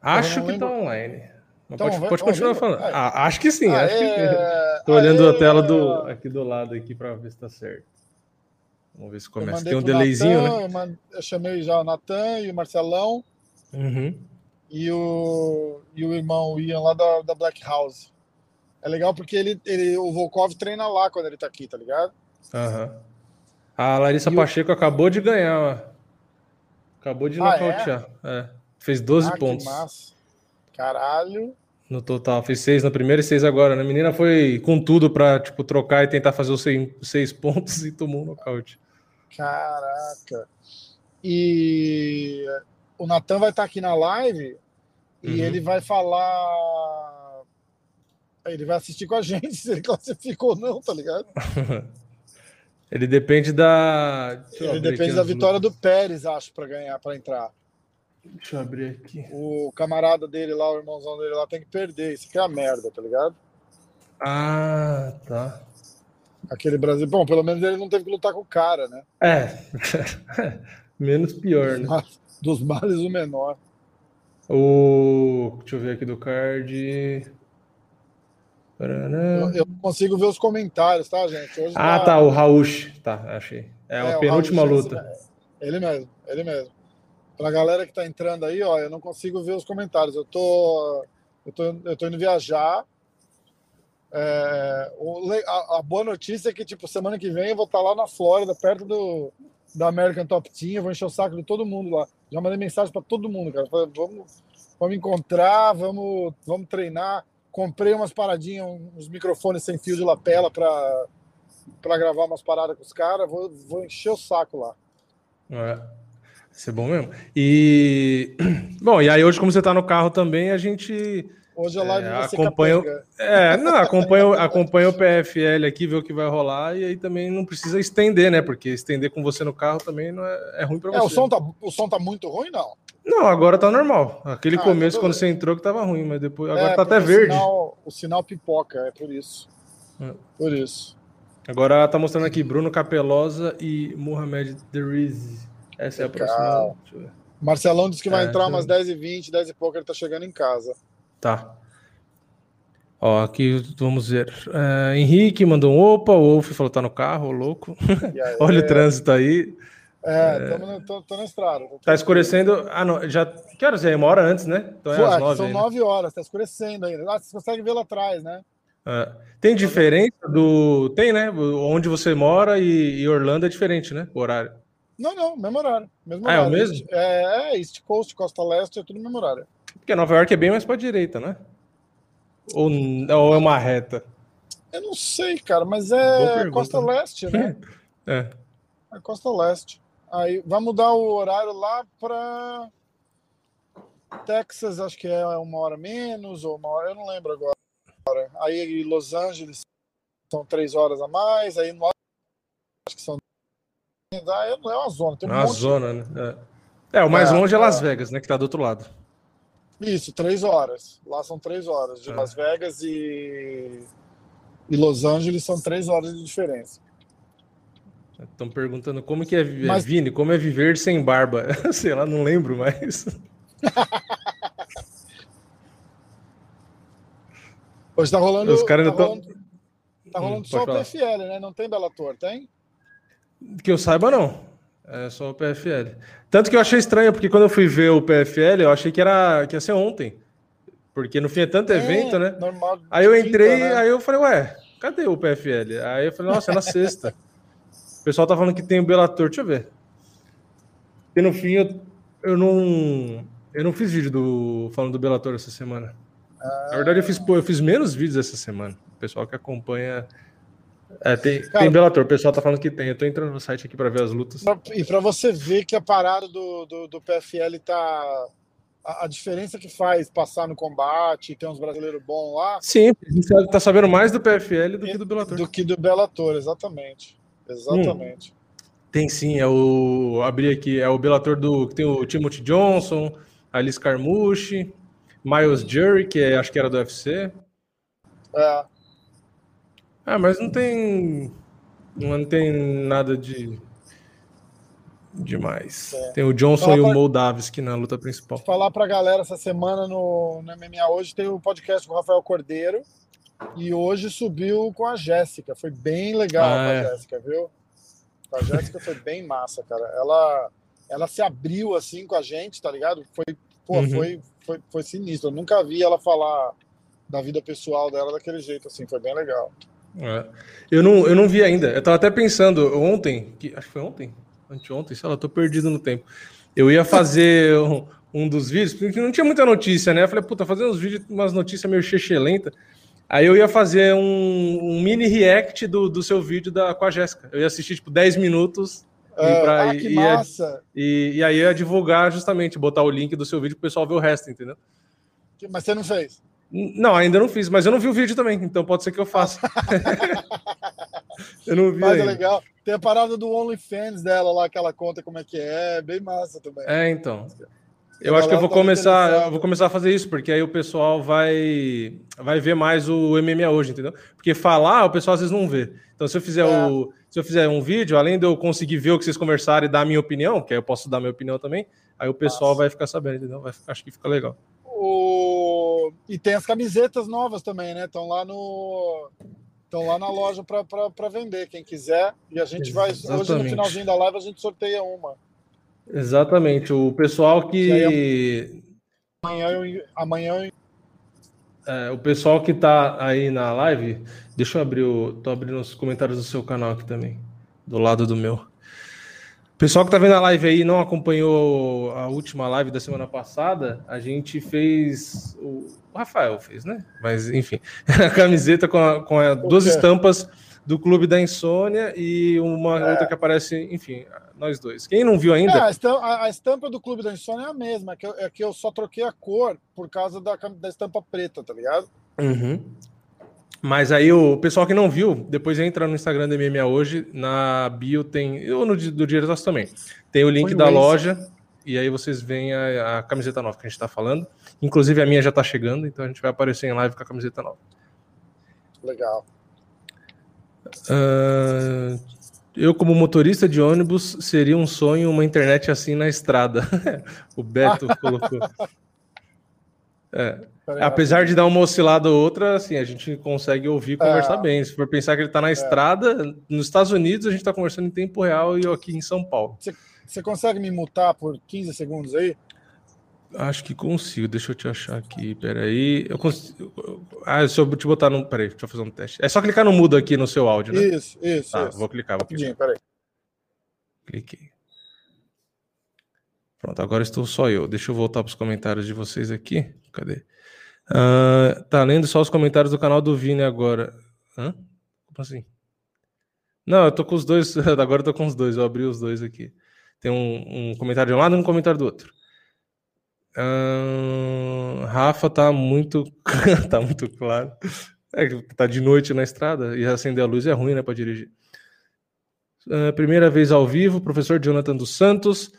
Acho que tá online. Então, pode, pode continuar falando. Ah, acho que sim. acho que... Tô olhando a tela do, aqui do lado aqui para ver se tá certo. Vamos ver se começa. Tem um delayzinho, Nathan, né? Eu, eu, chamei já o Natan e o Marcelão. Uhum. E, o, e o irmão Ian lá da, da Black House. É legal porque ele, ele, o Volkov treina lá quando ele tá aqui, tá ligado? Uhum. A Larissa e Pacheco o... acabou de ganhar, ó. Acabou de ah, nocautear. É? É. Fez 12 ah, pontos. massa. Caralho. No total, fez seis na primeira e seis agora. Né? A menina foi com tudo pra tipo, trocar e tentar fazer os seis, seis pontos e tomou um nocaute. Caraca. E o Natan vai estar tá aqui na live e uhum. ele vai falar. Ele vai assistir com a gente se ele classificou ou não, tá ligado? ele depende da. Ele depende da vitória do Pérez, acho, para ganhar, para entrar. Deixa eu abrir aqui. O camarada dele lá, o irmãozão dele lá, tem que perder. Isso aqui é a merda, tá ligado? Ah, tá. Aquele Brasil. Bom, pelo menos ele não teve que lutar com o cara, né? É. Menos pior, dos né? dos males, o menor. O. Deixa eu ver aqui do card. Eu, eu consigo ver os comentários, tá, gente? Hoje ah, tá, tá o Rausch. Tá, achei. É, é a penúltima luta. Ele mesmo, ele mesmo. Pra galera que tá entrando aí, ó, eu não consigo ver os comentários. Eu tô, eu tô, eu tô indo viajar. É, o, a, a, boa notícia é que, tipo, semana que vem eu vou estar tá lá na Flórida, perto do, da American Top Team. Eu vou encher o saco de todo mundo lá. Já mandei mensagem para todo mundo, cara. Falei, vamos, vamos encontrar, vamos, vamos treinar. Comprei umas paradinhas, uns microfones sem fio de lapela para para gravar umas paradas com os caras. Vou, vou encher o saco lá. É. Isso é bom mesmo. E bom, e aí hoje como você está no carro também, a gente Hoje a live é, acompanha, é, não, acompanha, acompanha o PFL aqui, vê o que vai rolar e aí também não precisa estender, né? Porque estender com você no carro também não é, é ruim para você. É, o som tá, o som tá muito ruim, não? Não, agora tá normal. Aquele ah, começo quando você entrou que tava ruim, mas depois agora é, tá até verde. O sinal, o sinal pipoca, é por isso. É. Por isso. Agora tá mostrando aqui Bruno Capelosa e Mohamed Deriz. Essa é a próxima. Marcelão disse que vai é, entrar umas 10h20, 10 e pouco, ele tá chegando em casa. Tá. Ó, aqui vamos ver. Uh, Henrique mandou um opa, o Wolf falou tá no carro, louco. Olha é... o trânsito aí. É, é... Tô, tô, tô, na estrada. Tô tá escurecendo. Ah, não, já. Que horas é? Uma hora antes, né? Então é às nove são aí, nove né? horas, tá escurecendo ainda. Ah, você consegue ver lá atrás, né? É. Tem diferença do. Tem, né? Onde você mora e, e Orlando é diferente, né? O horário. Não, não, mesmo horário. Mesmo ah, horário. é o mesmo? É, é, East Coast, Costa Leste, é tudo mesmo horário. Porque Nova York é bem mais para direita, né? Ou, ou é uma reta? Eu não sei, cara, mas é Costa Leste, né? é. É Costa Leste. Aí vai mudar o horário lá para Texas, acho que é uma hora menos, ou uma hora, eu não lembro agora. Aí Los Angeles são três horas a mais, aí no acho que são ah, é uma zona. Tem um é uma zona, né? É. é o mais é, longe é Las é. Vegas, né? Que tá do outro lado. Isso, três horas. Lá são três horas. De é. Las Vegas e... e Los Angeles são três horas de diferença. Estão perguntando como que é, Mas... Vini, como é viver sem barba? Sei lá, não lembro mais. Hoje tá rolando. Os caras tá ainda rolando, tá rolando hum, só o PFL, né? Não tem Bellator, tem? Que eu saiba, não. É só o PFL. Tanto que eu achei estranho, porque quando eu fui ver o PFL, eu achei que, era, que ia ser ontem. Porque no fim é tanto é, evento, né? Normal, aí eu entrei, né? aí eu falei, ué, cadê o PFL? Aí eu falei, nossa, é na sexta. o pessoal tá falando que tem o Bellator, deixa eu ver. E no fim eu, eu não. Eu não fiz vídeo do, falando do Bellator essa semana. Ah. Na verdade, eu fiz, pô, eu fiz menos vídeos essa semana. O pessoal que acompanha é, tem, Cara, tem Bellator, o pessoal tá falando que tem. Eu tô entrando no site aqui para ver as lutas. E para você ver que a parada do, do, do PFL tá. A, a, diferença que faz passar no combate, ter uns brasileiros bons lá. Sim, a gente tá sabendo mais do PFL do que do Bellator. Do que do Bellator, exatamente. Exatamente. Hum, tem sim, é o. Abri aqui, é o Bellator do. Tem o Timothy Johnson, Alice Carmouche, Miles Jury, que é, acho que era do UFC. É. Ah, mas não tem. Não tem nada de. Demais. É. Tem o Johnson Fala e o pra... Moldavski na luta principal. Falar pra galera essa semana no, no MMA hoje tem o podcast com o Rafael Cordeiro. E hoje subiu com a Jéssica. Foi bem legal ah, com a é. Jéssica, viu? A Jéssica foi bem massa, cara. Ela, ela se abriu assim com a gente, tá ligado? Foi, pô, uhum. foi, foi, foi sinistro. Eu nunca vi ela falar da vida pessoal dela daquele jeito, assim. Foi bem legal. É. Eu, não, eu não vi ainda. Eu tava até pensando ontem, que, acho que foi ontem, anteontem, sei lá, tô perdido no tempo. Eu ia fazer um, um dos vídeos, porque não tinha muita notícia, né? Eu falei, puta, fazer uns vídeos, umas notícias meio lenta. Aí eu ia fazer um, um, mini react do, do seu vídeo da, com a Jéssica. Eu ia assistir, tipo, 10 minutos. Uh, pra, ah, massa! E, e aí ia divulgar justamente, botar o link do seu vídeo pro pessoal ver o resto, entendeu? Mas você não fez? Não, ainda não fiz, mas eu não vi o vídeo também, então pode ser que eu faça. eu não vi. Mas é legal. Tem a parada do OnlyFans dela lá, que ela conta como é que é, bem massa também. É, então. Eu acho que eu vou começar, eu vou começar a fazer isso, porque aí o pessoal vai vai ver mais o MMA hoje, entendeu? Porque falar, o pessoal às vezes não vê. Então, se eu fizer é. o se eu fizer um vídeo, além de eu conseguir ver o que vocês conversaram e dar a minha opinião, que aí eu posso dar a minha opinião também, aí o pessoal Nossa. vai ficar sabendo, entendeu? Vai, acho que fica legal. O... E tem as camisetas novas também, né? Estão lá no estão lá na loja para vender, quem quiser. E a gente Exatamente. vai hoje no finalzinho da live a gente sorteia uma. Exatamente. O pessoal que. Amanhã eu. Amanhã eu... É, o pessoal que tá aí na live, deixa eu abrir o. tô abrindo os comentários do seu canal aqui também, do lado do meu. O pessoal que tá vendo a live aí não acompanhou a última live da semana passada, a gente fez. O, o Rafael fez, né? Mas enfim, a camiseta com, a, com a, duas estampas do Clube da Insônia e uma é. outra que aparece, enfim, nós dois. Quem não viu ainda. É, a, estampa, a, estampa, do Clube da Insônia é a mesma, é que eu, é que eu só troquei a cor por causa da, da estampa preta, tá ligado? Uhum. Mas aí o pessoal que não viu, depois entra no Instagram do MMA hoje, na bio tem, ou no do Diretas também, tem o link Foi da loja, e aí vocês veem a, a, camiseta nova que a gente tá falando. Inclusive a minha já tá chegando, então a gente vai aparecer em live com a camiseta nova. Legal. Uh, eu, como motorista de ônibus, seria um sonho uma internet assim na estrada. o Beto colocou. É. Apesar de dar uma oscilada ou outra, assim, a gente consegue ouvir e conversar é. bem. Se for pensar que ele está na é. estrada, nos Estados Unidos a gente está conversando em tempo real e eu aqui em São Paulo. Você consegue me mutar por 15 segundos aí? Acho que consigo. Deixa eu te achar aqui. Peraí. Eu consigo. Ah, se eu te botar no. Peraí, deixa eu fazer um teste. É só clicar no mudo aqui no seu áudio, né? Isso, isso. Tá, isso. vou clicar. Vou clicar. Peraí. Cliquei. Pronto, agora estou só eu. Deixa eu voltar para os comentários de vocês aqui. Cadê? Uh, tá lendo só os comentários do canal do Vini agora. Hã? Como assim? Não, eu tô com os dois. Agora eu tô com os dois. Eu abri os dois aqui. Tem um, um comentário de um lado e um comentário do outro. Rafa tá muito tá muito claro. É que tá de noite na estrada e acender a luz é ruim, né, para dirigir. Uh, primeira vez ao vivo, professor Jonathan dos Santos.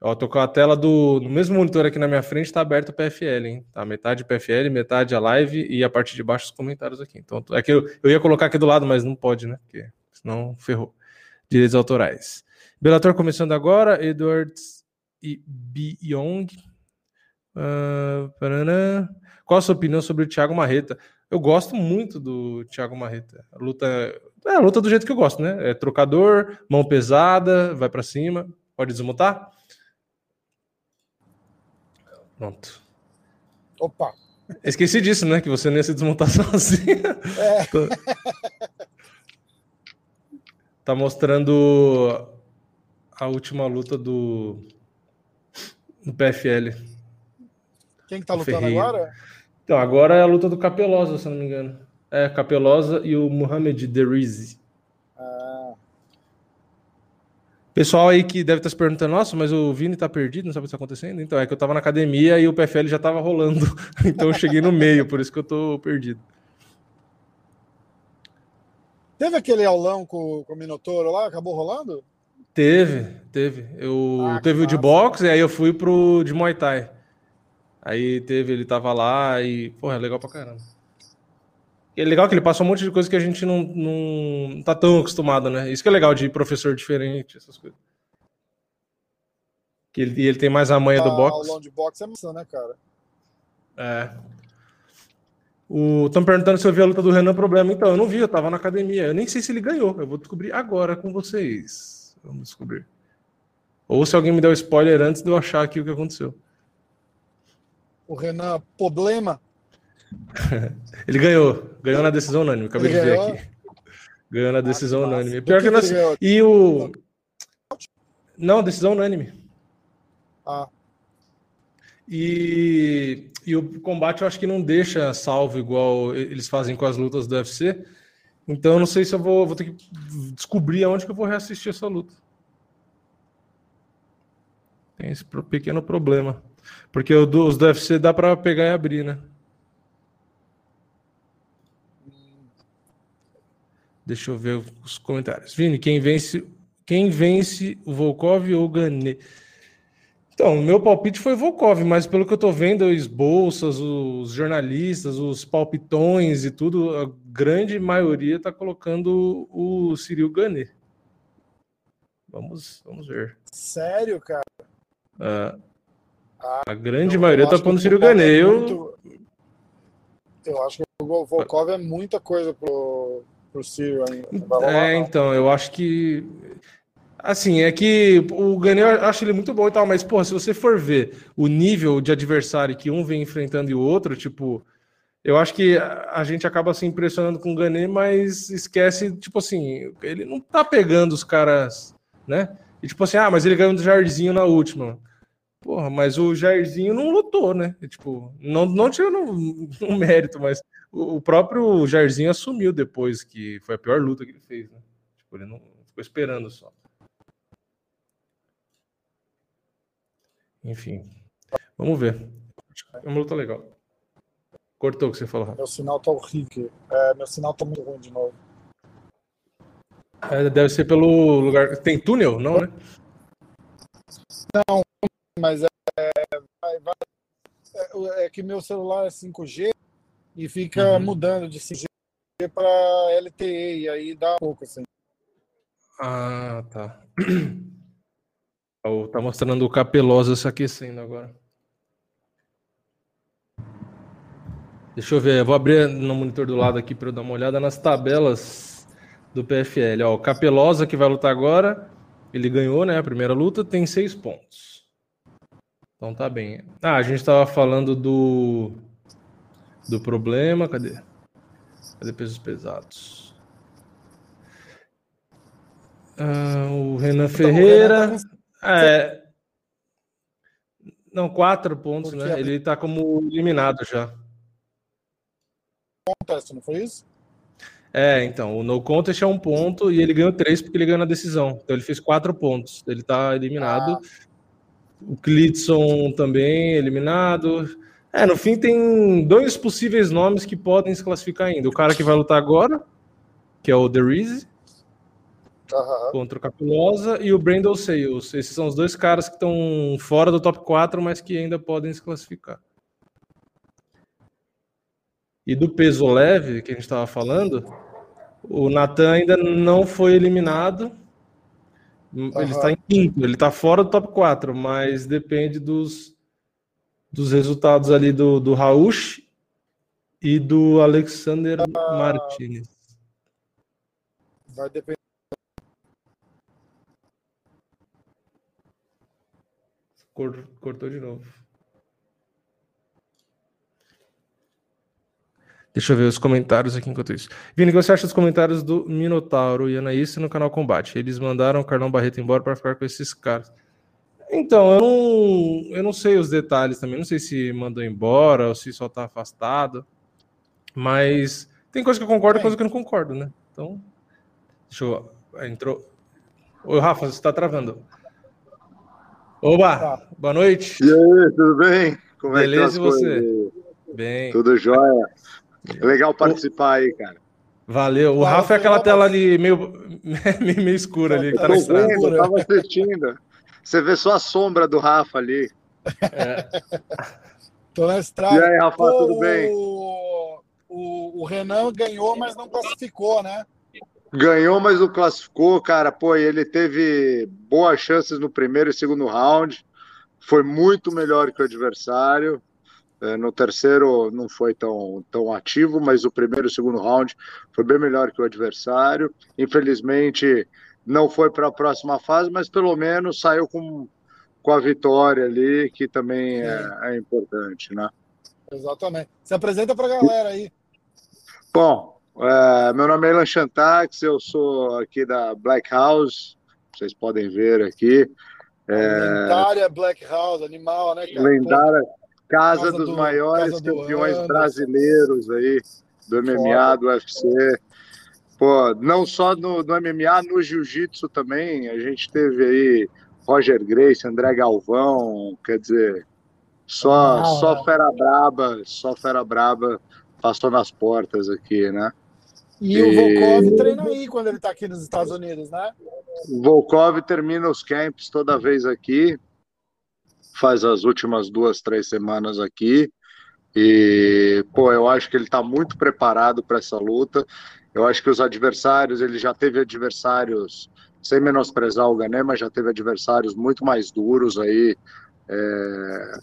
Ó, tô com a tela do no mesmo monitor aqui na minha frente, tá aberto o PFL, hein? Tá metade PFL, metade a live e a parte de baixo os comentários aqui. Então, é que eu, eu ia colocar aqui do lado, mas não pode, né? Porque senão ferrou. Direitos autorais. Belator começando agora, Edwards e Byong Uh, Qual a sua opinião sobre o Thiago Marreta? Eu gosto muito do Thiago Marreta. A luta é a luta do jeito que eu gosto, né? É trocador, mão pesada, vai para cima. Pode desmontar? Pronto. Opa! Esqueci disso, né? Que você nem ia se desmontar sozinho. É. tá mostrando a última luta do, do PFL. Quem que tá lutando Ferreira. agora? Então, agora é a luta do Capelosa, se não me engano. É, Capelosa e o Mohamed Derizi. Ah. Pessoal aí que deve estar se perguntando, nossa, mas o Vini tá perdido, não sabe o que está acontecendo? Então, é que eu tava na academia e o PFL já tava rolando. então eu cheguei no meio, por isso que eu tô perdido. Teve aquele aulão com, com o Minotouro lá, acabou rolando? Teve, teve. Eu ah, teve o de boxe e aí eu fui pro de Muay Thai. Aí teve, ele tava lá e, porra, é legal pra caramba. E é legal que ele passa um monte de coisa que a gente não, não tá tão acostumado, né? Isso que é legal de professor diferente, essas coisas. Que ele, ele tem mais a manha do Ah, boxe. O long box é massa, né, cara? É. Estão perguntando se eu vi a luta do Renan Problema. Então, eu não vi, eu tava na academia. Eu nem sei se ele ganhou. Eu vou descobrir agora com vocês. Vamos descobrir. Ou se alguém me der o spoiler antes de eu achar aqui o que aconteceu. O Renan, problema. Ele ganhou. Ganhou na decisão unânime. Acabei Ele de ver ganhou? aqui. Ganhou na decisão massa. unânime. Pior que que, ganhou? E o. Não, decisão unânime. Ah, E, e o combate eu acho que não deixa salvo igual eles fazem com as lutas do UFC. Então eu não sei se eu vou, vou ter que descobrir aonde que eu vou reassistir essa luta. Tem esse pequeno problema. Porque os do UFC dá pra pegar e abrir, né? Deixa eu ver os comentários. Vini, quem vence, quem vence o Volkov ou o Gane? Então, o meu palpite foi Volkov, mas pelo que eu tô vendo, os bolsas, os jornalistas, os palpitões e tudo, a grande maioria tá colocando o Cyril Gane. Vamos, vamos ver. sério, cara? Ah, Ah, a grande maioria tá pondo o Cyril Gane. é Eu, muito- Eu acho que o Volkov é muita coisa pro, pro Ciro ainda. Rolar, É, então, eu acho que. Assim, é que o Gane eu acho ele muito bom e tal, mas, porra, se você for ver o nível de adversário que um vem enfrentando e o outro, tipo, eu acho que a gente acaba se impressionando com o Gane, mas esquece, tipo assim, ele não tá pegando os caras, né? E tipo assim, ah, mas ele ganhou do Jairzinho na última. Porra, mas o Jairzinho não lutou, né? E, tipo, não, não tirando um, um mérito, mas o, o próprio Jairzinho assumiu depois que foi a pior luta que ele fez, né? Tipo, ele não ficou esperando só. Enfim, vamos ver. É uma luta legal. Cortou o que você falou. Meu sinal tá horrível. É, meu sinal tá muito ruim de novo. É, deve ser pelo lugar. Tem túnel? Não, né? Mas é, vai- vai- é, é que meu celular é 5G e fica Uhum. mudando de 5G para LTE, e aí dá pouco assim. Ah, tá. Ó, Tá mostrando o Capelosa se aquecendo agora. Deixa eu ver, eu vou abrir no monitor do lado aqui para eu dar uma olhada nas tabelas do PFL. Ó, o Capelosa que vai lutar agora, ele ganhou, né? A primeira luta, tem seis pontos. Então tá bem. Ah, a gente tava falando do do problema, cadê? Cadê pesos pesados? Ah, o Renan Então, Ferreira. o Renan tá É. Não, quatro pontos, Porque né? a- Ele tá como eliminado já. contest, não foi isso? É, então, o no contest é um ponto e ele ganhou três porque ele ganhou na decisão. Então ele fez quatro pontos. Ele tá eliminado. O Clitson também eliminado. É, no fim tem dois possíveis nomes que podem se classificar ainda. O cara que vai lutar agora, que é o The Reese, Aham. contra o Capilosa, e o Brandon Sales. Esses são os dois caras que estão fora do top 4, mas que ainda podem se classificar. E do peso leve, que a gente estava falando, o Natan ainda não foi eliminado. Ele Aham. está em quinto, ele está fora do top 4, mas depende dos, dos resultados ali do, do Rauch e do Alexander Martinez. Vai depender. Cortou de novo. Deixa eu ver os comentários aqui enquanto isso. Vini, você acha dos comentários do Minotauro e Anaísa no canal Combate? Eles mandaram o Carlão Barreto embora para ficar com esses caras. Então, eu não, eu não sei os detalhes também. Não sei se mandou embora ou se só tá afastado. Mas tem coisa que eu concordo e coisa que eu não concordo, né? Então, deixa eu. ah, Entrou. Oi, Rafa, você tá travando. Oba! Tá. Boa noite. E aí, tudo bem? Como é que Beleza, e você? coisas? Bem, Tudo jóia? Legal participar aí, cara. valeu. O Rafa é aquela tela ali meio, meio, meio escura ali que tá Tô na Tô estrada. vendo, eu tava assistindo. Você vê só a sombra do Rafa ali. Tô na E estrada. aí, Rafa, Pô, tudo bem? O, o, o Renan ganhou, mas não classificou, né? Ganhou, mas não classificou, cara. Pô, e ele teve boas chances no primeiro e segundo round. foi muito melhor que o adversário. É, no terceiro não foi tão, tão ativo, mas o primeiro e segundo round foi bem melhor que o adversário. Infelizmente não foi para a próxima fase, mas pelo menos saiu com, com a vitória ali, que também é, é importante, né? Exatamente. Se apresenta para a galera aí. Bom, é, meu nome é Ilan Chantax, eu sou aqui da Black House, vocês podem ver aqui. É... Lendária Black House, animal, né, cara? Lendária, casa, casa dos do, maiores casa campeões do brasileiros aí, do MMA, Foda. do UFC. Pô, não só no, no MMA, no jiu-jitsu também. A gente teve aí Roger Grace, André Galvão, quer dizer, só, ah, só fera braba, só fera braba passou nas portas aqui, né? E, e... o Volkov treina aí quando ele está aqui nos Estados Unidos, né? O Volkov termina os camps toda vez aqui, faz as últimas duas, três semanas aqui. E, pô, eu acho que ele está muito preparado para essa luta. Eu acho que os adversários, ele já teve adversários, sem menosprezar o Gané, mas já teve adversários muito mais duros aí é,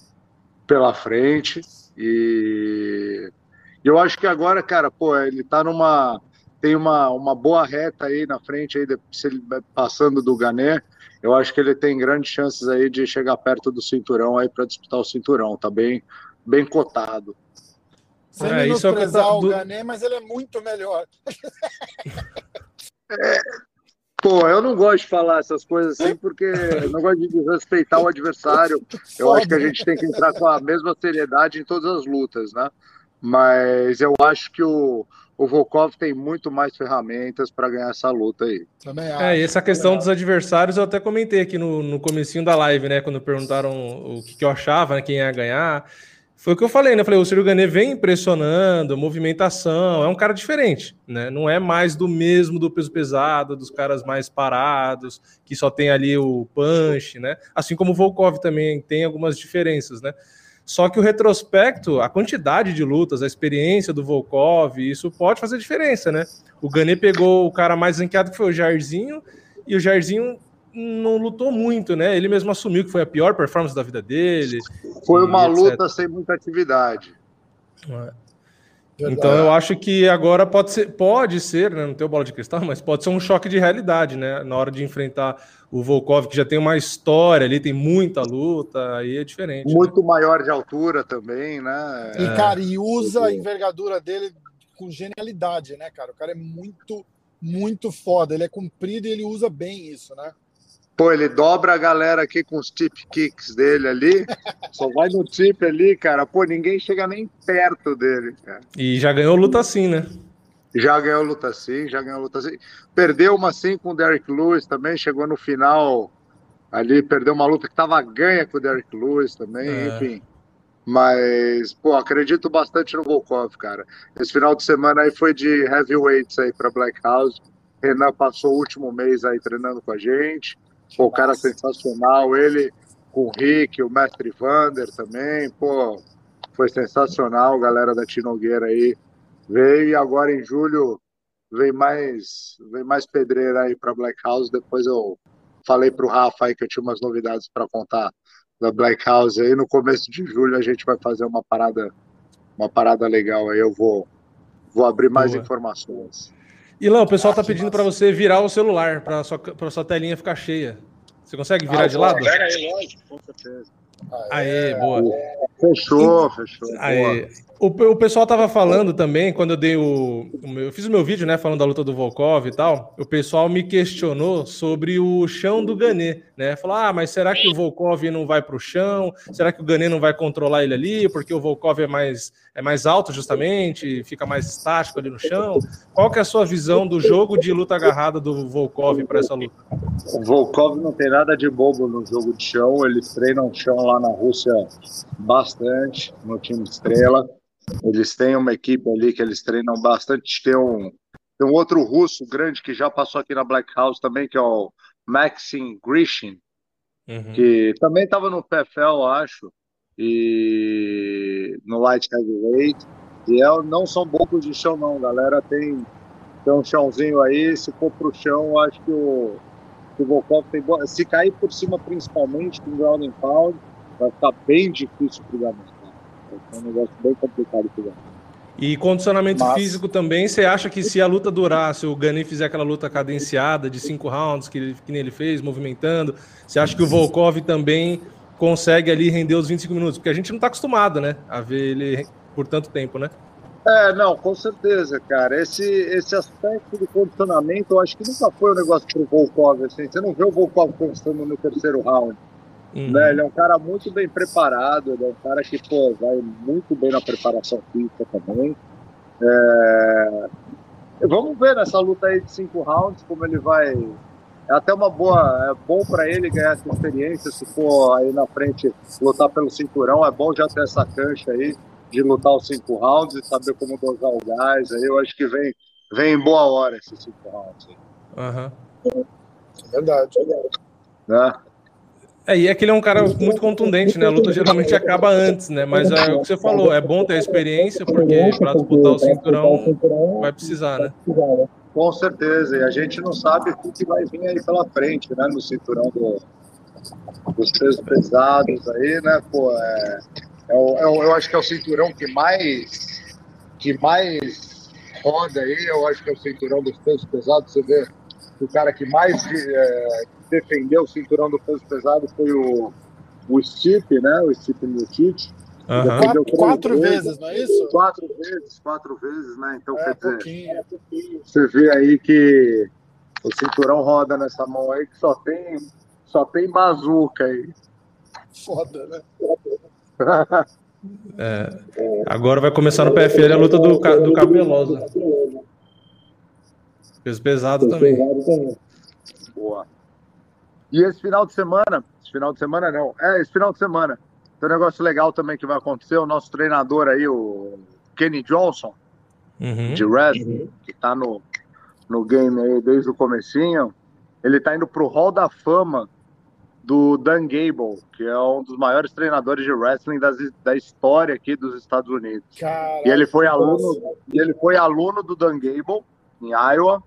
pela frente. E eu acho que agora, cara, pô, ele tá numa. Tem uma, uma boa reta aí na frente, aí, se ele passando do Gané, eu acho que ele tem grandes chances aí de chegar perto do cinturão aí para disputar o cinturão. Tá bem, bem cotado. Sem é, isso é o, tá... o Gané, mas ele é muito melhor. É, pô, eu não gosto de falar essas coisas assim porque eu não gosto de desrespeitar o adversário. Eu acho que a gente tem que entrar com a mesma seriedade em todas as lutas, né? Mas eu acho que o, o Volkov tem muito mais ferramentas para ganhar essa luta aí. Também acho, é, e essa questão dos adversários eu até comentei aqui no, no comecinho da live, né? Quando perguntaram o que, que eu achava, né, quem ia ganhar. Foi o que eu falei, né? Eu falei, o Ciro Ganet vem impressionando, movimentação, é um cara diferente, né? Não é mais do mesmo do peso pesado, dos caras mais parados, que só tem ali o punch, né? Assim como o Volkov também tem algumas diferenças, né? Só que o retrospecto, a quantidade de lutas, a experiência do Volkov, isso pode fazer diferença, né? O Ganê pegou o cara mais ranqueado que foi o Jairzinho, e o Jairzinho não lutou muito, né? Ele mesmo assumiu que foi a pior performance da vida dele. Foi uma luta sem muita atividade. É. Então eu acho que agora pode ser, pode ser, né? Não tenho bola de cristal, mas pode ser um choque de realidade, né? Na hora de enfrentar o Volkov, que já tem uma história ali, tem muita luta, aí é diferente. Né? Muito né? maior de altura também, né? E, cara, e usa a envergadura dele com genialidade, né, cara? O cara é muito, muito foda. Ele é comprido e ele usa bem isso, né? Pô, ele dobra a galera aqui com os tip kicks dele ali. só vai no tip ali, cara. Pô, ninguém chega nem perto dele, cara. E já ganhou luta assim, né? Já ganhou luta assim, já ganhou luta assim. Perdeu uma assim com o Derek Lewis também, chegou no final ali, perdeu uma luta que tava ganha com o Derek Lewis também, é. enfim. Mas, pô, acredito bastante no Volkov, cara. Esse final de semana aí foi de heavyweights aí para Black House. Renan passou o último mês aí treinando com a gente. Pô, o cara é sensacional. Ele com o Rick, o mestre Vander também. Pô, foi sensacional. Galera da Tinogueira aí veio. E agora em julho vem mais, vem mais pedreira aí para Black House. Depois eu falei para o Rafa aí que eu tinha umas novidades para contar da Black House aí. No começo de julho a gente vai fazer uma parada, uma parada legal aí. Eu vou, vou abrir mais Boa. informações. Ilão, o pessoal está pedindo para você virar o celular, para sua, sua telinha ficar cheia. Você consegue virar ah, de lado? Pega aí, lógico, com certeza. Aê, boa. Fechou, fechou. Aê. O, o pessoal tava falando também, quando eu dei o, o meu, eu fiz o meu vídeo, né, falando da luta do Volkov e tal, o pessoal me questionou sobre o chão do Ganê, né? Falou: "Ah, mas será que o Volkov não vai para o chão? Será que o Ganê não vai controlar ele ali, porque o Volkov é mais é mais alto justamente, fica mais estático ali no chão?" Qual que é a sua visão do jogo de luta agarrada do Volkov para essa luta? O Volkov não tem nada de bobo no jogo de chão, eles treinam chão lá na Rússia bastante, no time Estrela. Eles têm uma equipe ali que eles treinam bastante. Tem um, tem um outro russo grande que já passou aqui na Black House também, que é o Maxim Grishin, uhum. que também estava no PFL, acho, e no Light Heavyweight. E é, não são bocos de chão, não, galera. Tem, tem um chãozinho aí. Se for pro chão, acho que o, que o Volkov tem boa. Se cair por cima, principalmente, com ground and pound, vai ficar bem difícil pro Ganef. Ser um negócio bem complicado Ganef. E condicionamento Mas... físico também, você acha que se a luta durar, se o Gani fizer aquela luta cadenciada de cinco rounds que, ele, que ele fez, movimentando, você acha que o Volkov também consegue ali render os 25 minutos? Porque a gente não está acostumado, né, a ver ele por tanto tempo, né? É, não, com certeza, cara. Esse, esse aspecto do condicionamento, eu acho que nunca foi um negócio pro Volkov, assim. Você não vê o Volkov conquistando no terceiro round. Uhum. Né? Ele é um cara muito bem preparado, ele é um cara que pô, vai muito bem na preparação física também. É... Vamos ver nessa luta aí de cinco rounds como ele vai. É até uma boa, é bom para ele ganhar essa experiência. Se for aí na frente lutar pelo cinturão, é bom já ter essa cancha aí de lutar os cinco rounds e saber como dosar o gás. Aí eu acho que vem, vem em boa hora esses cinco rounds. Aham. Uhum. Verdade, verdade. Né? É, e é que ele é um cara muito contundente, né? A luta geralmente acaba antes, né? Mas é o que você falou, é bom ter a experiência, porque para disputar o cinturão vai precisar, né? Com certeza, e a gente não sabe o que vai vir aí pela frente, né? No cinturão do, dos pesos pesados aí, né? Pô, é, é, o, é o, eu acho que é o cinturão que mais que mais roda aí, eu acho que é o cinturão dos pesos pesados. Você vê o cara que mais é, defendeu o cinturão do peso pesado foi o, o Stipe, né? O Stipe Miocic. Uhum. Quatro, quatro vezes, vezes, não é isso? Quatro vezes, quatro vezes, né? Então, é, quer dizer, você vê aí que o cinturão roda nessa mão aí que só tem, só tem bazuca aí. Foda, né? é, agora vai começar no PFL a luta do, do Cabelosa. Peso pesado também. Boa. E esse final de semana, esse final de semana não, é esse final de semana, tem um negócio legal também que vai acontecer. O nosso treinador aí, o Kenny Johnson, uhum. de wrestling, que tá no, no game aí desde o comecinho, ele tá indo pro Hall da Fama do Dan Gable, que é um dos maiores treinadores de wrestling das, da história aqui dos Estados Unidos. Caraca, e ele foi aluno, e ele foi aluno do Dan Gable em Iowa.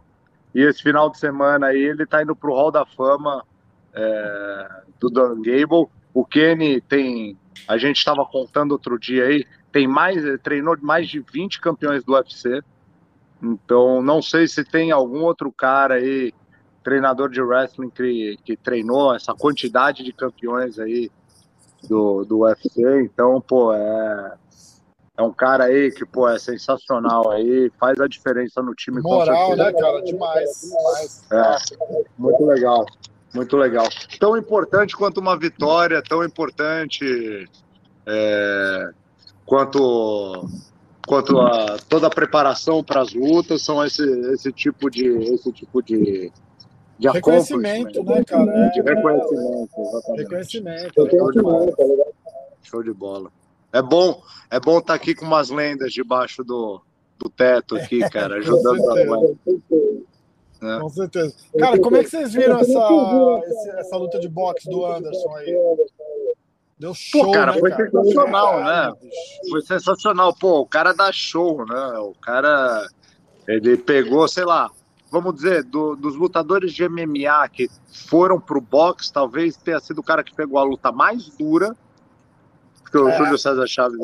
E esse final de semana aí ele tá indo pro Hall da Fama é, do Dan Gable. O Kenny tem, a gente estava contando outro dia aí, tem mais, treinou mais de 20 campeões do UFC. Então, não sei se tem algum outro cara aí, treinador de wrestling, que, que treinou essa quantidade de campeões aí do, do UFC. Então, pô, é, é um cara aí que, pô, é sensacional aí, faz a diferença no time. Moral, né, cara? Demais, demais. É, muito legal. Muito legal. Tão importante quanto uma vitória, tão importante é, quanto quanto a toda a preparação para as lutas são esse, esse tipo de esse tipo de, de reconhecimento, né, cara? De reconhecimento, exatamente. Reconhecimento. Show de bola. Show de bola. É bom, é bom estar tá aqui com umas lendas debaixo do, do teto aqui, cara, ajudando a é. Com certeza. Cara, como é que vocês viram essa, essa luta de boxe do Anderson aí? Deu show, Pô, cara, né, foi cara? sensacional, né? Foi sensacional. Pô, o cara dá show, né? O cara, ele pegou, sei lá, vamos dizer, do, dos lutadores de MMA que foram pro boxe, talvez tenha sido o cara que pegou a luta mais dura, porque o é. Júlio César Chaves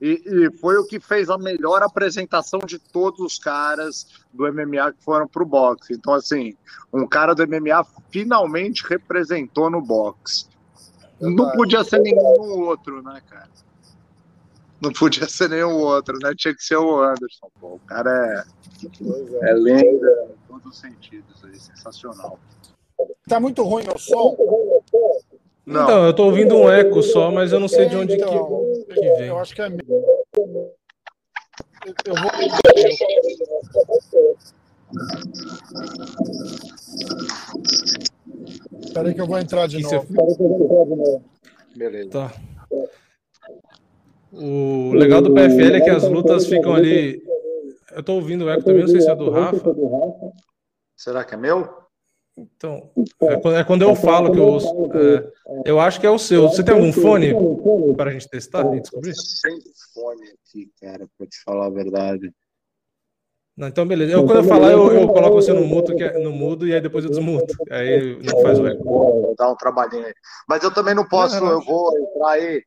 e, e, foi o que fez a melhor apresentação de todos os caras do MMA que foram pro boxe. Então, assim, um cara do MMA finalmente representou no boxe. Não podia ser nenhum outro, né, cara? Não podia ser nenhum outro, né? Tinha que ser o Anderson. Pô. O cara é, é lenda em todos os sentidos, aí, sensacional. Tá muito ruim meu som? Não. Então, eu tô ouvindo um eco só, mas eu não sei de onde então, que, que vem. Eu acho que é. Eu vou. Espera aí que eu vou entrar de novo. Você... Beleza. Tá. O legal do PFL é que as lutas ficam ali. Eu tô ouvindo o eco também, não sei se é do Rafa. Será que é meu? Então, é quando eu falo que eu ouço. É, eu acho que é o seu. Você tem algum fone para a gente testar e descobrir? Sem fone aqui, cara, para te falar a verdade. Não, então, beleza. Eu, quando eu falar, eu, eu coloco você no mudo, é, no mudo, e aí depois eu desmuto. Aí não faz o eco. Dá um trabalhinho aí. Mas eu também não posso, não, não. eu vou entrar aí,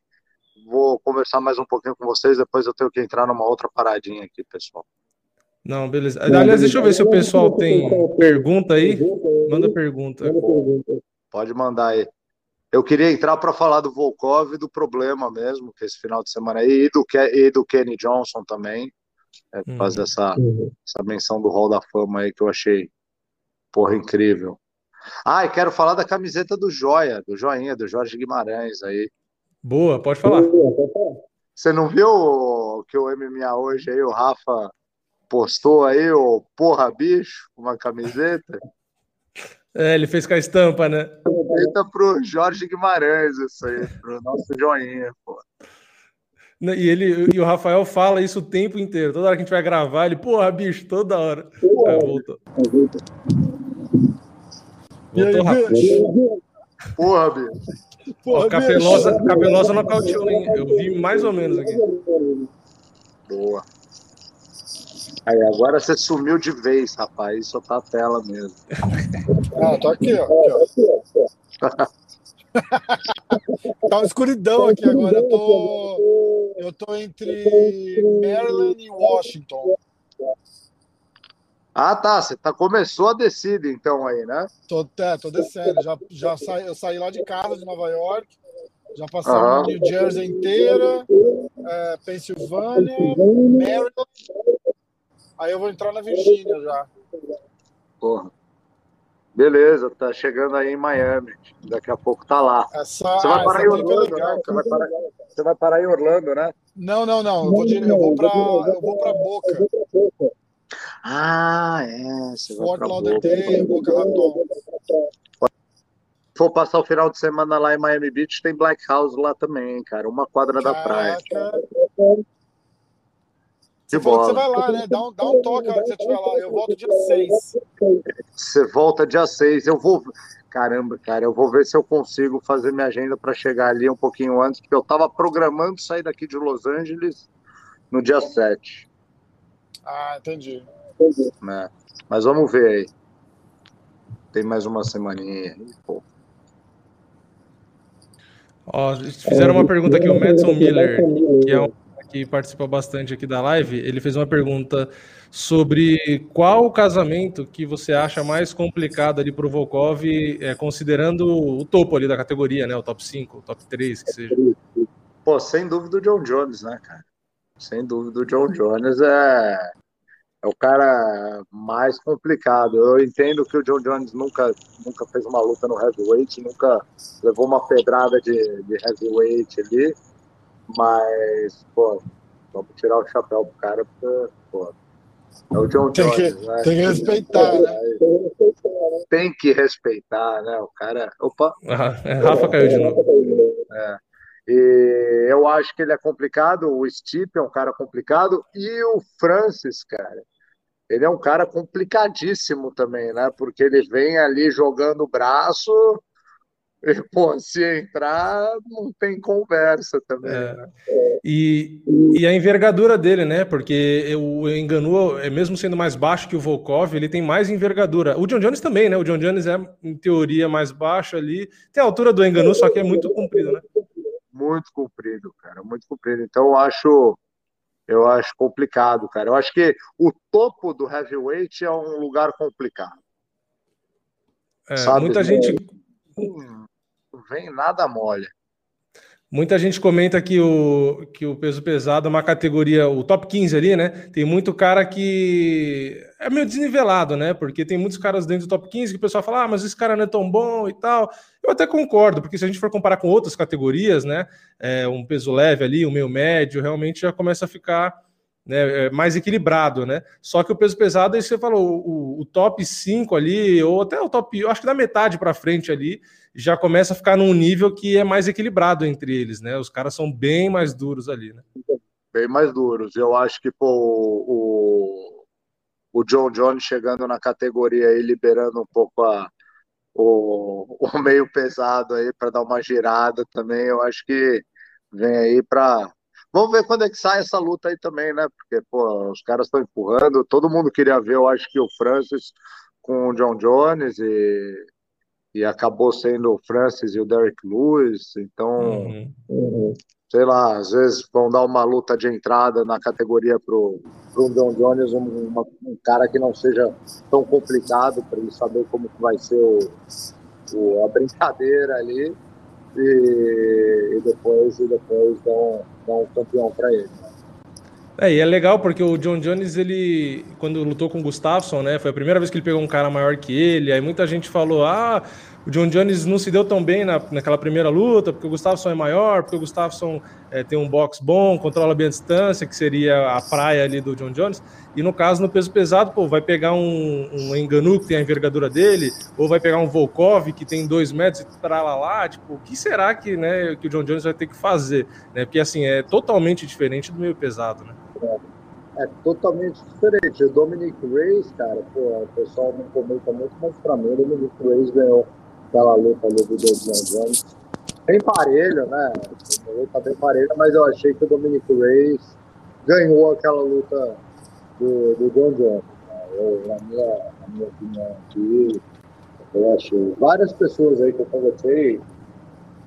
vou conversar mais um pouquinho com vocês, depois eu tenho que entrar numa outra paradinha aqui, pessoal. Não, beleza. Aliás, deixa eu ver se o pessoal tem pergunta aí. Manda pergunta. Pode mandar aí. Eu queria entrar para falar do Volkov e do problema mesmo, que esse final de semana aí, e do, e do Kenny Johnson também. É, hum. Fazer essa, essa menção do Hall da Fama aí que eu achei, porra, incrível. Ah, e quero falar da camiseta do Joia, do Joinha, do Jorge Guimarães aí. Boa, pode falar. Você não viu o que o MMA hoje aí, o Rafa postou aí, o porra bicho, uma camiseta? É, ele fez com a estampa, né? Camiseta pro Jorge Guimarães, isso aí, pro nosso joinha, pô. E, ele, e o Rafael fala isso o tempo inteiro. Toda hora que a gente vai gravar, ele, porra, bicho, toda hora. Porra, é, voltou. Voltou rápido. Porra, bicho. Porra, Ó, capelosa, bicho. capelosa nocauteou, hein? Eu vi mais ou menos aqui. Boa. Aí, agora você sumiu de vez, rapaz. Só tá a tela mesmo. Ah, tô aqui, ó. Aqui, ó. tá uma escuridão aqui agora. Eu tô, eu tô entre Maryland e Washington. Ah, tá. Você tá, começou a descida, então, aí, né? Tô, é, tô descendo. Já, já saí, eu saí lá de casa, de Nova York. Já passei uhum. New Jersey inteira, é, Pensilvânia, Maryland. Aí eu vou entrar na Virgínia já. Porra. Beleza, tá chegando aí em Miami. Daqui a pouco tá lá. Essa, você vai parar em Orlando, legal, né? Você vai, parar, você vai, parar, em Orlando, né? Não, não, não. Eu vou, eu vou pra, eu vou pra Boca. Ah, é. Você Fort Lauderdale, Boca Raton. For passar o final de semana lá em Miami Beach, tem Black House lá também, cara. Uma quadra Caraca. da praia. Você falou que você vai lá, né? Dá um, dá um toque se você estiver lá. Eu volto dia 6. Você volta dia 6. Eu vou. Caramba, cara, eu vou ver se eu consigo fazer minha agenda para chegar ali um pouquinho antes, porque eu estava programando sair daqui de Los Angeles no dia 7. Ah, entendi. É. Mas vamos ver aí. Tem mais uma semaninha aí, pô. Ó, fizeram uma pergunta aqui, o Madison Miller, que é um que participa bastante aqui da live, ele fez uma pergunta sobre qual o casamento que você acha mais complicado ali para o Volkov, é, considerando o topo ali da categoria, né? O top 5, o top 3, que seja. Pô, sem dúvida o John Jones, né, cara? Sem dúvida o John Jones é, é o cara mais complicado. Eu entendo que o John Jones nunca, nunca fez uma luta no heavyweight, nunca levou uma pedrada de, de heavyweight ali, mas, pô, vamos tirar o chapéu pro cara, porque, pô, é o John tem Jones, que, né? Tem que respeitar, né? Tem que respeitar, né? O cara. Opa! Ah, é, Rafa caiu de novo. É. E eu acho que ele é complicado. O Stipe é um cara complicado. E o Francis, cara, ele é um cara complicadíssimo também, né? Porque ele vem ali jogando o braço e, pô, se entrar, não tem conversa também. É. Né? E, e a envergadura dele, né? Porque o Enganu, é mesmo sendo mais baixo que o Volkov, ele tem mais envergadura. O John Jones também, né? O John Jones é, em teoria, mais baixo ali. Tem a altura do Enganu, só que é muito comprido, né? Muito comprido, cara, muito comprido. Então eu acho, eu acho complicado, cara. Eu acho que o topo do heavyweight é um lugar complicado. É, muita gente vem nada mole. Muita gente comenta que o, que o peso pesado é uma categoria, o top 15 ali, né? Tem muito cara que é meio desnivelado, né? Porque tem muitos caras dentro do top 15 que o pessoal fala, ah, mas esse cara não é tão bom e tal. Eu até concordo, porque se a gente for comparar com outras categorias, né? É, um peso leve ali, um meio médio, realmente já começa a ficar né, é mais equilibrado, né? Só que o peso pesado, aí você falou, o, o top 5 ali, ou até o top, eu acho que da metade para frente ali, já começa a ficar num nível que é mais equilibrado entre eles, né? Os caras são bem mais duros ali, né? Bem mais duros. Eu acho que pô, o, o John Jones chegando na categoria e liberando um pouco a, o, o meio pesado aí para dar uma girada também, eu acho que vem aí para Vamos ver quando é que sai essa luta aí também, né? Porque, pô, os caras estão empurrando. Todo mundo queria ver, eu acho que o Francis com o John Jones e, e acabou sendo o Francis e o Derek Lewis. Então, uhum. sei lá, às vezes vão dar uma luta de entrada na categoria pro, pro John Jones, um, uma, um cara que não seja tão complicado para ele saber como que vai ser o, o, a brincadeira ali. E, e, depois, e depois dão, dão um campeão para ele. É, e é legal porque o John Jones, ele, quando lutou com o Gustafsson, né, foi a primeira vez que ele pegou um cara maior que ele, aí muita gente falou, ah, o John Jones não se deu tão bem na, naquela primeira luta, porque o Gustafsson é maior, porque o Gustafsson é, tem um box bom, controla bem a distância, que seria a praia ali do John Jones. E no caso, no peso pesado, pô, vai pegar um, um Enganu, que tem a envergadura dele, ou vai pegar um Volkov, que tem dois metros e lá, tipo, o que será que, né, que o John Jones vai ter que fazer? Né? Porque, assim, é totalmente diferente do meio pesado, né? É, é totalmente diferente. O Dominic Reyes, cara, pô, o pessoal não comenta muito, mas pra mim o Dominic Reyes ganhou aquela luta ali do John Jones. Bem parelho, né? Uma luta bem parelha, mas eu achei que o Dominic Reyes ganhou aquela luta do, do John Jones. Né? Eu, na, minha, na minha opinião aqui, eu achei. Várias pessoas aí que eu conversei.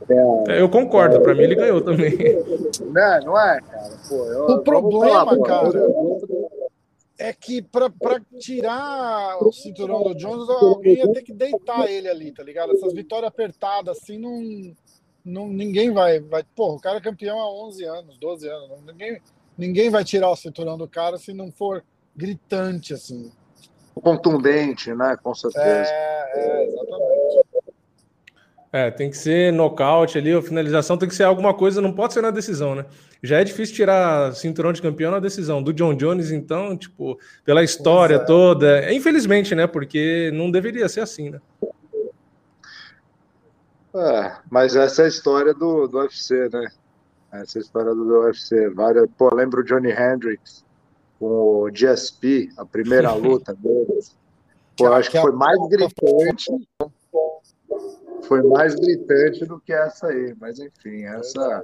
É, eu concordo, é, para mim ele ganhou também. Né, não é, cara? Pô, eu, o problema, falar, cara, é que para tirar o cinturão do Jones, alguém ia ter que deitar ele ali, tá ligado? Essas vitórias apertadas assim, não, não, ninguém vai, vai. Pô, o cara é campeão há 11 anos, 12 anos. Ninguém, ninguém vai tirar o cinturão do cara se não for gritante, assim. Contundente, né? Com certeza. É, é exatamente. É, tem que ser nocaute ali, a finalização tem que ser alguma coisa, não pode ser na decisão, né? Já é difícil tirar cinturão de campeão na decisão. Do John Jones, então, tipo, pela história é. toda. Infelizmente, né? Porque não deveria ser assim, né? É, mas essa é a história do, do UFC, né? Essa é a história do UFC. Várias, pô, lembro o Johnny Hendricks com o GSP, a primeira luta deles. Pô, acho que foi mais gritante. Foi mais gritante do que essa aí. Mas enfim, essa,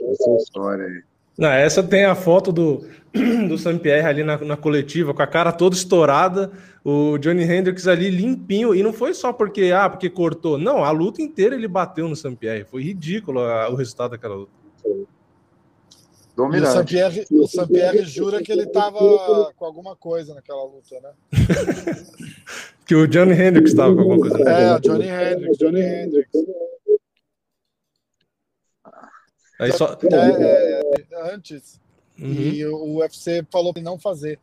essa história aí. Não, essa tem a foto do, do Saint-Pierre ali na, na, coletiva, com a cara toda estourada, o Johnny Hendricks ali limpinho, e não foi só porque, ah, porque cortou. Não, a luta inteira ele bateu no Saint-Pierre. Foi ridículo a, o resultado daquela luta. Dominante. O Saint-Pierre jura que ele tava com alguma coisa naquela luta, né? que o Johnny Hendricks estava com alguma coisa. É, o Johnny Hendricks, Johnny Hendricks. Aí só... É, é, antes. Uhum. E o UFC falou para não fazer.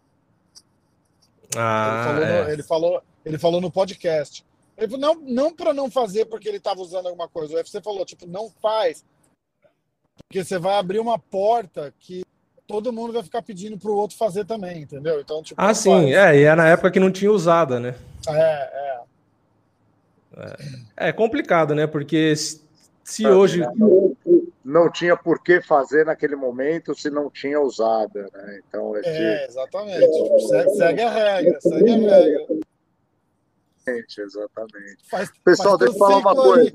Ah, ele, falou é. no, ele, falou, ele falou no podcast. Ele falou, não, não para não fazer porque ele estava usando alguma coisa. O UFC falou, tipo, não faz. Porque você vai abrir uma porta que todo mundo vai ficar pedindo para o outro fazer também, entendeu? Então, tipo, ah, sim, faz. é, e é na época que não tinha usada, né? É, é. É, é complicado, né? Porque se, se hoje não tinha por que fazer naquele momento se não tinha usada, né? Então, esse... É, exatamente. Segue, segue, a regra, segue a regra. Exatamente. Faz, Pessoal, faz deixa eu falar uma coisa.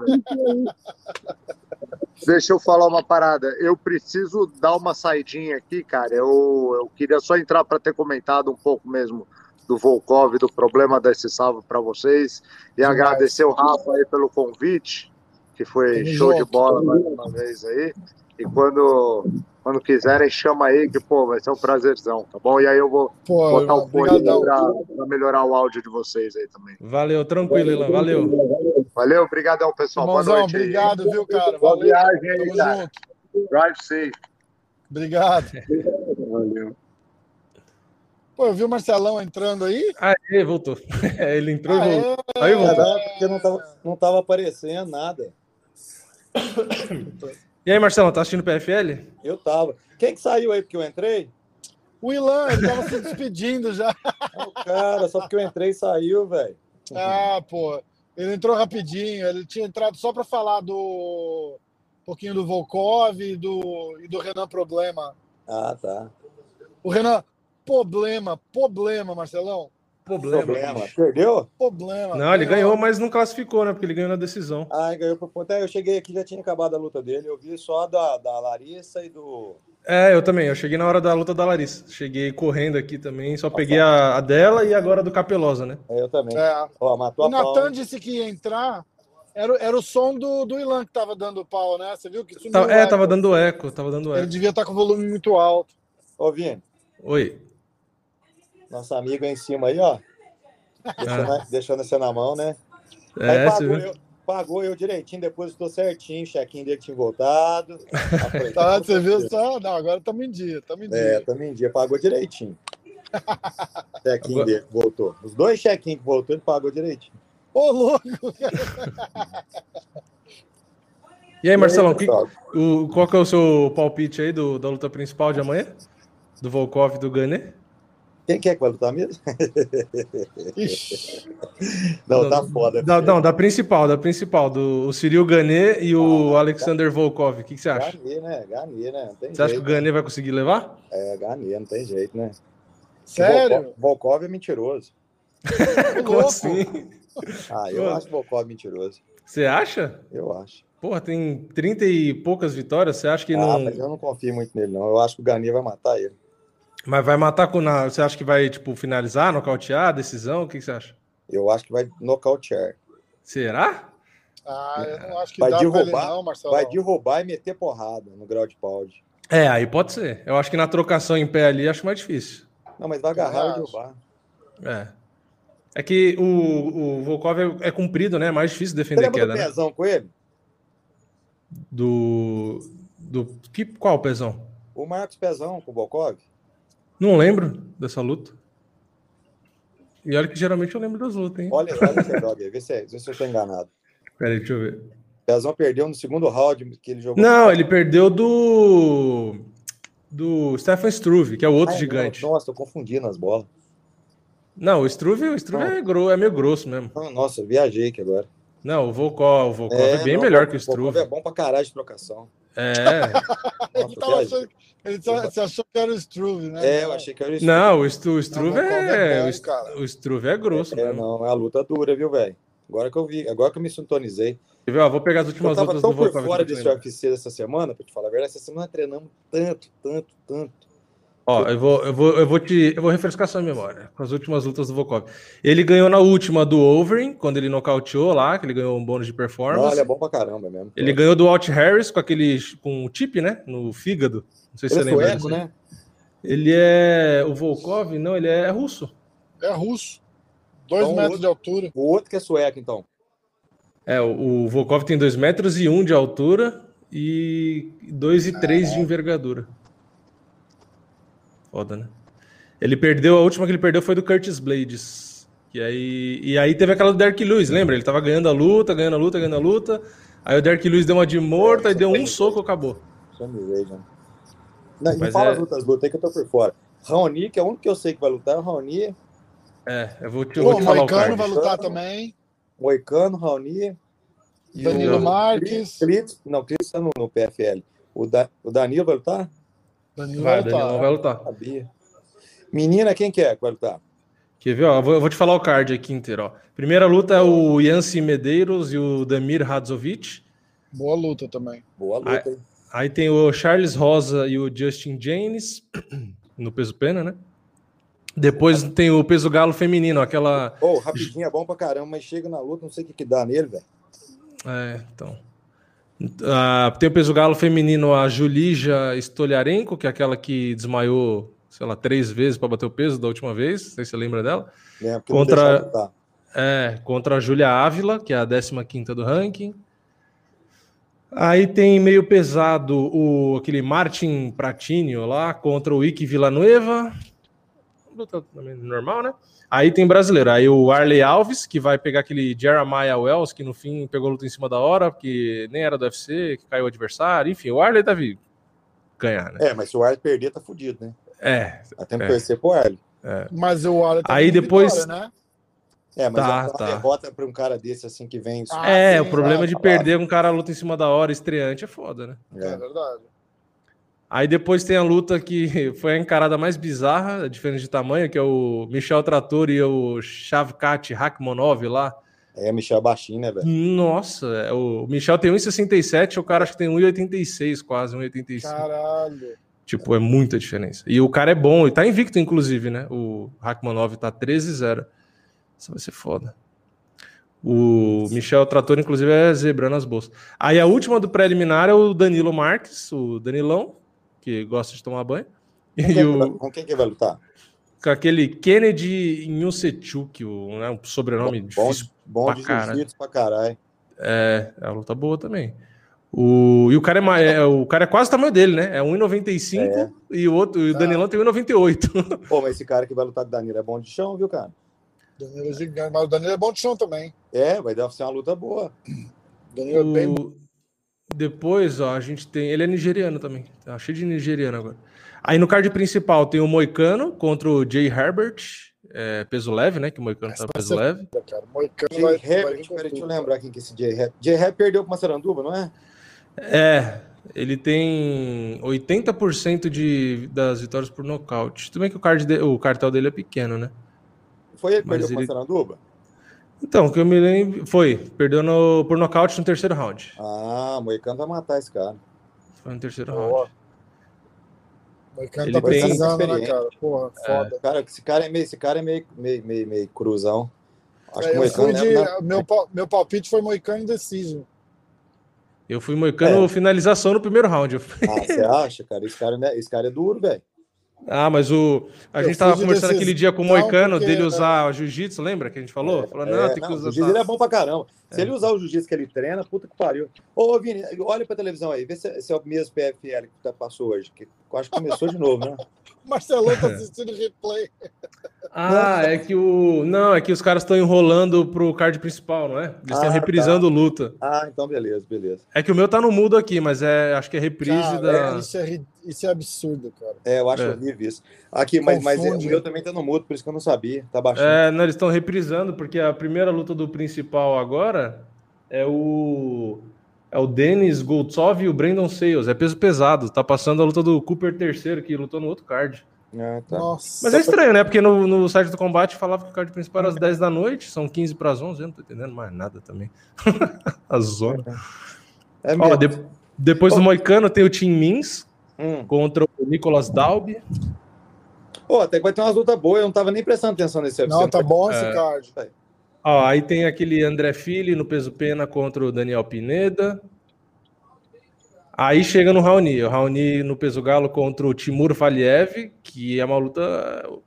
deixa eu falar uma parada. Eu preciso dar uma saidinha aqui, cara. Eu, eu queria só entrar para ter comentado um pouco mesmo do Volkov, do problema desse salve para vocês e agradecer o Rafa aí pelo convite que foi show de bola mais uma vez aí. E quando, quando quiserem, chama aí, que pô, vai ser um prazerzão, tá bom? E aí eu vou pô, botar o fone para melhorar o áudio de vocês aí também. Valeu, tranquilo, Ilan, valeu. Valeu, obrigadão, pessoal. Irmãozão, Boa noite. Obrigado, aí. viu, cara? Boa valeu. viagem aí, Tamo cara. Junto. Drive safe. Obrigado. Valeu. Pô, eu vi o Marcelão entrando aí. Aí, voltou. Ele entrou e voltou. É... Aí voltou. É, porque não tava, não tava aparecendo nada. E aí, Marcelo, tá assistindo o PFL? Eu tava. Quem que saiu aí porque eu entrei? O Ilan, ele tava se despedindo já. Não, cara, só porque eu entrei e saiu, velho. Ah, pô. Ele entrou rapidinho, ele tinha entrado só para falar do um pouquinho do Volkov e do, e do Renan Problema. Ah, tá. O Renan, problema, problema, Marcelão. Problema. Problema. Perdeu? Problema. Não, ele ganhou, mas não classificou, né? Porque ele ganhou na decisão. Ah, ganhou por ponto. É, eu cheguei aqui já tinha acabado a luta dele. Eu vi só da, da Larissa e do. É, eu também. Eu cheguei na hora da luta da Larissa. Cheguei correndo aqui também. Só peguei a, a dela e agora a do Capelosa, né? É, Eu também. É. Ó, matou O a pau. Natan disse que ia entrar. Era, era o som do, do Ilan que tava dando pau, né? Você viu que sumiu Tava- o é, eco. tava dando eco. Tava dando Ele eco. devia estar com o volume muito alto. Ô, Vini, Oi. Nosso amigo aí em cima aí, ó. Deixando, deixando você na mão, né? Aí É, você pagou, eu, pagou eu direitinho, depois estou certinho, o check-in dele tinha voltado. Tá, você viu só? Não, agora estamos em dia, estamos em dia. É, também dia, pagou direitinho. Check-in Agora- dele, voltou. Os dois check-in que voltou, ele pagou direitinho. Ô, louco! E aí, Marcelão, aí, que- o, qual que é o seu palpite aí do, da luta principal de amanhã? Do Volkov e do Gané? Quem quer que vai lutar mesmo? Ixi, Não, tá foda. Da, não, da principal, da principal. Do o Cyril Gané e o Alexander Volkov. O que, que você acha? Ganhei, né? Ganhei, né? Não tem Você acha que jeito. o Gané vai conseguir levar? É, ganhei, não tem jeito, né? sério? Volkov, Volkov é mentiroso. Como assim? Ah, eu acho Volkov mentiroso. Você acha? Eu acho. Porra, tem 30 e poucas vitórias. Você acha que ah, não. mas eu não confio muito nele, não. Eu acho que o Ganê vai matar ele. Mas vai matar com. Na... Você acha que vai, tipo, finalizar, nocautear, decisão? O que, que você acha? Eu acho que vai nocautear. Será? Ah, eu não acho que Vai dá pra ele derrubar, não, Marcelo. Vai derrubar e meter porrada no grau de paude. É, aí pode ser. Eu acho que na trocação em pé ali acho mais difícil. Não, mas vai agarrar e derrubar. É. É que o, o Volkov é, é comprido, né? É mais difícil Você defender lembra queda, do né? pezão com ele? Do. Do. Que, qual pezão? O Marcos Pezão com o Volkov? Não lembro dessa luta. E olha que geralmente eu lembro das lutas, hein? Olha, olha esse aí, vê se, vê se eu tô enganado. Peraí, deixa eu ver. Pezão perdeu no segundo round que ele jogou. Não, ele perdeu do. Do Stefan Struve, que é o outro Ai, gigante. não, Nossa, tô confundindo as bolas. Não, o Struve, o Struve é, gro, é meio grosso mesmo. Ah, Nossa, viajei aqui agora. Não, o Volkov, o Volkov é, bem não, melhor que o Volkov Struve. é bom pra caralho de trocação. É. Ele, Nossa, tava achando, ele você achou que era o Struve, né? É, eu achei que era isso. Não, o, Stru, o Struve Não, o Volkov é. é o o Struve é grosso É, mesmo. não, é a luta dura, viu, velho? Agora que eu vi, agora que eu me sintonizei. Ver? Ó, vou pegar as Eu últimas tava lutas tão do por fora desse. UFC dessa semana, pra te falar a verdade, essa semana treinamos tanto, tanto, tanto. Ó, eu vou, eu vou, eu vou te, eu vou refrescar sua memória com as últimas lutas do Volkov. Ele ganhou na última do Overing, quando ele nocauteou lá, que ele ganhou um bônus de performance. ele é bom pra caramba mesmo. Ele ganhou do Alt Harris com aquele com o chip, né, no fígado. Não sei se Ele você é lembra. sueco, né? Ele é o Volkov, não, ele é russo. É russo. Dois Então, metros outro- de altura. O outro que é sueco, então. É, o, o Volkov tem 2 metros e 1 de altura e 2 e 3 de envergadura. Foda, né? Ele perdeu, a última que ele perdeu foi do Curtis Blades. E aí, e aí teve aquela do Derek Lewis, lembra? Ele tava ganhando a luta, ganhando a luta, ganhando a luta. Aí o Derek Lewis deu uma de morto, aí deu um soco e acabou. Me? Não, e Mas fala é- as outras lutas aí que eu tô por fora. Raoni, que é o único que eu sei que vai lutar, é o Raoni, É, eu vou te, eu Pô, vou o te falar o Moicano vai lutar também. Moicano, Raoni. E Danilo o- Marques. Cris, não, Cris tá no, no PFL. O, da, o Danilo vai lutar? Danilo Vai, vai lutar. vai lutar. Sabia. Menina, quem que é que vai lutar? Quer ver? Ó, eu vou, eu vou te falar o card aqui inteiro. Ó. Primeira luta é o Yancy Medeiros e o Damir Hadzovic. Boa luta também. Boa luta, hein? Aí tem o Charles Rosa e o Justin James, no peso pena, né? Depois tem o peso galo feminino, aquela. Ô, rapidinho é bom pra caramba, mas chega na luta, não sei o que, que dá nele, velho. É, então. Ah, tem o peso galo feminino, a Julija Stoliarenko, que é aquela que desmaiou, sei lá, três vezes para bater o peso da última vez. Não sei se você lembra dela. Porque Contra-. É, contra a Júlia Ávila, que é a 15 do ranking. Aí tem meio pesado o aquele Martin Pratinho lá contra o Ike Villanueva. Também normal, né? Aí tem brasileiro. Aí o Arley Alves, que vai pegar aquele Jeremiah Wells, que no fim pegou a luta em cima da hora, porque nem era do UFC, que caiu o adversário. Enfim, o Arley deve ganhar, né? É, mas se o Arley perder, tá fudido, né? É, Até que É. torcer pro Arley. Mas o Ara tá Aí depois- vitória, né? É, mas Tá, é uma tá. derrota pra um cara desse assim que vem. Ah, é sim, o problema vai de falar. perder um cara a luta em cima da hora, estreante, é foda, né? É, É. verdade. Aí depois tem a luta que foi a encarada mais bizarra, diferente de tamanho, que é o Michel Trator e o Shavkat Rakhmonov lá. É, Michel baixinho, né, velho? Nossa, é, o Michel tem 1,67, o cara acho que tem 1,86 quase, 1,85. Caralho. Tipo, é muita diferença. E o cara é bom, e tá invicto, inclusive, né? O Rakhmanov tá 13-0. Isso vai ser foda. O Michel Trator, inclusive, é zebrando as bolsas. Aí a última do preliminar é o Danilo Marques, o Danilão, que gosta de tomar banho. Com quem, o... com quem que vai lutar? Com aquele Kennedy Nusechuk, o né, um sobrenome bom, difícil. Bom, bom de jiu-jitsu pra caralho. É, é uma luta boa também. O, e o cara é, é, o cara é quase o tamanho dele, né? É 1,95 é. e o outro, o Danilão ah. tem 1,98. Pô, mas esse cara que vai lutar com o Danilo é bom de chão, viu, cara? Danilo é gigante, mas o Danilo é bom de chão também. É, vai dar ser uma luta boa. Danilo o... é bem Depois, ó, a gente tem. Ele é nigeriano também. Tá cheio de nigeriano agora. Aí no card principal tem o Moicano contra o Jay Herbert, é, peso leve, né? Que o Moicano tá peso leve. Cara, Moicano Jay vai, Herbert, vai deixa eu lembrar quem que é esse Jay Herbert. Jay Herbert perdeu com o Massaranduba, não é? É, ele tem 80% de, das vitórias por nocaute. Tudo bem que o, card de, o cartel dele é pequeno, né? Foi ele que perdeu ele... com o Massaranduba? Então, que eu me lembro. Foi, perdeu no, por nocaute no terceiro round. Ah, o Moicano vai matar esse cara. Foi no terceiro round. O Moicano tá precisando, né, cara? Porra, é. foda. Cara, esse cara é meio, esse cara é meio, meio, meio, meio cruzão. Acho é, que o Moicano de, é, meu, meu palpite foi Moicano Decision. Eu fui moicano é. finalização no primeiro round. Ah, você acha, cara? Esse cara, né? Esse cara é duro, velho. Ah, mas o. A eu gente tava conversando aquele dia com o Moicano dele né? usar o jiu-jitsu, lembra que a gente falou? É, falou, não, é, tem que usar. O jiu-jitsu é bom pra caramba. Se é. ele usar o jiu-jitsu que ele treina, puta que pariu. Ô, Vini, olha pra televisão aí, vê se, se é o mesmo PFL que passou hoje, que acho que começou de novo, né? Marcelão tá assistindo replay. Ah, é que o. Não, é que os caras estão enrolando pro card principal, não é? Eles estão ah, reprisando tá. luta. Ah, então beleza, beleza. É que o meu tá no mudo aqui, mas é, acho que é reprise cara, da. É, isso, é, isso é absurdo, cara. É, eu acho é. horrível isso. Aqui, mas, mas é, o meu também tá no mudo, por isso que eu não sabia. Tá baixando. É, não, eles estão reprisando, porque a primeira luta do principal agora é o. É o Denis Goltsov e o Brandon Sales. É peso pesado. Tá passando a luta do Cooper terceiro, que lutou no outro card. Ah, tá. Mas é estranho, né? Porque no, no site do combate falava que o card principal era às 10 da noite, são 15 para as 11, eu não tô entendendo mais nada também. a zona. É Ó, de, depois do Moicano tem o Tim Mins hum. contra o Nicolas Dalby. Pô, até que vai ter umas lutas boas, eu não tava nem prestando atenção nesse episódio. Não, tá bom esse é... card. Ó, aí tem aquele André Fili no peso pena contra o Daniel Pineda. Aí chega no Raoni, o Raoni no peso galo contra o Timur Valiev, que é uma luta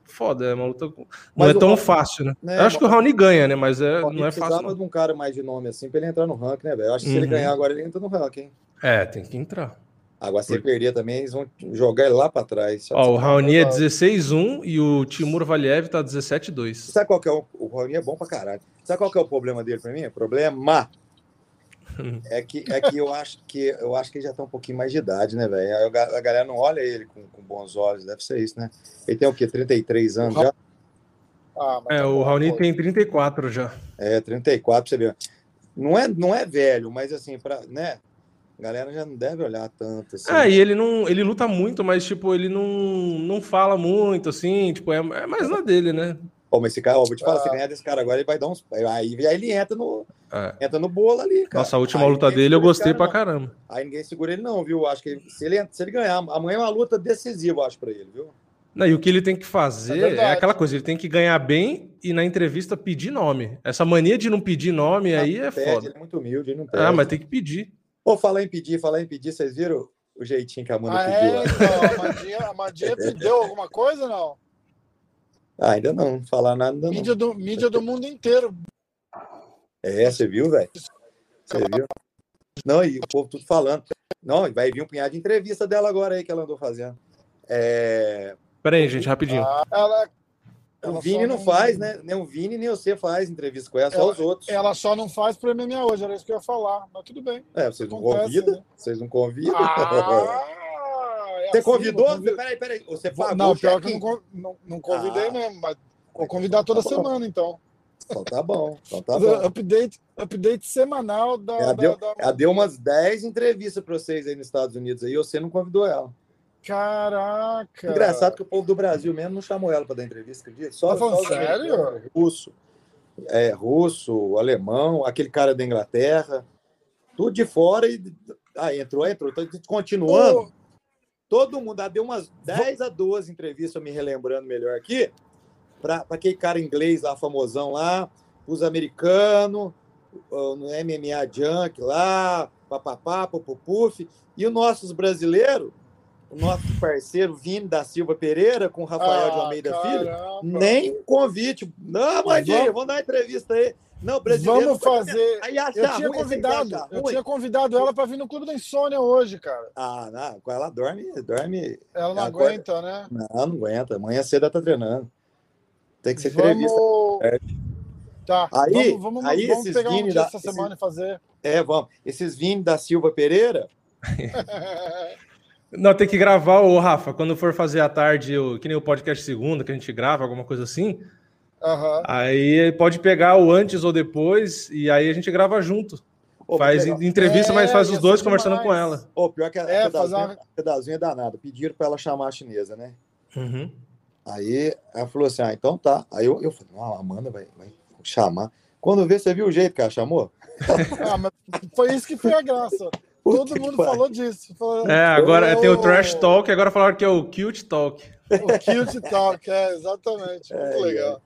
foda, é uma luta não mas é tão Raoni, fácil, né? né? Eu acho que o Raoni ganha, né? Mas é, não é fácil. Não. de um cara mais de nome assim para ele entrar no ranking, né, velho? Eu acho que uhum. se ele uhum. ganhar agora ele entra no ranking. Hein? É, tem que entrar. Agora se ele perder também, eles vão jogar ele lá para trás. Ó, o Raoni é 16-1 e o Timur Valiev tá 17-2. Sabe qual que é o, o Raoni é bom pra caralho. Sabe qual que é o problema dele para mim? O problema é que, é que eu acho que eu acho que ele já tá um pouquinho mais de idade, né, velho? A galera não olha ele com, com, bons olhos, deve ser isso, né? Ele tem o quê? 33 anos já? Ah, é, tá o Raoni tem 34 já. É, 34, você vê. Não é, não é velho, mas assim, para, né? A galera já não deve olhar tanto. Assim. É, e ele não. Ele luta muito, mas, tipo, ele não, não fala muito, assim, tipo, é, é mais na dele, né? Pô, mas esse cara, ó, vou te falar, ah. se ganhar desse cara agora, ele vai dar uns. Aí, aí ele entra no, é. entra no bolo ali, cara. Nossa, a última aí luta dele eu gostei cara, pra caramba. Aí ninguém segura ele, não, viu? Acho que ele, se, ele, se ele ganhar, amanhã é uma luta decisiva, acho, pra ele, viu? Não, e o que ele tem que fazer é, é, aquela coisa, ele tem que ganhar bem e na entrevista pedir nome. Essa mania de não pedir nome não, aí é pede, foda. Ele é muito humilde, ele não pede. Ah, mas tem que pedir. Pô, falar em pedir, falar em pedir, vocês viram o jeitinho que a Amanda ah, pediu? É, então, a Amandinha, a Amandinha pediu alguma coisa não? Ah, ainda não, não falar nada. Ainda mídia, não. Do, mídia do mundo inteiro. É, você viu, velho? Você viu? Não, e o povo tudo falando. Não, vai vir um punhado de entrevista dela agora aí que ela andou fazendo. É... Peraí, gente, rapidinho. Ah, ela, ela o Vini não, não faz, né? Nem o Vini nem você faz entrevista com ela, ela, só os outros. Ela só não faz pro MMA hoje, era isso que eu ia falar, mas tudo bem. É, vocês não convidam? Né? Vocês não convidam? Ah! Você convidou? Convid... Peraí, peraí. Você pagou Não, pior que eu não, não, não convidei ah, mesmo, mas vou convidar toda tá semana, então. Então tá bom. Então tá bom. Update, update semanal da. Ela, deu, da... ela deu umas 10 entrevistas para vocês aí nos Estados Unidos aí, você não convidou ela. Caraca! Engraçado que o povo do Brasil mesmo não chamou ela para dar entrevista, acredita? Só, tá falando só sério? Russo. É, russo, alemão, aquele cara da Inglaterra, tudo de fora e. Ah, entrou, entrou, tá continuando. Todo mundo, ah, deu umas 10 a 12 entrevistas, me relembrando melhor aqui, para aquele cara inglês lá, famosão lá, os americanos, no MMA Junk lá, papapá, pupupuf, e os nossos brasileiros, o nosso parceiro Vini da Silva Pereira com o Rafael ah, de Almeida caramba. Filho, nem convite. Não, Mandinho, vamos... vamos dar uma entrevista aí. Não, brasileiro. Vamos fazer. Aí eu tinha ruim, convidado, eu tinha convidado ela para vir no Clube da Insônia hoje, cara. Ah, não, ela dorme, dorme. Ela não ela aguenta, acorda... né? Não, não aguenta. Amanhã cedo ela tá treinando. Tem que ser vamos... entrevista. Tá. Aí, vamos, vamos, aí vamos esses pegar um Vini da, essa semana esses, e fazer. É, vamos. Esses Vini da Silva Pereira. Não, tem que gravar, o Rafa, quando for fazer à tarde, o, que nem o podcast segunda, que a gente grava, alguma coisa assim. Uhum. Aí pode pegar o antes ou depois, e aí a gente grava junto. faz entrevista, é, mas faz os dois conversando demais. com ela. Pô, pior que a, é, pedazinha, uma... é danada. Pediram para ela chamar a chinesa, né? Uhum. Aí ela falou assim: ah, então tá. Aí eu, eu falei: não, a Amanda vai, vai chamar. Quando vê, você viu o jeito que ela chamou? ah, mas foi isso que foi a graça. Todo mundo falou disso. Falou, é, agora oh, tem o Trash Talk, agora falaram que é o Cute Talk. O Cute Talk, é, exatamente. Muito é, legal.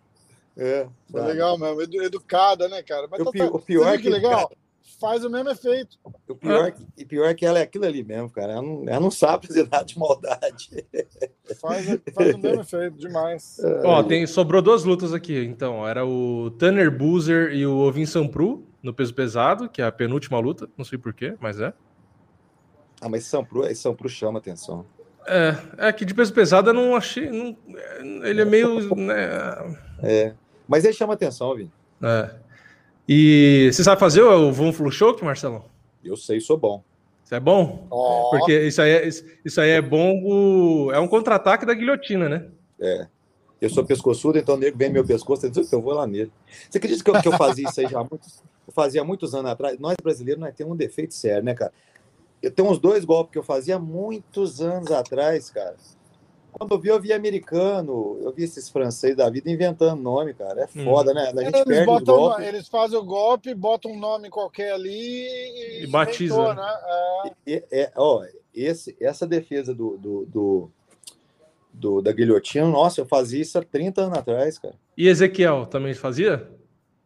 É, foi legal mesmo. Educada, né, cara? Mas o, tá, pior, o pior é que, que legal. Cara, faz o mesmo efeito. O pior, é. e pior é que ela é aquilo ali mesmo, cara. Ela não, ela não sabe fazer nada de maldade. Faz, faz o mesmo efeito, demais. É. Ó, tem, sobrou duas lutas aqui, então. Era o Tanner Boozer e o Ovin Sampru no peso pesado, que é a penúltima luta. Não sei porquê, mas é. Ah, mas Sampru, Sampru chama atenção. É, é que de peso pesado eu não achei. Não, ele é meio. Né... É. Mas ele chama atenção, Vini. É. E você sabe fazer o Von Fluchoke, Marcelo? Eu sei, sou bom. Isso é bom? Oh. Porque isso aí, é, isso aí é bom. O... É um contra-ataque da guilhotina, né? É. Eu sou pescoçudo, então o nego vem meu pescoço e diz eu vou lá nele. Você acredita que eu, que eu fazia isso aí já muitos, eu fazia muitos anos atrás? Nós brasileiros nós temos um defeito sério, né, cara? Eu tenho uns dois golpes que eu fazia muitos anos atrás, cara. Quando eu vi, eu vi americano, eu vi esses franceses da vida inventando nome, cara. É hum. foda, hum. né? A gente eles, perde botam, golpe. eles fazem o golpe, botam um nome qualquer ali e, e batiza. Inventou, né? É. E, é, ó, esse, essa defesa do, do, do, do, da guilhotina, nossa, eu fazia isso há 30 anos atrás, cara. E Ezequiel também fazia?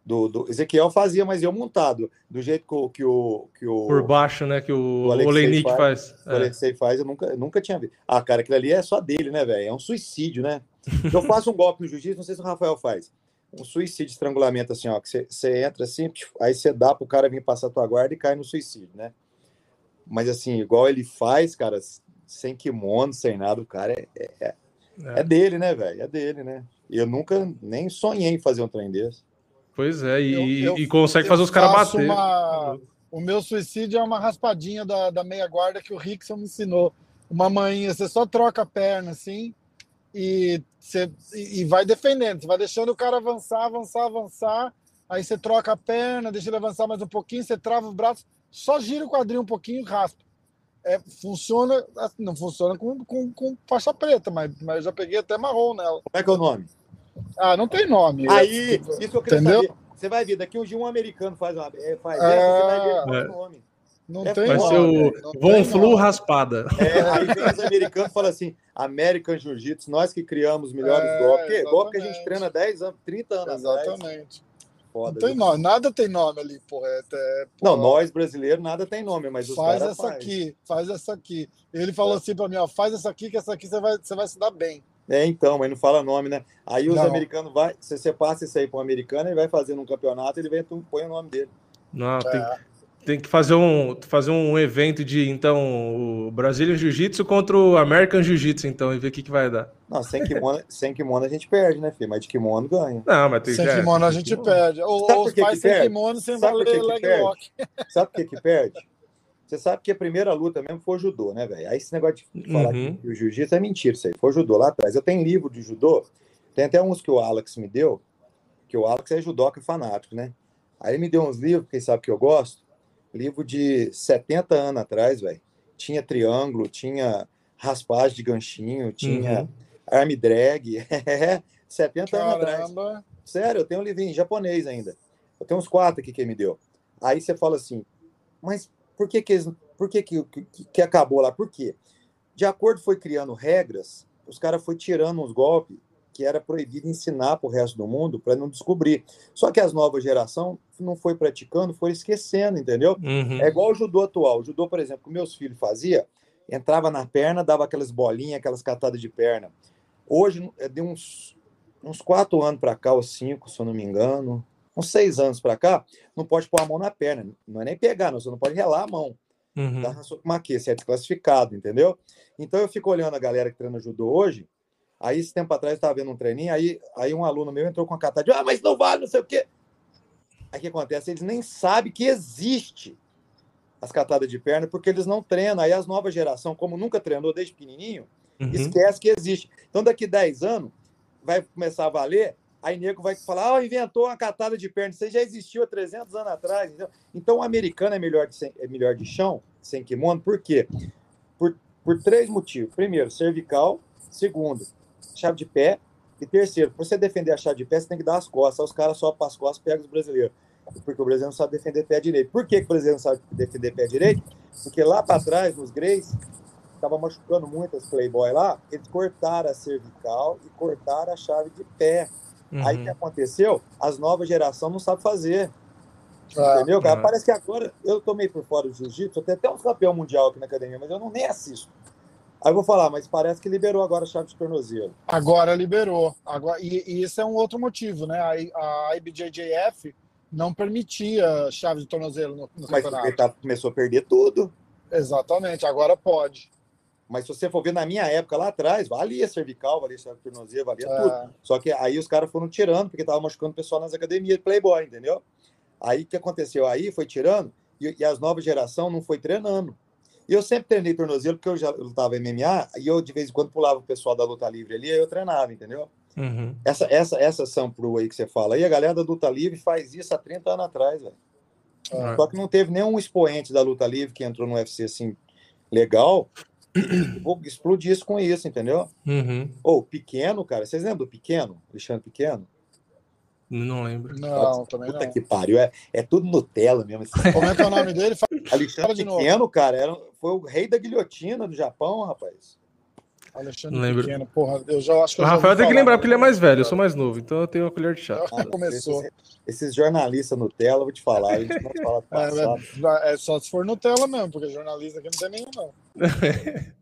Do, do, Ezequiel fazia, mas eu montado, do jeito que o. Que o, que o Por baixo, né? Que o, o Olenik faz. faz. O é. Alexei faz, eu nunca, nunca tinha visto. Ah, cara, aquilo ali é só dele, né, velho? É um suicídio, né? eu faço um golpe no jiu-jitsu, não sei se o Rafael faz. Um suicídio, estrangulamento, assim, ó, que você entra assim, aí você dá pro cara vir passar a tua guarda e cai no suicídio, né? Mas assim, igual ele faz, cara, sem kimono, sem nada, o cara é, é, é, é. dele, né, velho? É dele, né? E eu nunca nem sonhei em fazer um trem desse. Pois é, e, eu, eu, e consegue fazer os caras bater. Uma... O meu suicídio é uma raspadinha da, da meia guarda que o Rickson me ensinou. Uma manhinha, você só troca a perna assim e, você, e vai defendendo. Você vai deixando o cara avançar, avançar, avançar. Aí você troca a perna, deixa ele avançar mais um pouquinho, você trava o braço, só gira o quadril um pouquinho e raspa. É, funciona, assim, não funciona com, com, com faixa preta, mas, mas eu já peguei até marrom nela. Como é que é o nome? Ah, não tem nome. Aí, é, isso eu queria entendeu? saber. Você vai ver, daqui um dia um americano faz, uma, é, faz essa, você vai ver qual é o nome. Não é, tem vai ser o Von Flu raspada. É, aí vem os americanos e falam assim: American Jiu-Jitsu, nós que criamos os melhores é, golpes. Golpe que a gente treina 10 anos, 30 anos. Exatamente. Foda, não tem nome, nada tem nome ali, porra. É, é, porra. Não, nós brasileiros nada tem nome, mas os faz essa faz. aqui, faz essa aqui. Ele falou é. assim para mim, ó, faz essa aqui que essa aqui você vai, você vai se dar bem. É, então, mas não fala nome, né? Aí os não. americanos vai, se você passa isso aí para um americano, ele vai fazendo um campeonato, ele vem tu põe o nome dele. Não, tem, é. tem que fazer um, fazer um evento de então o Brazilian Jiu-Jitsu contra o American Jiu-Jitsu, então, e ver o que, que vai dar. Não, sem kimono, sem kimono a gente perde, né, filho? Mas de kimono ganha. Não, mas tem Sem kimono a gente perde. Ou, faz sem kimono sem Sabe valer leg lock. Sabe por que que perde? Você sabe que a primeira luta mesmo foi o judô, né, velho? Aí esse negócio de falar uhum. que o jiu-jitsu é mentira, isso aí. Foi o judô lá atrás. Eu tenho livro de judô, tem até uns que o Alex me deu, que o Alex é judoca fanático, né? Aí ele me deu uns livros, quem sabe que eu gosto, livro de 70 anos atrás, velho. Tinha triângulo, tinha raspagem de ganchinho, tinha uhum. arm drag. 70 Caramba. anos atrás. Sério, eu tenho um livrinho em japonês ainda. Eu tenho uns quatro aqui que ele me deu. Aí você fala assim, mas por que que, por que, que, que, acabou lá? Por quê? De acordo foi criando regras, os caras foi tirando uns golpes que era proibido ensinar para o resto do mundo para não descobrir. Só que as novas gerações não foi praticando, foi esquecendo, entendeu? Uhum. É igual o judô atual. O judô, por exemplo, que meus filhos fazia, entrava na perna, dava aquelas bolinhas, aquelas catadas de perna. Hoje, é de uns, uns quatro anos para cá, ou cinco, se eu não me engano, uns seis anos para cá, não pode pôr a mão na perna. Não é nem pegar, não, você não pode relar a mão. Uhum. Tá uma aqui, você é desclassificado, entendeu? Então eu fico olhando a galera que treina judô hoje, Aí, esse tempo atrás, eu estava vendo um treininho, aí, aí um aluno meu entrou com a catada de, ah, mas não vale, não sei o quê. Aí o que acontece? Eles nem sabem que existe as catadas de perna, porque eles não treinam. Aí as novas gerações, como nunca treinou desde pequenininho, uhum. esquece que existe. Então, daqui 10 anos, vai começar a valer, aí nego vai falar, ah, inventou uma catada de perna, isso já existiu há 300 anos atrás. Entendeu? Então, o americano é melhor de, é melhor de chão, sem kimono, por quê? Por, por três motivos. Primeiro, cervical. Segundo, chave de pé. E terceiro, para você defender a chave de pé, você tem que dar as costas. Aí os caras só as costas pegam os brasileiros. Porque o brasileiro não sabe defender pé direito. Por que, que o brasileiro não sabe defender pé direito? Porque lá para trás, nos Greys, estava machucando muito as Playboy lá, eles cortaram a cervical e cortaram a chave de pé. Uhum. Aí o que aconteceu? As novas gerações não sabem fazer. Ah, entendeu, cara? Parece que agora eu tomei por fora do jiu-jitsu, eu tenho até um campeão mundial aqui na academia, mas eu não nem assisto. Aí eu vou falar, mas parece que liberou agora a chave de tornozelo. Agora liberou. Agora, e, e isso é um outro motivo, né? A, a IBJJF não permitia chave de tornozelo no, no mas campeonato. Mas tá, começou a perder tudo. Exatamente, agora pode. Mas se você for ver na minha época lá atrás, valia cervical, valia tornozelo, valia é. tudo. Só que aí os caras foram tirando, porque tava machucando o pessoal nas academias de Playboy, entendeu? Aí o que aconteceu? Aí foi tirando e, e as novas gerações não foi treinando. E eu sempre treinei tornozelo, porque eu já lutava MMA, e eu de vez em quando pulava o pessoal da luta livre ali, aí eu treinava, entendeu? Uhum. Essa, essa, essa Sampru aí que você fala, aí a galera da luta livre faz isso há 30 anos atrás, velho. Uhum. Só que não teve nenhum expoente da luta livre que entrou no UFC assim, legal, vou explodir isso com isso, entendeu? Uhum. Ou pequeno, cara, vocês lembram do pequeno? Alexandre Pequeno? Não lembro. Não, também Puta não. que pariu. É, é tudo Nutella mesmo. Como é que é o nome dele? Alexandre Pequeno, cara, era, foi o rei da guilhotina do Japão, rapaz. Alexandre lembro. Pequeno, porra, eu já acho que. O Rafael tem que lembrar porque ele é mais velho, eu sou mais novo, então eu tenho uma colher de chá. Ah, começou. Esses, esses jornalistas Nutella, vou te falar, a gente não fala é, é, é, só se for Nutella mesmo, porque jornalista aqui não tem nenhum, não.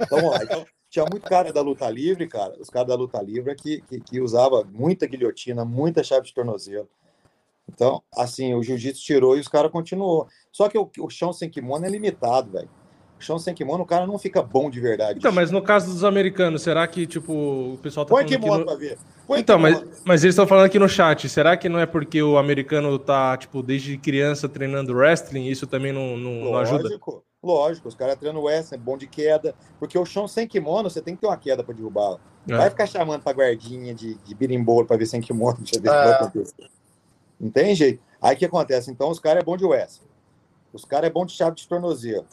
então, vamos lá. Então, tinha muito cara da luta livre, cara, os caras da luta livre que, que, que usava muita guilhotina, muita chave de tornozelo. Então, assim, o jiu-jitsu tirou e os caras continuou. Só que o, o chão sem kimono é limitado, velho. O chão sem kimono, o cara não fica bom de verdade. Então, mas no caso dos americanos, será que, tipo, o pessoal tá Põe falando kimono no... pra ver. Põe então, mas, mas eles estão falando aqui no chat, será que não é porque o americano tá, tipo, desde criança treinando wrestling isso também não, não, não ajuda? Lógico. Lógico, os caras treinam wrestling, bom de queda, porque o chão sem kimono, você tem que ter uma queda para derrubar. É. Vai ficar chamando pra guardinha de, de birimbolo para ver sem kimono, deixa eu ver é. se vai Não tem jeito. Aí o que acontece? Então, os caras é bom de wrestling. Os caras é bom de chave de tornozelo.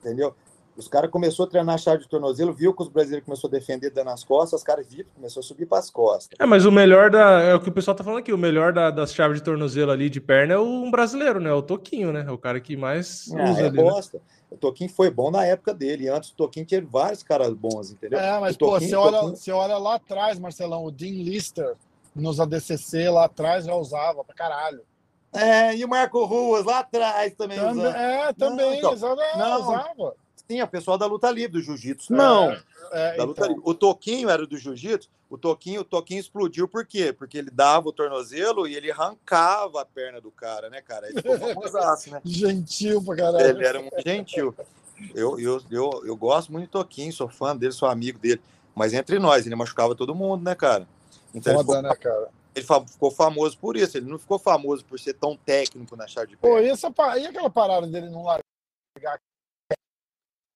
Entendeu? Os caras começou a treinar a chave de tornozelo, viu que os brasileiros começou a defender dando as costas, os caras viram, começou a subir para as costas. É, mas o melhor da. É o que o pessoal tá falando aqui, o melhor da, das chaves de tornozelo ali de perna é um brasileiro, né? O Toquinho, né? É o cara que mais ah, usa é ali, bosta. Né? O Toquinho foi bom na época dele. Antes o Toquinho tinha vários caras bons, entendeu? É, mas o pô, você, olha, Toquinho... você olha lá atrás, Marcelão, o Dean Lister nos ADCC lá atrás já usava pra caralho. É, e o Marco Ruas lá atrás também, também usava. É, também, não, então, não, usava. Sim, o pessoal da luta livre, do jiu-jitsu. Não. É, é, da luta então. livre. O Toquinho era do jiu-jitsu. O Toquinho, o Toquinho explodiu por quê? Porque ele dava o tornozelo e ele arrancava a perna do cara, né, cara? Ele ficou famosaço, né? gentil pra caralho. Ele era muito gentil. Eu, eu, eu, eu gosto muito do Toquinho, sou fã dele, sou amigo dele. Mas entre nós, ele machucava todo mundo, né, cara? Então Foda, ficou, né, cara? Ele ficou famoso por isso. Ele não ficou famoso por ser tão técnico na chave de perna. Pô, e, essa, e aquela parada dele não largar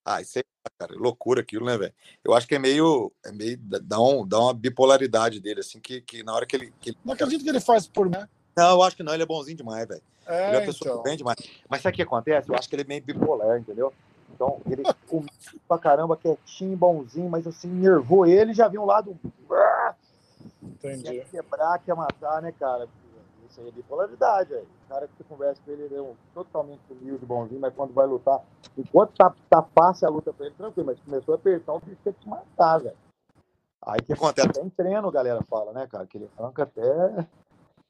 ah, isso é cara, loucura aquilo, né, velho? Eu acho que é meio. É meio dá, um, dá uma bipolaridade dele, assim, que, que na hora que ele. Que... Não acredito que ele faz por mim. Não, eu acho que não, ele é bonzinho demais, velho. É, ele é uma pessoa então. bem demais. Mas sabe o que acontece? Eu acho que ele é meio bipolar, entendeu? Então, ele começa pra caramba, quietinho, bonzinho, mas assim, nervou ele já viu um lado. Entendi. Quer quebrar, quer matar, né, cara? isso aí é bipolaridade, velho. O cara que você conversa com ele, ele é um totalmente humilde, bonzinho, mas quando vai lutar, enquanto tá, tá fácil a luta pra ele, tranquilo, mas começou a apertar, o bicho tem que te matar, velho. Aí o que acontece? Até em treino, a galera fala, né, cara? Que ele até.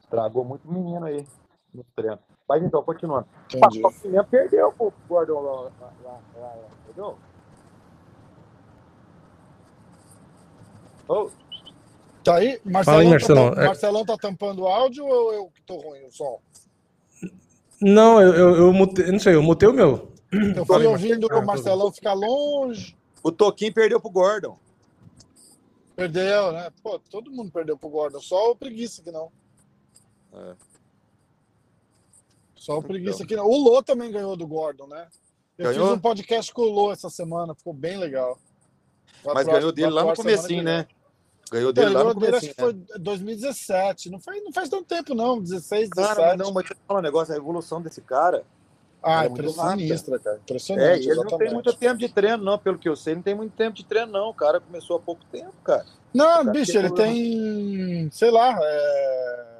Estragou muito menino aí no treino. Mas então, continuando. Entendi. O Pimenta perdeu pro Gordon lá, lá, lá, lá, lá, entendeu? Ô, Tá aí? Fala Marcelão, aí, tá, Marcelão. É- Marcelão tá tampando o áudio ou eu que tô ruim o som? Não, eu, eu, eu mutei, não sei, eu mutei o meu. Eu fui aí, ouvindo Marcelão. o Marcelão ficar longe. o Toquinho perdeu pro Gordon. Perdeu, né? Pô, todo mundo perdeu pro Gordon, só o preguiça que não. É. Só o preguiça Então. que não. O Lô também ganhou do Gordon, né? Eu Ganhou? fiz um podcast com o Lô essa semana, ficou bem legal. Vai Mas pro- ganhou dele lá no comecinho, né? Ganhou dele ele lá no dele, acho que né? foi 2017. Não faz, não faz tanto tempo, não. 16, 17. Cara, não, mas deixa eu falar um negócio, a evolução desse cara. ah, é muito impress- rápida. sinistra, cara. É, Impressionante. e ele não tem exatamente. muito tempo de treino, não, pelo que eu sei, ele não tem muito tempo de treino, não. O cara começou há pouco tempo, cara. Não, cara bicho, ele tem, sei lá, é...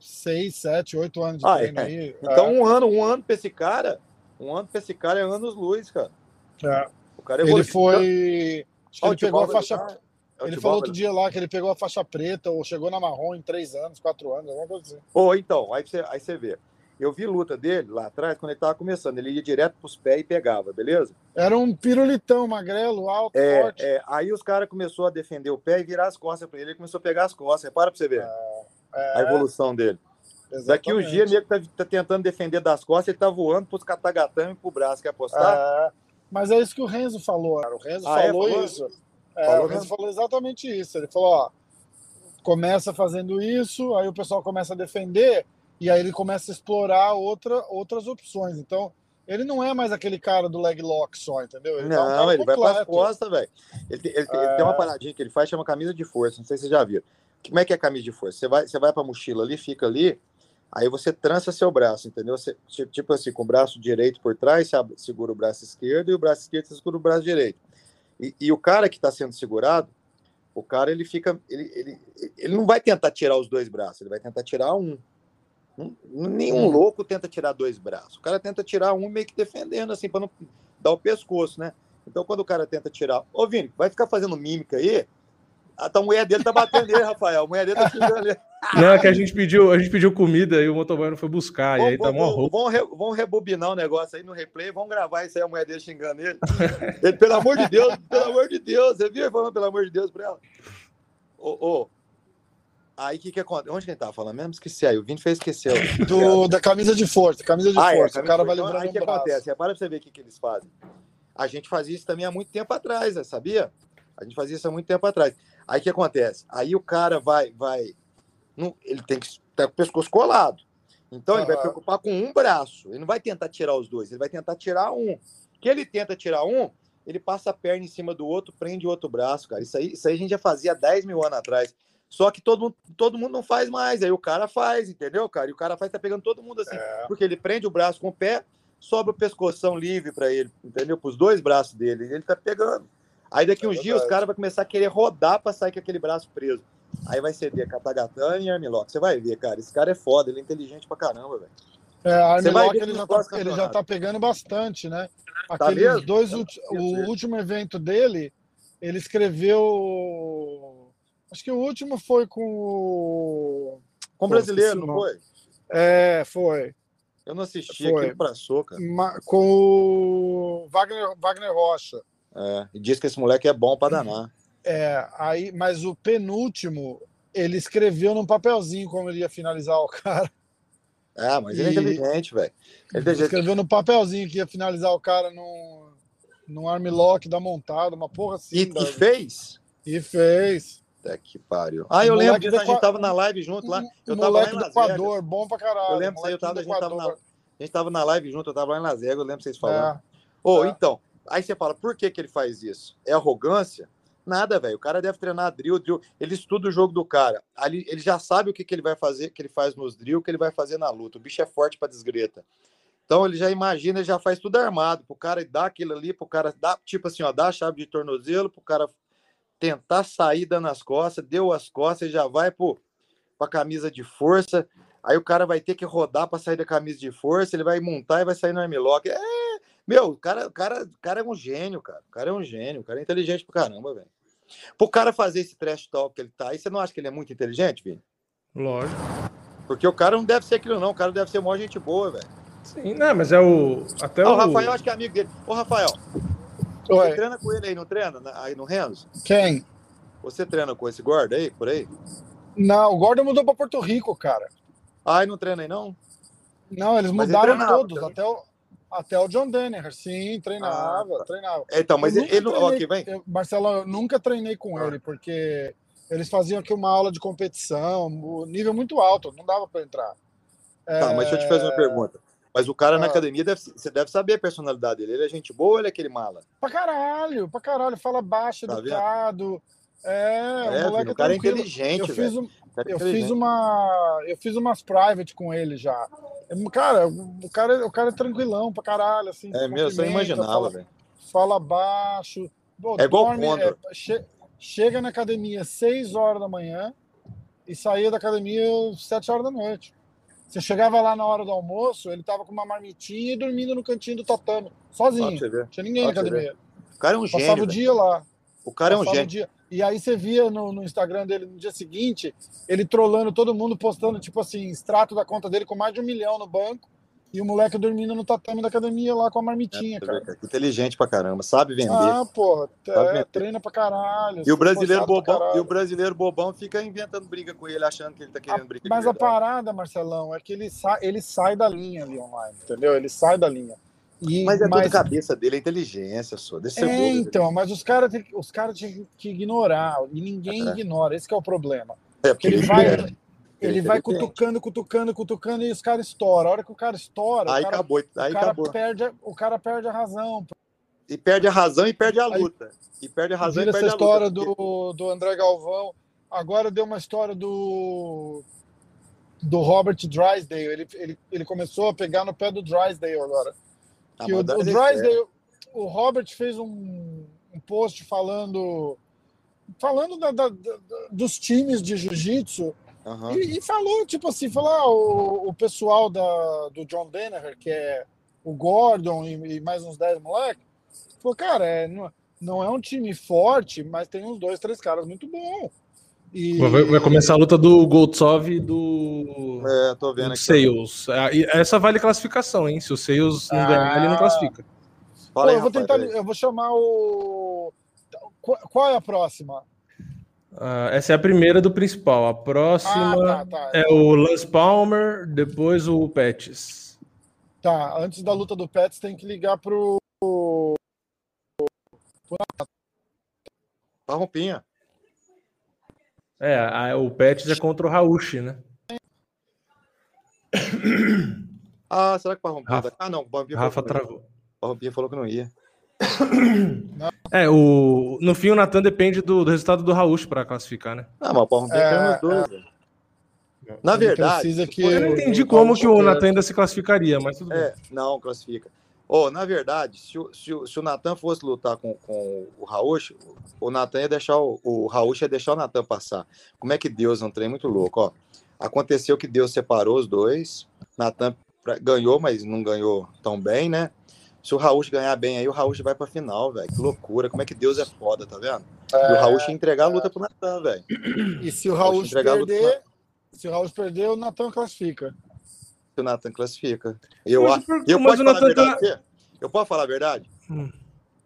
6, 7, 8 anos de Ah, treino é. aí. Então, um ano, um ano pra esse cara, um ano pra esse cara é anos luz, cara. É. O cara Ele evoluiu. foi. Acho que ele pegou a faixa. É o Ele falou outro ele- dia lá que ele pegou a faixa preta ou chegou na marrom em 3 anos, 4 anos, alguma coisa assim. Ô, então, aí você, aí você vê. Eu vi luta dele lá atrás, quando ele tava começando. Ele ia direto pros pés e pegava, beleza? Era um pirulitão, magrelo, alto, É, forte. é, aí os caras começaram a defender o pé e virar as costas pra ele. Ele começou a pegar as costas. Repara pra você ver É, a evolução dele. exatamente. Daqui uns dias, nego tá, tá tentando defender das costas, ele tá voando pros catagatame e pro braço. Quer apostar? É, mas é isso que o Renzo falou. Cara. O Renzo Ah, é? falou, Falou? isso. É, Falou mesmo? falou exatamente isso. Ele falou: ó, começa fazendo isso, aí o pessoal começa a defender, e aí ele começa a explorar outra, outras opções. Então, ele não é mais aquele cara do leg lock só, entendeu? Ele tá um Não, ele vai pras completo. costas, velho. Ele, tem- ele tem- ele tem uma paradinha que ele faz, chama camisa de força. Não sei se vocês já viram. Como é que é a camisa de força? Você vai, você vai pra mochila ali, fica ali, aí você trança seu braço, entendeu? Você, ti- tipo assim, com o braço direito por trás, você segura o braço esquerdo e o braço esquerdo você segura o braço direito. E, e o cara que está sendo segurado, o cara ele fica. Ele, ele, ele não vai tentar tirar os dois braços, ele vai tentar tirar um. Um- Nenhum louco tenta tirar dois braços. O cara tenta tirar um meio que defendendo, assim, para não dar o pescoço, né? Então, quando o cara tenta tirar. Ô, Vini, vai ficar fazendo mímica aí? Ah, tá, a mulher dele tá batendo nele, Rafael. A mulher dele tá xingando ele. Não, é que a gente pediu, a gente pediu comida e o motoboy não foi buscar. e aí tá mó vamos, roupa. vamos, re- vamos rebobinar o negócio aí no replay, vamos gravar isso aí, a mulher dele xingando ele. ele. Pelo amor de Deus, pelo amor de Deus. Você viu ele falando pelo amor de Deus pra ela? Ô, ô. Aí o que que acontece? Onde que ele tava falando mesmo? Esqueci aí. O Vini fez esquecer. Do, da camisa de força, camisa de Ah, é, força. camisa o cara de vai livrando Aí um o que braço. acontece? Repara pra você ver o que, que eles fazem. A gente fazia isso também há muito tempo atrás, né, sabia? A gente fazia isso há muito tempo atrás. Aí o que acontece? Aí o cara vai, vai, não, ele tem que estar com o pescoço colado. Então ele vai preocupar com um braço. Ele não vai tentar tirar os dois, ele vai tentar tirar um. Que ele tenta tirar um, ele passa a perna em cima do outro, prende o outro braço, cara. Isso aí, isso aí a gente já fazia há 10 mil anos atrás. Só que todo mundo, todo mundo não faz mais. Aí o cara faz, entendeu, cara? E o cara faz, tá pegando todo mundo assim. É. Porque ele prende o braço com o pé, sobra o pescoção livre para ele, entendeu? Para os dois braços dele. E ele tá pegando. Aí daqui É uns dias os caras vão começar a querer rodar para sair com aquele braço preso. Aí vai ceder Katagatame e Armlock. Você vai ver, cara. Esse cara é foda, ele é inteligente pra caramba, velho. É, a Você vai Armlock ver ele, já tá, ele já tá pegando bastante, né? Tá Aqueles mesmo? dois, o último evento dele, ele escreveu. Acho que o último foi com o. Com Pô, brasileiro, o não foi? É, foi. Eu não assisti Foi. aquilo pra soca. Com o Wagner, Wagner Rocha. É, e diz que esse moleque é bom pra danar. É, aí, mas o penúltimo, ele escreveu num papelzinho como ele ia finalizar o cara. É, mas ele é E- inteligente, velho. Ele é. Escreveu no papelzinho que ia finalizar o cara num, num armlock da montada, uma porra assim. E, e fez? e fez. Até que pariu. Ah, eu lembro disso, a gente tava na live junto lá. Eu tava lá em Las Vegas. Equador, bom pra caralho. Eu lembro eu tava, a, gente tava na, a gente tava na live junto, eu tava lá em Las Vegas, eu lembro vocês falando. É, Ô, É. então, aí você fala, por que, que ele faz isso? É arrogância? Nada, velho. O cara deve treinar drill, drill. Ele estuda o jogo do cara. Ali, ele já sabe o que, que ele vai fazer, que ele faz nos drill, o que ele vai fazer na luta. O bicho é forte pra desgreta. Então ele já imagina, ele já faz tudo armado. Pro cara dar aquilo ali, pro cara dar, tipo assim, ó, dar a chave de tornozelo, pro cara tentar sair dando as costas, deu as costas, já vai pro, pra camisa de força. Aí o cara vai ter que rodar para sair da camisa de força, ele vai montar e vai sair no armlock. É, meu, o cara, o cara, o cara é um gênio, cara. O cara é um gênio, o cara é inteligente pra caramba, velho. Pro cara fazer esse trash talk que ele tá aí, você não acha que ele é muito inteligente, Vini? Lógico. Porque o cara não deve ser aquilo, não. O cara deve ser maior gente boa, velho. Sim, não, mas é o. Até Ah, o. o Rafael, acho que é amigo dele. Ô, Rafael, você Oi. treina com ele aí, não treina? Na- Aí no Renzo? Quem? Você treina com esse gordo aí, por aí? Não, o Gordon mudou pra Porto Rico, cara. Ah, e não treina aí, não? Não, eles Mas ele mudaram treinava todos, também. até o, até o John Denner. Sim, treinava, Ah, tá. treinava. Então, mas Eu ele, treinei- aqui, vem. eu- Marcelo, eu nunca treinei com Ah. ele, porque eles faziam aqui uma aula de competição, o nível muito alto, não dava para entrar. Tá, mas deixa eu te fazer uma pergunta. Mas o cara na Ah. academia, deve, você deve saber a personalidade dele. Ele é gente boa ou ele é aquele mala? Pra caralho, pra caralho, fala baixo, Tá vendo? educado. É, É, o moleque filho, o cara é inteligente, eu velho. um, é eu fiz inteligente. uma eu fiz umas private com ele já. Cara, o cara, o cara é tranquilão pra caralho, assim. É mesmo, cumprimenta, imaginava, velho. fala baixo. Pô, É igual dorme, é, che- chega na academia às 6 horas da manhã e saía da academia às 7 horas da noite. Você chegava lá na hora do almoço, ele tava com uma marmitinha e dormindo no cantinho do tatame, sozinho. Não tinha ninguém na pra você academia. O cara é um Passava gênio. o velho. dia lá. O cara é um Passava o gênio. E aí você via no, no Instagram dele no dia seguinte, ele trolando todo mundo, postando, tipo assim, extrato da conta dele com mais de um milhão no banco. E o moleque dormindo no tatame da academia lá com a marmitinha, É, cara. cara. Inteligente pra caramba, sabe vender. Ah, porra, é, treina pra caralho. e o brasileiro bobão, e o brasileiro bobão fica inventando briga com ele, achando que ele tá querendo briga. de Mas a verdade. parada, Marcelão, é que ele, sa ele sai da linha ali online, entendeu? Ele sai da linha. E, Mas é mas, tudo cabeça dele, é inteligência, só. Deixa É, então, mas os caras têm os cara que ignorar, e ninguém É. ignora, esse que é o problema. É, Porque ele vai, é- ele ele vai cutucando, cutucando, cutucando, e os caras estouram. A hora que o cara estoura, Aí o cara, acabou, aí o cara acabou. perde, a- o cara perde a razão. E perde a razão e perde a Aí- luta. E perde a razão e perde essa a luta. história porque- do, do André Galvão. Agora deu uma história do do Robert Drysdale. Ele, ele, ele começou a pegar no pé do Drysdale agora. Ah, que o, o. Drysdale, o Robert fez um, um post falando falando da- da- da- dos times de jiu-jitsu Aham. e, e falou, tipo assim, falou, ah, o, o pessoal da, do John Danaher, que é o Gordon e, e mais uns 10 moleques, falou, cara, é, não, não é um time forte, mas tem uns dois, três caras muito bons. E, Vai, vai começar a luta do Goltsov e do, É, tô vendo do aqui. Sales. Ah, e Essa vale classificação, hein? Se o Sales não Ah. ganhar, ele não classifica. Pô, Fala aí, eu vou rapaz, tentar, eu vou chamar o... Qual, é a próxima? Ah, essa é a primeira do principal. A próxima Ah, tá, tá. é o Lance Palmer, depois o Pettis. Tá, antes da luta do Pets tem que ligar pro... Tá rompinha. É, a- o Pettis é contra o Rauchi, né? Ah, será que o Parrompinha... Rafa- Ah, não, o Parrompinha Rafa falou, que não ia. travou. O Parrompinha falou que não ia. É, o, no fim o Natan depende do, do resultado do Rauchi para classificar, né? Ah, mas o Parrompinha É, dois, velho. Na Ele verdade... que- Eu não entendi como que o Natan ainda se classificaria, mas tudo bem. É, não, classifica. Oh, na verdade, se o, se o, se o Natan fosse lutar com, com o Raúcho, o Natan ia deixar o, o ia deixar o Natan passar. Como é que Deus é um trem muito louco, ó. Aconteceu que Deus separou os dois. Natan ganhou, mas não ganhou tão bem, né? Se o Raúcho ganhar bem aí, o Raúcho vai pra final, velho. Que loucura. Como é que Deus é foda, tá vendo? E o Raúcho ia entregar a luta pro Natan, velho. E se o Raul perder, se o Raul perder, o Natan classifica. Que o Natan classifica. Eu, Mas eu mas posso falar a verdade tá-? Eu posso falar a verdade? Hum.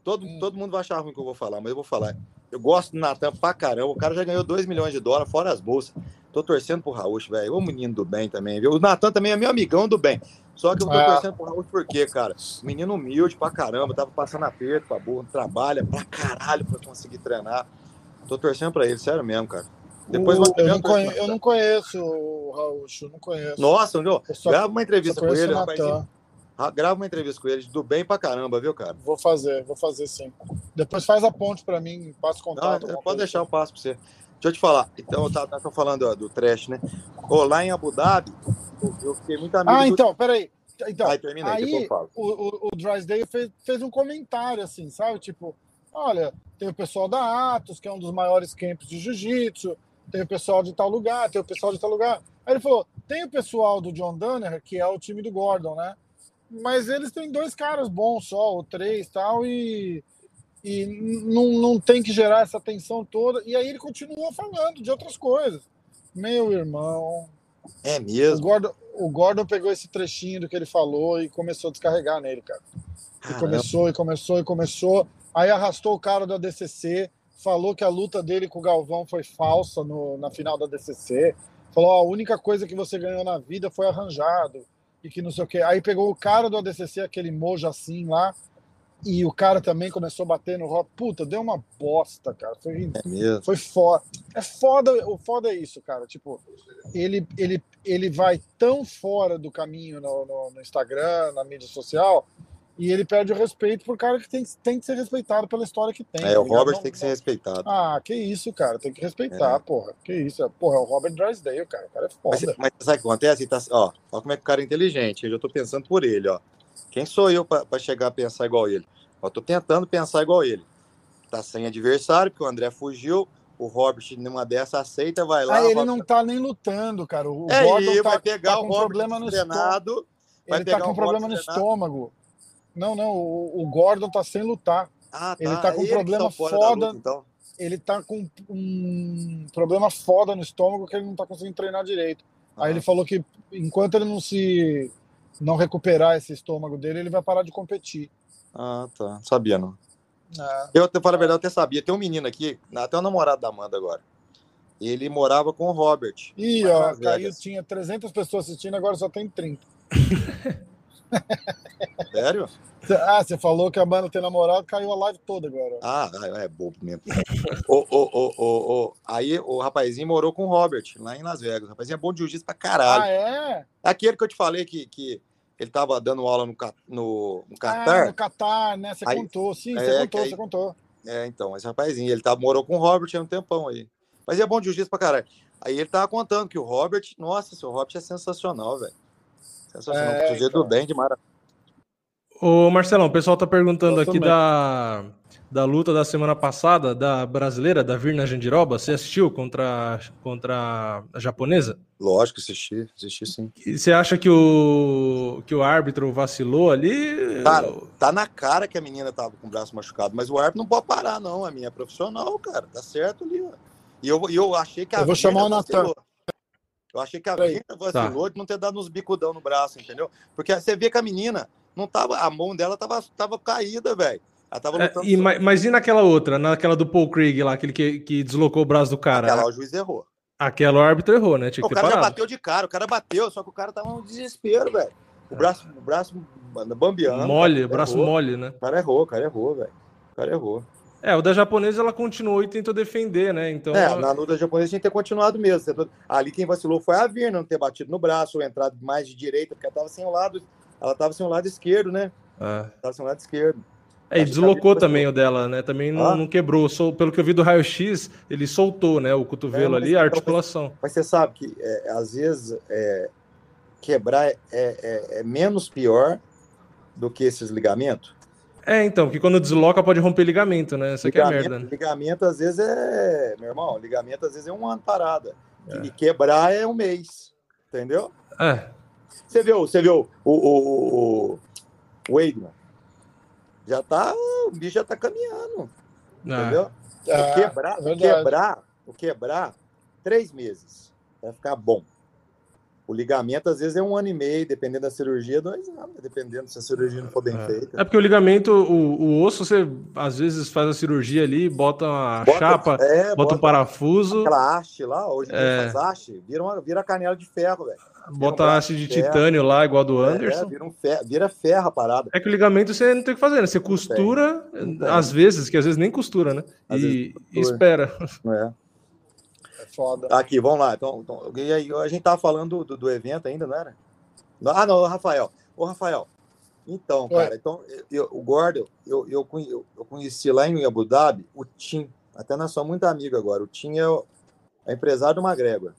Todo, todo mundo vai achar ruim o que eu vou falar, mas eu vou falar. Eu gosto do Natan pra caramba. O cara já ganhou 2 milhões de dólares, fora as bolsas. Tô torcendo pro Raul, velho. O menino do bem também, viu? O Natan também é meu amigão do bem. Só que eu tô É. torcendo pro Raul por quê, cara? Menino humilde pra caramba, tava passando aperto pra burro, trabalha pra caralho pra conseguir treinar. Tô torcendo pra ele, sério mesmo, cara. Depois O- eu, não torcendo conhe- pra- eu não conheço o Raul, eu não conheço. Nossa, viu? Eu só- Grava uma entrevista com conheço ele, o rapazinho. Grava uma entrevista com ele, do bem pra caramba, viu, cara? Vou fazer, vou fazer sim. Depois faz a ponte pra mim, passa o Não, contato. alguma pode deixar, eu assim. passo pra você. Deixa eu te falar. Então, eu tava, tava falando ó, do trash, né? Ô, lá em Abu Dhabi, eu, eu fiquei muito amigo Ah, do... então, peraí. Então, Aí, termina aí, eu o, o, o Drysdale fez, fez um comentário assim, sabe? Tipo, olha, tem o pessoal da Atos, que é um dos maiores campos de jiu-jitsu, tem o pessoal de tal lugar, tem o pessoal de tal lugar. Aí ele falou: tem o pessoal do John Dunner, que é o time do Gordon, né? Mas eles têm dois caras bons só, ou três tal, e, e não, não tem que gerar essa tensão toda. E aí ele continua falando de outras coisas. Meu irmão. É mesmo? O Gordon, o Gordon pegou esse trechinho do que ele falou e começou a descarregar nele, cara. E começou, e começou, e começou. Aí arrastou o cara da DCC, falou que a luta dele com o Galvão foi falsa no, na final da DCC. Falou: a única coisa que você ganhou na vida foi arranjado. E que não sei o quê. Aí pegou o cara do ADCC, aquele mojo assim lá, e o cara também começou a bater no rock. Puta, deu uma bosta, cara. Foi, É foi foda. É foda, o foda é isso, cara. Tipo, ele, ele, ele vai tão fora do caminho no, no, no Instagram, na mídia social, e ele perde o respeito por cara que tem, tem que ser respeitado pela história que tem. É, tá o? Robert Não- tem que ser respeitado. Ah, que isso, cara. Tem que respeitar, É. porra. Que isso. é- Porra, é o Robert Drysdale, cara. O cara é Mas, foda. mas sabe o que acontece? Tá, ó, ó como é que o cara é inteligente. Eu já tô pensando por ele, ó. Quem sou eu pra pra chegar a pensar igual ele? Eu tô tentando pensar igual ele. Tá sem adversário, porque o André fugiu. O Robert, numa dessa, aceita, vai lá. Ah, ele Robert- não tá nem lutando, cara. O É, Gordon tá, vai pegar tá o Robert problema no estômago. Ele tá com o problema no estômago. Não, não. O, o Gordon tá sem lutar. Ah, tá. Ele tá com Ele que problema fora da foda. luta, então. Ele tá com um problema foda no estômago que ele não tá conseguindo treinar direito. Aí Ah. ele falou que enquanto ele não se não recuperar esse estômago dele, ele vai parar de competir. Ah, tá. Não sabia, não. É. Eu, pra falar a verdade, eu até sabia. Tem um menino aqui, até o namorado da Amanda agora. Ele morava com o Robert. Ih, ó, caiu, tinha 300 pessoas assistindo, agora só tem 30. Sério? Ah, você falou que a banda tem namorado, caiu a live toda agora. Ah, é bobo mesmo. o, o, o, o, aí o rapazinho morou com o Robert, lá em Las Vegas. O rapazinho é bom de jiu-jitsu pra caralho. Ah, é? Aquele que eu te falei que, que ele tava dando aula no, no, no Ah, Catar. no Catar, né? Você Aí- contou, sim, é, você contou, aí- você contou. É, então, esse rapazinho, ele tá, morou com o Robert há um tempão aí. Mas é bom de jiu-jitsu pra caralho. Aí ele tava contando que o Robert, nossa, seu Robert é sensacional, velho. Sensacional. É, então. do bem de. Ô, Marcelão, o pessoal tá perguntando Eu aqui também. da, da luta da semana passada, da brasileira, da Virna Jandiroba. Você assistiu contra, contra a japonesa? Lógico, assisti, assisti sim. E você acha que o, que o árbitro vacilou ali? Cara, tá na cara que a menina tava com o braço machucado, mas o árbitro não pode parar, não. A minha é profissional, cara. Tá certo ali, ó. E eu, e eu achei que a Eu vou chamar Virna o Natan. Eu achei que a Peraí. Virna vacilou de não ter dado uns bicudão no braço, entendeu? Porque você vê que a menina não tava. A mão dela tava, tava caída, velho. Ela tava É, lutando. e, mas, mas e naquela outra, naquela do Paul Craig lá, aquele que, que deslocou o braço do cara? Aquela, o juiz errou. Aquela o árbitro errou, né? Tinha O que ter cara já parado. bateu de cara, o cara bateu, só que o cara tava no desespero, velho. O braço, o braço bambeando. Mole, o braço errou. mole, né? O cara errou, o cara errou, velho. O cara errou. É, o da japonesa ela continuou e tentou defender, né? Então, É, na luta japonesa tinha que ter continuado mesmo. Ali quem vacilou foi a Virna, não ter batido no braço, ou entrado mais de direita, porque ela tava sem o lado. Ela tava sem o lado esquerdo, né? é. Tava sem o lado esquerdo. É, e deslocou também o dela, né? Também não, Ah. não quebrou. Pelo que eu vi do raio-x, ele soltou, né? O cotovelo É, ali, a então, articulação. Mas você sabe que é, às vezes é, quebrar é, é- é menos pior do que esses ligamentos. É, então, porque quando desloca pode romper ligamento, né? Isso aqui é merda, né? ligamento às vezes é. Meu irmão, ligamento às vezes é um ano parada. É. E quebrar é um mês. Entendeu? É, Você viu, você viu o, o, o, o Weidman? Já tá. O bicho já tá caminhando. é. Entendeu? Ah, o quebrar, o quebrar, o quebrar, três meses. Vai ficar bom. O ligamento, às vezes, é um ano e meio, dependendo da cirurgia, dois anos, dependendo se a cirurgia não for bem feita. É porque o ligamento, o, o osso, você às vezes faz a cirurgia ali, bota Bota- chapa, é, bota um parafuso, aquela haste lá, hoje É. faz haste, vira, uma, vira canela de ferro, velho. bota um a haste de de titânio lá, igual a do É, Anderson. vira, um ferro, vira ferro a parada. É que o ligamento você não tem o que fazer, né? Você costura, Não tem. às vezes, que às vezes nem costura, né? Às E, e costura. espera. É. É foda. Aqui, vamos lá. Então, então, aí, a gente tava falando do, do evento ainda, não era? Ah, não, Rafael. Ô, Rafael. Então, Oi. cara, então, eu- o Gordon, eu, eu, eu, conheci lá em Abu Dhabi o Tim. Até nós somos muito amigos agora. O Tim é, o, é empresário do McGregor.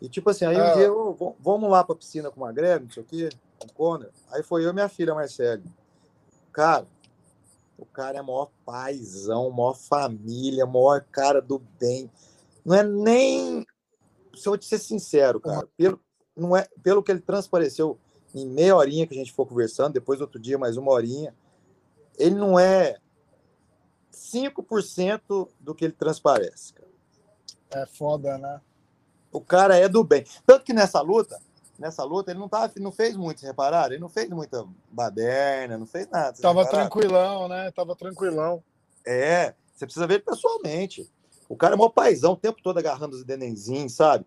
E tipo assim, aí um Ah. dia, eu, "Vamos- lá pra piscina com o McGregor, não sei o quê, com o Conor. Aí foi eu e minha filha, Marcele. Cara, o cara é maior paizão, maior família, maior cara do bem. Não é nem. Se eu te ser sincero, cara, pelo, não é, pelo que ele transpareceu em meia horinha que a gente for conversando, depois outro dia mais uma horinha, ele não é 5% do que ele transparece. Cara. É foda, né? O cara é do bem. Tanto que nessa luta, nessa luta, ele não, tava, não fez muito, repararam? Ele não fez muita baderna, não fez nada. Tava repararam? tranquilão, né? Tava tranquilão. É, você precisa ver ele pessoalmente. O cara é mó paizão, o tempo todo agarrando os denenzinhos, sabe?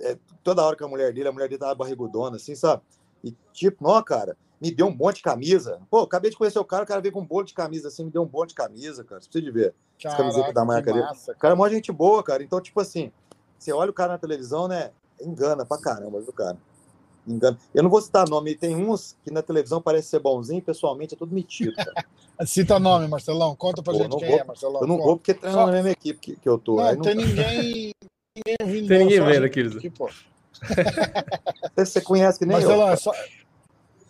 É, toda hora que a mulher dele, a mulher dele tava barrigudona, assim, sabe? E tipo, não, cara, me deu um monte de camisa. Pô, acabei de conhecer o cara, o cara veio com um bolo de camisa assim, me deu um monte de camisa, cara. Você precisa de ver. Caraca, As camisetas da marca dele. O cara é mó gente boa, cara. Então, tipo assim, você olha o cara na televisão, né? Engana pra caramba, viu, cara? Engana. Eu não vou citar nome, tem uns que na televisão parece ser bonzinho, pessoalmente é tudo metido. Cita nome, Marcelão. Conta pra Pô, gente quem vou, é, Marcelão. Eu não Conta. vou porque treina Só... na mesma equipe que, que eu tô. Não, não tem ninguém. ninguém ouvindo. Tem ninguém vendo aqui, aqui pô. Você conhece que nem Marcelão, eu. É só,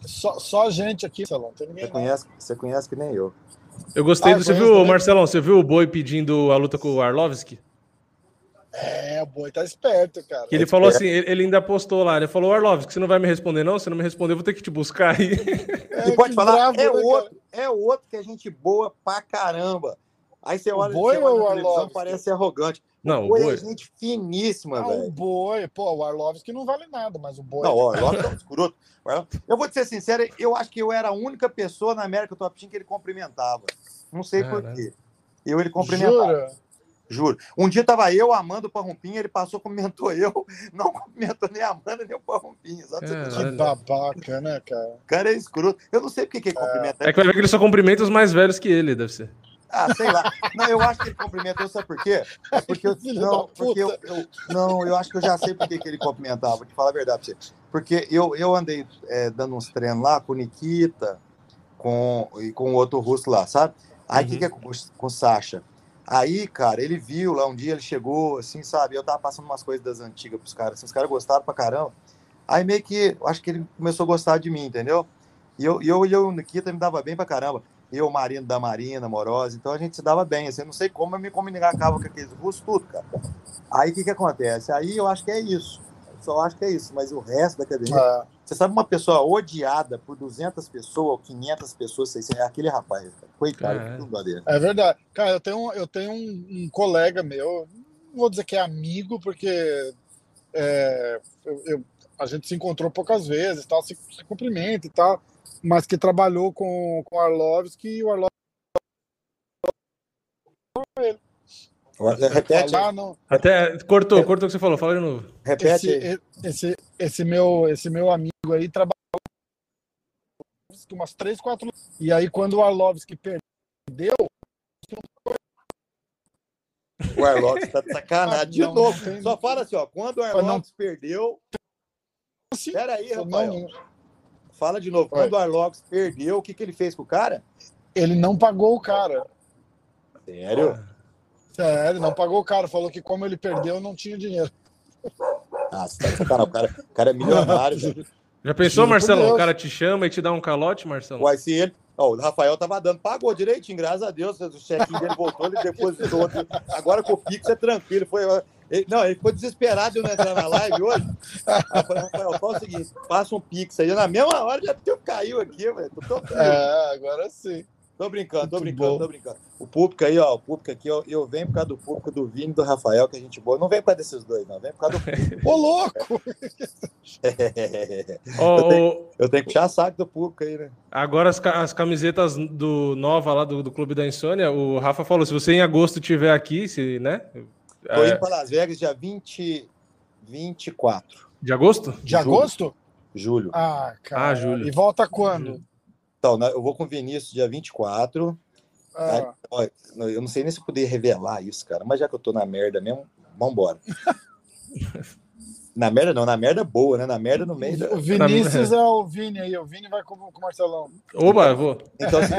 só, só gente aqui, Marcelão. Tem ninguém você, conhece, você conhece que nem eu. Eu gostei ah, do. Você viu, Marcelão? Você viu o Boi pedindo a luta com o Arlovski? É, o boi tá esperto, cara. Que ele falou assim, ele ainda postou lá, ele falou, Arlovski, você não vai me responder não? Se não me responder, eu vou ter que te buscar aí. É, e pode falar, bravo, é, né, outro, é outro que a gente boa pra caramba. Aí você olha, o boi você olha ou televisão, parece arrogante. Não, o boi, boi é gente finíssima, ah, velho. O boi, pô, o Arlovski não vale nada, mas o boi... Não, o Arlovski é um escroto. Eu vou te ser sincero, eu acho que eu era a única pessoa na América Top Team que ele cumprimentava. Não sei por quê. Eu ele cumprimentava. Jura? Juro. Um dia tava eu, Amanda, o Parrumpinha, ele passou, cumprimentou eu, não cumprimentou nem a Amanda, nem o Parrumpinha. Que babaca, né, cara? O cara é escroto. Eu não sei porque que ele cumprimenta. É que vai ver que ele só cumprimenta os mais velhos que ele, deve ser. Ah, sei lá. Não, eu acho que ele cumprimentou, sabe por quê? É porque eu. Não, porque eu, eu, não, eu acho que eu já sei por que ele cumprimentava, vou te falar a verdade pra você. Porque eu, eu andei é, dando uns treinos lá com o Nikita com, e com o outro russo lá, sabe? Aí o uhum. que, que é com, com o Sasha? Aí, cara, ele viu lá um dia, ele chegou, assim, sabe? Eu tava passando umas coisas das antigas pros caras, assim, os caras gostaram pra caramba. Aí meio que, acho que ele começou a gostar de mim, entendeu? E eu, e eu, eu Nikita me dava bem pra caramba. Eu, Marino da Marina, Morosa, então a gente se dava bem, assim, eu não sei como eu me comunicava com aqueles russos, tudo, cara. Aí o que que acontece? Aí eu acho que é isso, só acho que é isso, mas o resto da academia... É. Você sabe uma pessoa odiada por 200 pessoas ou 500 pessoas, 600, é aquele rapaz, cara. coitado, é. é verdade. Cara, eu tenho, eu tenho um, um, colega meu, não vou dizer que é amigo, porque é, eu, eu, a gente se encontrou poucas vezes, tal, se, se cumprimenta e tal, mas que trabalhou com, com o Arlovski e o Arlovski ele. Repete. Até cortou, cortou o que você falou, fala de novo. Repete. Esse, esse, esse, meu, esse meu amigo aí trabalhou umas três, quatro. E aí, quando o Arlovski perdeu. O Arlovski tá de sacanagem. De novo. Tem... Só fala assim, ó. Quando o Arlovski não... perdeu. Sim. Peraí. Não... Fala de novo. Quando o Arlovski perdeu, o que, que ele fez com o cara? Ele não pagou o cara. Sério? Ah. Sério, não pagou o cara. Falou que como ele perdeu, não tinha dinheiro. Ah, você tá o cara, o cara é milionário. Já pensou, Juro Marcelo? O cara te chama e te dá um calote, Marcelo? Uai, se ele. Ó, o Rafael tava dando, pagou direitinho, graças a Deus. O cheque dele voltou, ele depositou outro. Agora com o Pix é tranquilo. Foi, ele, não, ele ficou desesperado de não entrar na live hoje. Aí eu falei, Rafael, fala o seguinte: passa um Pix aí. Na mesma hora já caiu aqui, velho. É, agora sim. Tô brincando, tô brincando, bom. tô brincando. O público aí, ó, o público aqui, eu, eu venho por causa do público do Vini e do Rafael, que a gente boa. Não vem por causa desses dois, não. Vem por causa do Ô, louco! É. Oh, eu, tenho, eu, tenho, que puxar saco do público aí, né? Agora as, as camisetas do Nova lá do, do Clube da Insônia, o Rafa falou: se você em agosto estiver aqui, se, né? Tô é... indo para Las Vegas dia 20, 24. De agosto? De agosto? Julho. Ah, cara. Ah, julho. E volta quando? Julho. Então, né, eu vou com o Vinícius dia 24. Ah. Aí, eu não sei nem se eu poder revelar isso, cara, mas já que eu tô na merda mesmo, vambora. na merda não, na merda boa, né? Na merda no meio da... O Vinícius é o Vini aí, o Vini vai com, com o Marcelão. Oba, eu vou. Então, assim,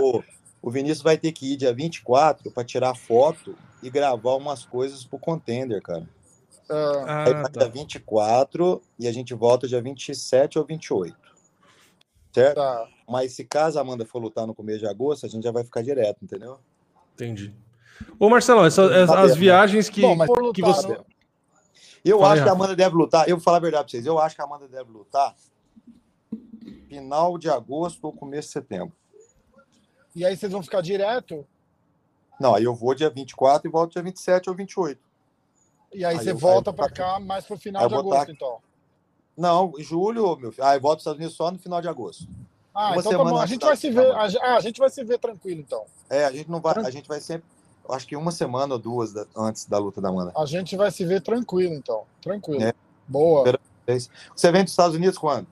o, o Vinícius vai ter que ir dia 24 para tirar foto e gravar umas coisas pro contender, cara. Ah, aí tá. dia 24 e a gente volta dia 27 ou 28. Certo? Tá. Mas se caso a Amanda for lutar no começo de agosto, a gente já vai ficar direto, entendeu? Entendi. Ô, Marcelo, essa, as, as viagens que, Bom, que você. né? Eu Fala aí, acho que a. Amanda deve lutar. Eu vou falar a verdade pra vocês. Eu acho que a Amanda deve lutar final de agosto ou começo de setembro. E aí vocês vão ficar direto? Não, aí eu vou dia 24 e volto dia 27 ou 28. E aí, Aí você eu- volta aí vou cá mais pro final Aí de agosto, tá- então. Não, em julho, meu filho. Ah, eu volto para os Estados Unidos só no final de agosto. Ah, Uma então tá semana bom. A gente vai se ver. A, ah, a gente vai se ver tranquilo, então. É, a gente não vai. A gente vai sempre. Acho que uma semana ou duas da- antes da luta da Amanda. A gente vai se ver tranquilo, então. Tranquilo. É. Boa. Você vem dos Estados Unidos quando?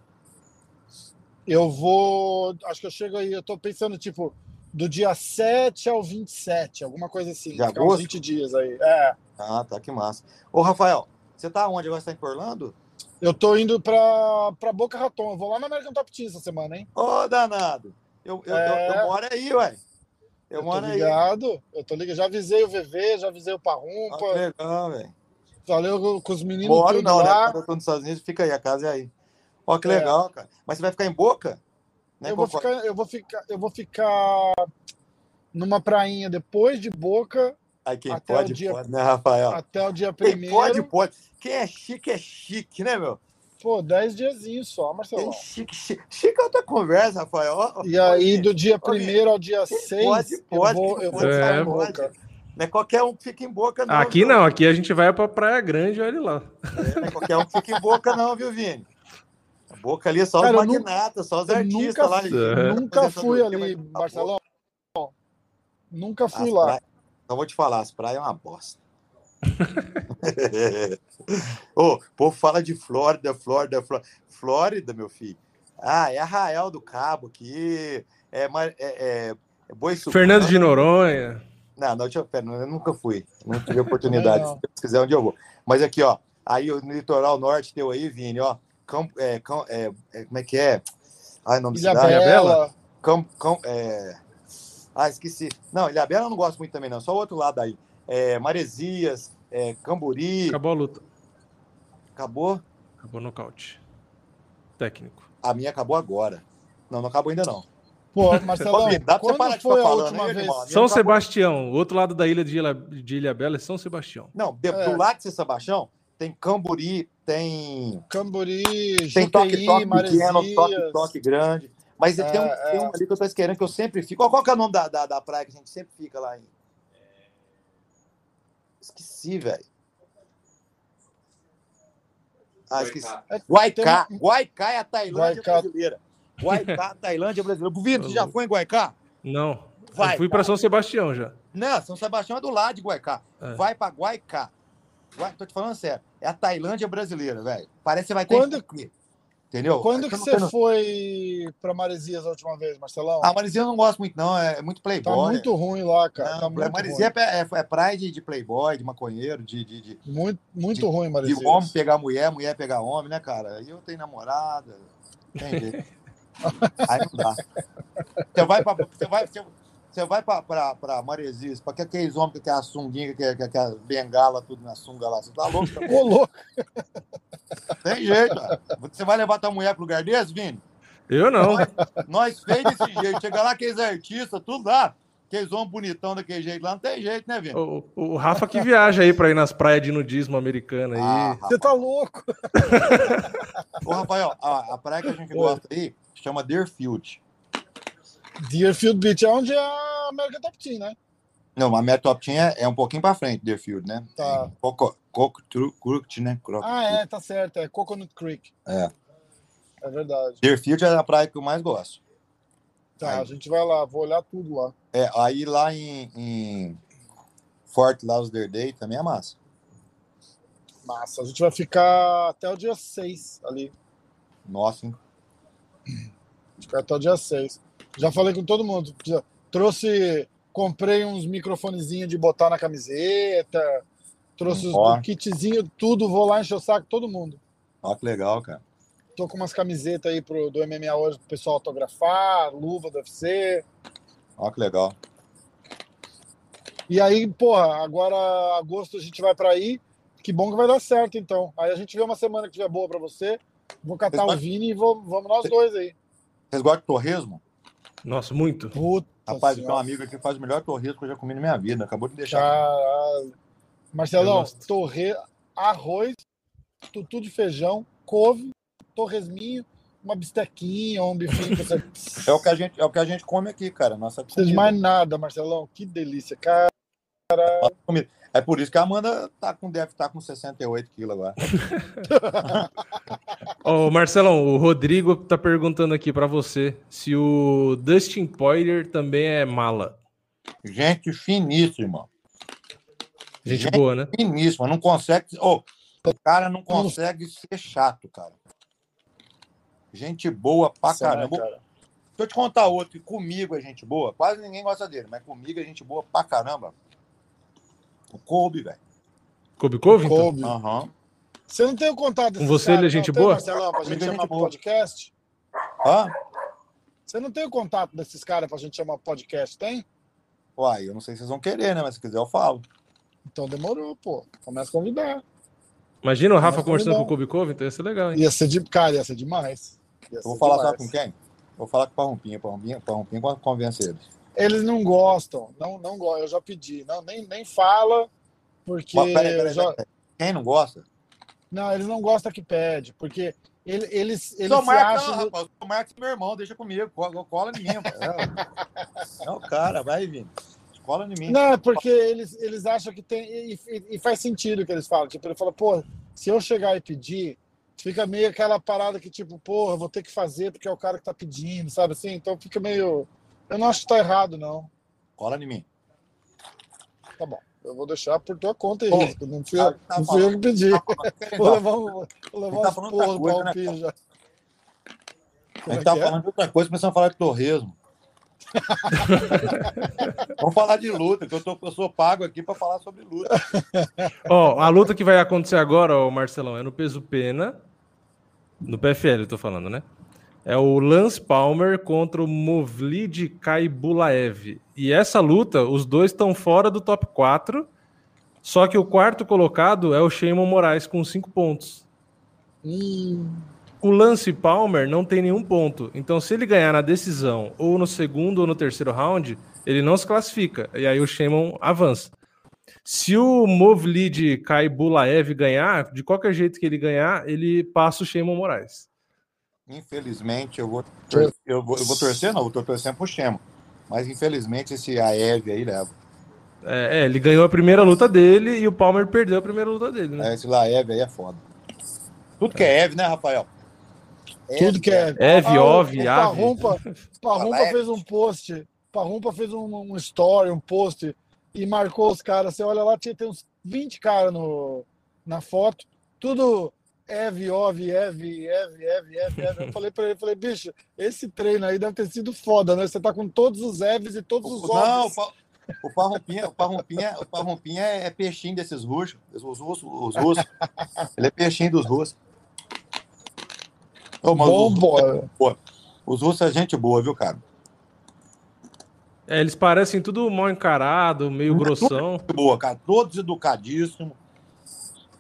Eu vou. Acho que eu chego aí. Eu tô pensando, tipo, do dia 7 ao 27, alguma coisa assim. De Ficar uns agosto? 20 dias aí. É. Ah, tá, que massa. Ô, Rafael, você tá onde agora? Você tá em Orlando? Eu tô indo pra, pra Boca Raton. Eu vou lá na American Top Team essa semana, hein? Ô, danado. Eu, eu, É. eu, eu moro aí, ué. Eu, Eu, tô moro aí. ligado. Eu tô ligado. Já avisei o VV, já avisei o Ah, Parrumpa. legal, velho. Falei com- os meninos Moro não, né? lá. Quando eu tô nos Estados Unidos, fica aí, a casa é aí. Ó, que É. legal, cara. Mas você vai ficar em Boca? Né, Eu vou, ficar, eu, vou ficar, eu vou ficar numa prainha depois de Boca Aí quem até o pode, dia- pode, né, Rafael? até o dia Quem primeiro. pode, pode. Quem é chique, é chique, né, meu? Pô, 10 diazinhos só, Quem Marcelão. chique, chique. Chique é outra conversa, Rafael. E aí, do dia primeiro ao dia quem 6, pode, eu pode, vou, quem eu vou pode, é, em pode. Boca. Não é qualquer um que fica em Boca, não. Aqui viu? não, aqui a gente vai pra Praia Grande olha lá. É, não é qualquer um que fica em Boca, não, viu, Vini? A Boca ali é só Cara, os magnatas, só os artistas nunca lá. É. Nunca fui ali, Marcelão. Nunca fui As lá. praias- Então vou te falar, as praias é uma bosta. Ô, o povo fala de Flórida, Flórida, Flórida. Flórida, meu filho. Ah, é Arraial do Cabo aqui. É, é, é, é Boi. Fernando de Noronha. Não, não, eu, pera, eu nunca fui. Não tive oportunidade. Não. Se Deus quiser, onde eu vou. Mas aqui, ó. Aí no litoral norte teu aí, Vini, ó. Campo, é, cam- é, é, como é que é? Ai, nome da Ilha cidade. Bela. Cam, cam, é... Ah, esqueci. Não, Ilhabela eu não gosto muito também, não. Só o outro lado aí. É, Maresias, é, Camburi. Acabou a luta. Acabou? Acabou o nocaute. Técnico. A minha acabou agora. Não, não acabou ainda não. Pô, Vini, dá pra você parar quando de ficar a falando, última hein, vez? São acabou. Sebastião. O outro lado da ilha de Ilha, de Ilha Bela é São Sebastião. Não, de, É. do lado de São Sebastião tem Camburi, tem Camburi, tem toque-toque pequeno, Maresias. toque-toque grande. Mas É, tem, um, é. tem um ali que eu tô esquecendo que eu sempre fico. Qual, qual que é o nome da, da, da praia que a gente sempre fica lá em. Esqueci, velho. Ah, esqueci. É, Guaicá. tem- Guaicá é a Tailândia Guaicá. brasileira. Guaicá, Tailândia brasileira. Vitor, você já foi em Guaicá? Não. Vai, eu fui pra São Sebastião já. Não, São Sebastião é do lado de Guaicá. É. Vai pra Guaicá. Guai... Tô te falando sério. É a Tailândia brasileira, velho. Parece que você vai ter Quando- aqui. Entendeu? Quando que não você foi pra Maresias a última vez, Marcelão? Ah, Marizia eu não gosto muito, não. É muito tá playboy. muito ruim lá, cara. Não, tá muito ruim. é, é- é praia de, de playboy, de maconheiro, de, de, de, Muito, muito de- ruim, de Maresias. homem pegar mulher, mulher pegar homem, né, cara? Aí eu tenho namorada. Tem jeito. Aí não dá. Você vai pra. Você vai, você, você vai pra, pra, pra Maresias, pra que aqueles homens que quer a sunguinha, que quer que a bengala, tudo na sunga lá. Você tá louco? Ô, louco. Tem jeito, cara. Você vai levar tua mulher pro lugar desse, Vini? Eu não. Nós fez desse jeito. Chega lá, aqueles artistas, tudo lá. Aqueles homens bonitão daquele jeito lá, não tem jeito, né, Vini? O, o Rafa que viaja aí pra ir nas praias de nudismo americana aí. Ah, Você tá louco. Ô, Rafael, a, a praia que a gente gosta aí chama Deerfield. Deerfield Beach é onde é a American Top Team, né? Não, a minha top 10 é, é um pouquinho pra frente, Deerfield, né? Tá. Coco, Coco, Tru- Crooked, né? Croc- Ah, é, tá certo. É Coconut Creek. É. É verdade. Deerfield é a praia que eu mais gosto. Tá, Aí. a gente vai lá, vou olhar tudo lá. É, aí lá em, em Fort Lauderdale também é massa. Massa. A gente vai ficar até o dia 6 ali. Nossa, hein? Ficar até o dia 6. Já falei com todo mundo. Trouxe. Comprei uns microfonezinhos de botar na camiseta. Trouxe Ó. o kitzinho, tudo. Vou lá encher o saco todo mundo. Ó, que legal, cara. Tô com umas camisetas aí pro, do MMA hoje pro pessoal autografar, luva do UFC. Ó, que legal. E aí, porra, agora agosto a gente vai pra aí. Que bom que vai dar certo, então. Aí a gente vê uma semana que tiver boa pra você. Vou catar Mas o Vini e vou, vamos nós dois aí. Vocês gostam de torresmo? Nossa, muito. Puta, Rapaz, tem um amigo aqui que faz o melhor torresmo que eu já comi na minha vida. Acabou de deixar. Caralho. Marcelão, torre, arroz, tutu de feijão, couve, torresminho, uma bistequinha, um bifinho. é, o que a gente, é o que a gente come aqui, cara. Nossa Não precisa de mais nada, Marcelão. Que delícia, cara. É por isso que a Amanda tá com, deve estar tá com 68 quilos agora. Ô, Marcelão, o Rodrigo tá perguntando aqui para você se o Dustin Poirier também é mala. Gente finíssima. Gente, Gente boa, né? Finíssima. Não consegue. Oh, o cara não consegue ser chato, cara. Gente boa pra caramba. Cara. Deixa eu te contar outro. Comigo é gente boa. Quase ninguém gosta dele, mas comigo é gente boa pra caramba. O Kobe, velho. Kobe Kobe? Kobe. Aham. Você não tem o contato Com você cara, ele é gente boa? Marcelão, pra gente chamar pro podcast? Hã? Você não tem o contato desses caras pra gente chamar podcast, tem? Uai, eu não sei se vocês vão querer, né? Mas se quiser eu falo. Então demorou, pô. Começa a convidar. Imagina o Rafa conversando com o Kobe Kobe, então ia ser legal, hein? Ia ser de cara, ia ser demais. Ia eu vou falar demais. só com quem? Vou falar com o Parrumpinha, Parrumpinha, Parrumpinha convence eles. Eles não gostam, não, não gostam. Eu já pedi, não, nem, nem fala, porque. Mas, peraí, peraí, já... Quem não gosta? Não, eles não gostam que pede, porque ele, eles, eles Sou Marcos, acham... não, rapaz. Sou Marcos, meu irmão, deixa comigo, cola, cola em mim. não, cara, vai, Vini. Cola em mim. Não, porque eles, eles acham que tem. E, e, e, faz sentido o que eles falam. Tipo, ele fala, pô, se eu chegar e pedir, fica meio aquela parada que, tipo, porra, vou ter que fazer porque é o cara que tá pedindo, sabe assim? Então fica meio. Eu não acho que tá errado, não. Cola em mim. Tá bom. Eu vou deixar por tua conta aí. Pô, não fui, tá, tá não fui eu que pedi. Tá vou levar, vou levar tá porra do né, já. A gente tá é, é falando de outra coisa, começamos a falar de torresmo. Vamos falar de luta, que eu, tô, eu sou pago aqui para falar sobre luta. Ó, oh, a luta que vai acontecer agora, ó, Marcelão, é no peso pena. No PFL, eu tô falando, né? É o Lance Palmer contra o Movlid Kaibulaev. E essa luta, os dois estão fora do top 4. Só que o quarto colocado é o Shimon Moraes com 5 pontos. O Lance Palmer não tem nenhum ponto. Então, se ele ganhar na decisão, ou no segundo ou no terceiro round, ele não se classifica. E aí o Shimon avança. Se o Movlid Kaibulaev ganhar, de qualquer jeito que ele ganhar, ele passa o Shimon Moraes. Infelizmente, eu vou, eu vou, eu vou torcer, não, eu tô torcendo pro Chemo. Mas infelizmente esse Aev aí leva. É, é, ele ganhou a primeira luta dele e o Palmer perdeu a primeira luta dele, né? É, esse Laev aí é foda. Tudo que é Ev, né, Rafael? Tudo que é. Ev, ah, Ov, Ave. Parrumpa, Parrumpa fez um post. Parrumpa fez um, um story, um post e marcou os caras. Você olha lá, tinha tem uns 20 caras no, na foto. Tudo Eve, Ove, Eve, Eve, Eve, Eve, Eve. Eu falei pra ele, falei, bicho, esse treino aí deve ter sido foda, né? Você tá com todos os Eves e todos os Oves. Não, o Parrompinha, o Parrompinha, o Parrompinha é peixinho desses russos, os russos, os russos. Ele é peixinho dos russos. Ô, Bom, os, boa. Os russos é gente boa, viu, cara? É, eles parecem tudo mal encarado, meio grossão. Boa, cara. Todos educadíssimos.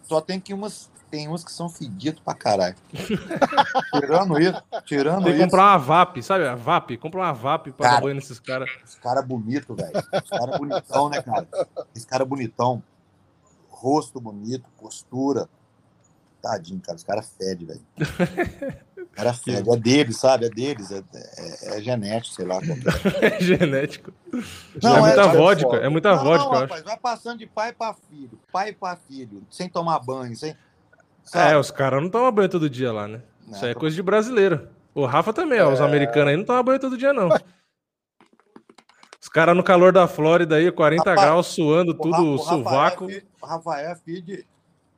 Só tem que umas tem uns que são fedidos pra caralho. tirando isso, tirando tem que comprar uma VAP, sabe? A VAP, compra uma VAP pra cara, dar banho nesses caras. Esse cara bonito, velho. Esse cara bonitão, né, cara? Esse cara bonitão. Rosto bonito, postura. Tadinho, cara. Esse cara fede, velho. cara fede. É deles, sabe? É deles. É, é, é genético, sei lá. É. é genético. Não, é, muita vodka. É muita não, vodka, não, rapaz, Vai passando de pai para filho. Pai para filho. Sem tomar banho, sem é, os caras não tomam banho todo dia lá, né? Não, Isso aí é coisa de brasileiro. O Rafa também, ó, os é. americanos aí não tomam banho todo dia, não. Os caras no calor da Flórida aí, 40 Rapaz, graus, suando tudo, o sovaco. O Rafael é filho de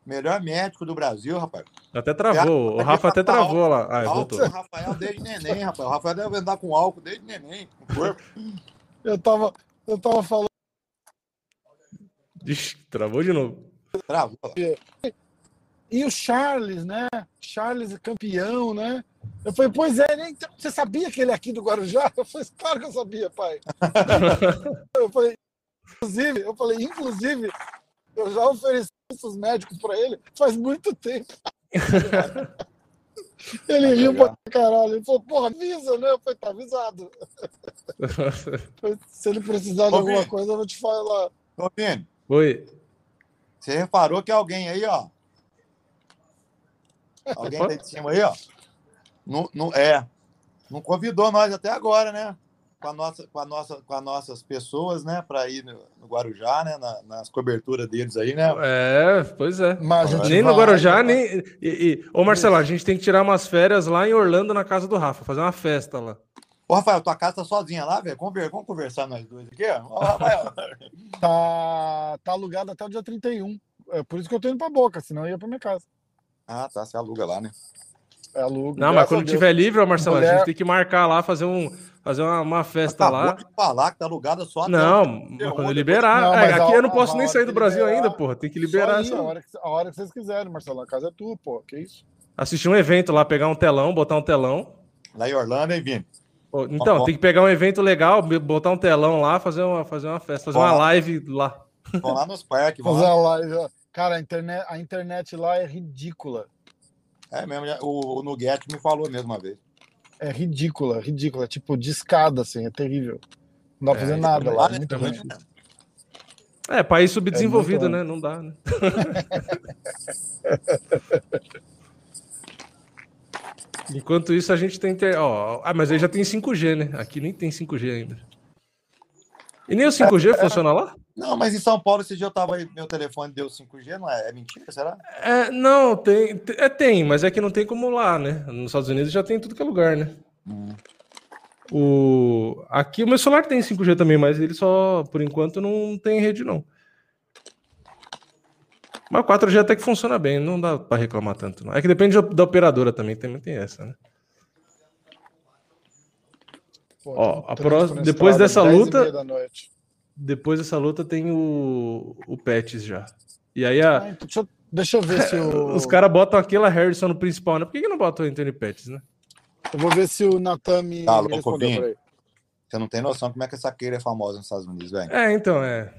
melhor médico do Brasil, rapaz. Até travou, o Rafa até travou lá. Ah, voltou. O Rafael desde neném, rapaz. O Rafael deve andar com álcool desde neném, corpo. Eu tava, eu tava falando. Ixi, travou de novo. Travou. E o Charles, né? Charles é campeão, né? Eu falei, pois é, né? Então, você sabia que ele é aqui do Guarujá? Eu falei, claro que eu sabia, pai. eu falei, inclusive, eu falei, inclusive, eu já ofereci os médicos para ele faz muito tempo. Ele riu pra caralho. Ele falou, porra, avisa, né? Eu falei, tá avisado. Se ele precisar de Ô, alguma Vini. coisa, eu vou te falar. Ô, Vini, Oi. você reparou que alguém aí, ó. Alguém tá em cima aí, ó. Não, não, é. Não convidou nós até agora, né? Com, a nossa, com, a nossa, com as nossas pessoas, né? Pra ir no, no Guarujá, né? na- nas coberturas deles aí, né? É, pois é. Mas a gente Nem no vai, Guarujá, né? nem. E, e... Ô, Marcelo, a gente tem que tirar umas férias lá em Orlando, na casa do Rafa, fazer uma festa lá. Ô, Rafael, tua casa tá sozinha lá, velho? Vamos, vamos conversar nós dois aqui, ó. Rafael. Tá, tá alugado até o dia 31. É por isso que eu tô indo pra Boca, senão eu ia pra minha casa. Ah, tá. Você aluga lá, né? É alugo. Não, mas quando a tiver livre, Marcelo, a Mulher- gente tem que marcar lá, fazer, um, fazer uma, uma festa Acabou lá. de falar que tá alugada só Não, Depois- quando liberar. Não, É, aqui a- eu não a posso nem sair do Brasil liberar, ainda, porra. Tem que Só liberar. aí, essa- a, hora que, a hora que vocês quiserem, Marcelo. A casa é tua, pô. Que isso? Assistir um evento lá, pegar um telão, botar um telão. Lá em Orlando, hein, Vini? Pô, Então, Ó, ó. tem que pegar um evento legal, botar um telão lá, fazer uma, fazer uma festa, fazer Ó. uma live lá. Vão lá nos parques, vão Fazer lá. a live. Cara, a internet, a internet lá é ridícula. É mesmo, o, o Nugget me falou mesmo uma vez. É ridícula, ridícula. Tipo, de escada, assim. É terrível. Não dá pra É, fazer nada lá. É né, muito ruim. né? É, país subdesenvolvido, É né? Não dá, né? Enquanto isso, a gente tem. Ter... Ó, ah, mas aí já tem 5G, né? Aqui nem tem 5G ainda. E nem o 5G funciona lá? Não, mas em São Paulo, esse dia eu tava aí, meu telefone deu 5G, não é? É mentira, será? É, não, tem. te- É, tem, mas é que não tem como lá, né? Nos Estados Unidos já tem em tudo que é lugar, né? Hum. O... Aqui o meu celular tem 5G também, mas ele só, por enquanto, não tem rede, não. Mas o 4G até que funciona bem, não dá pra reclamar tanto. Não. É que depende da- operadora também, também tem essa, né? Pô, Ó, a na depois dessa 10 e luta- meia da noite. Depois dessa luta tem o, o Pets já. E aí a- Ah, então deixa, eu- deixa eu ver se o. os caras botam aquela Harrison no principal, né? Por que, que não botam o Anthony Pettis, né? Eu vou ver se o Natan me, Tá me louco. Você não tem noção como é que essa queira é famosa nos Estados Unidos, velho. É, então, é.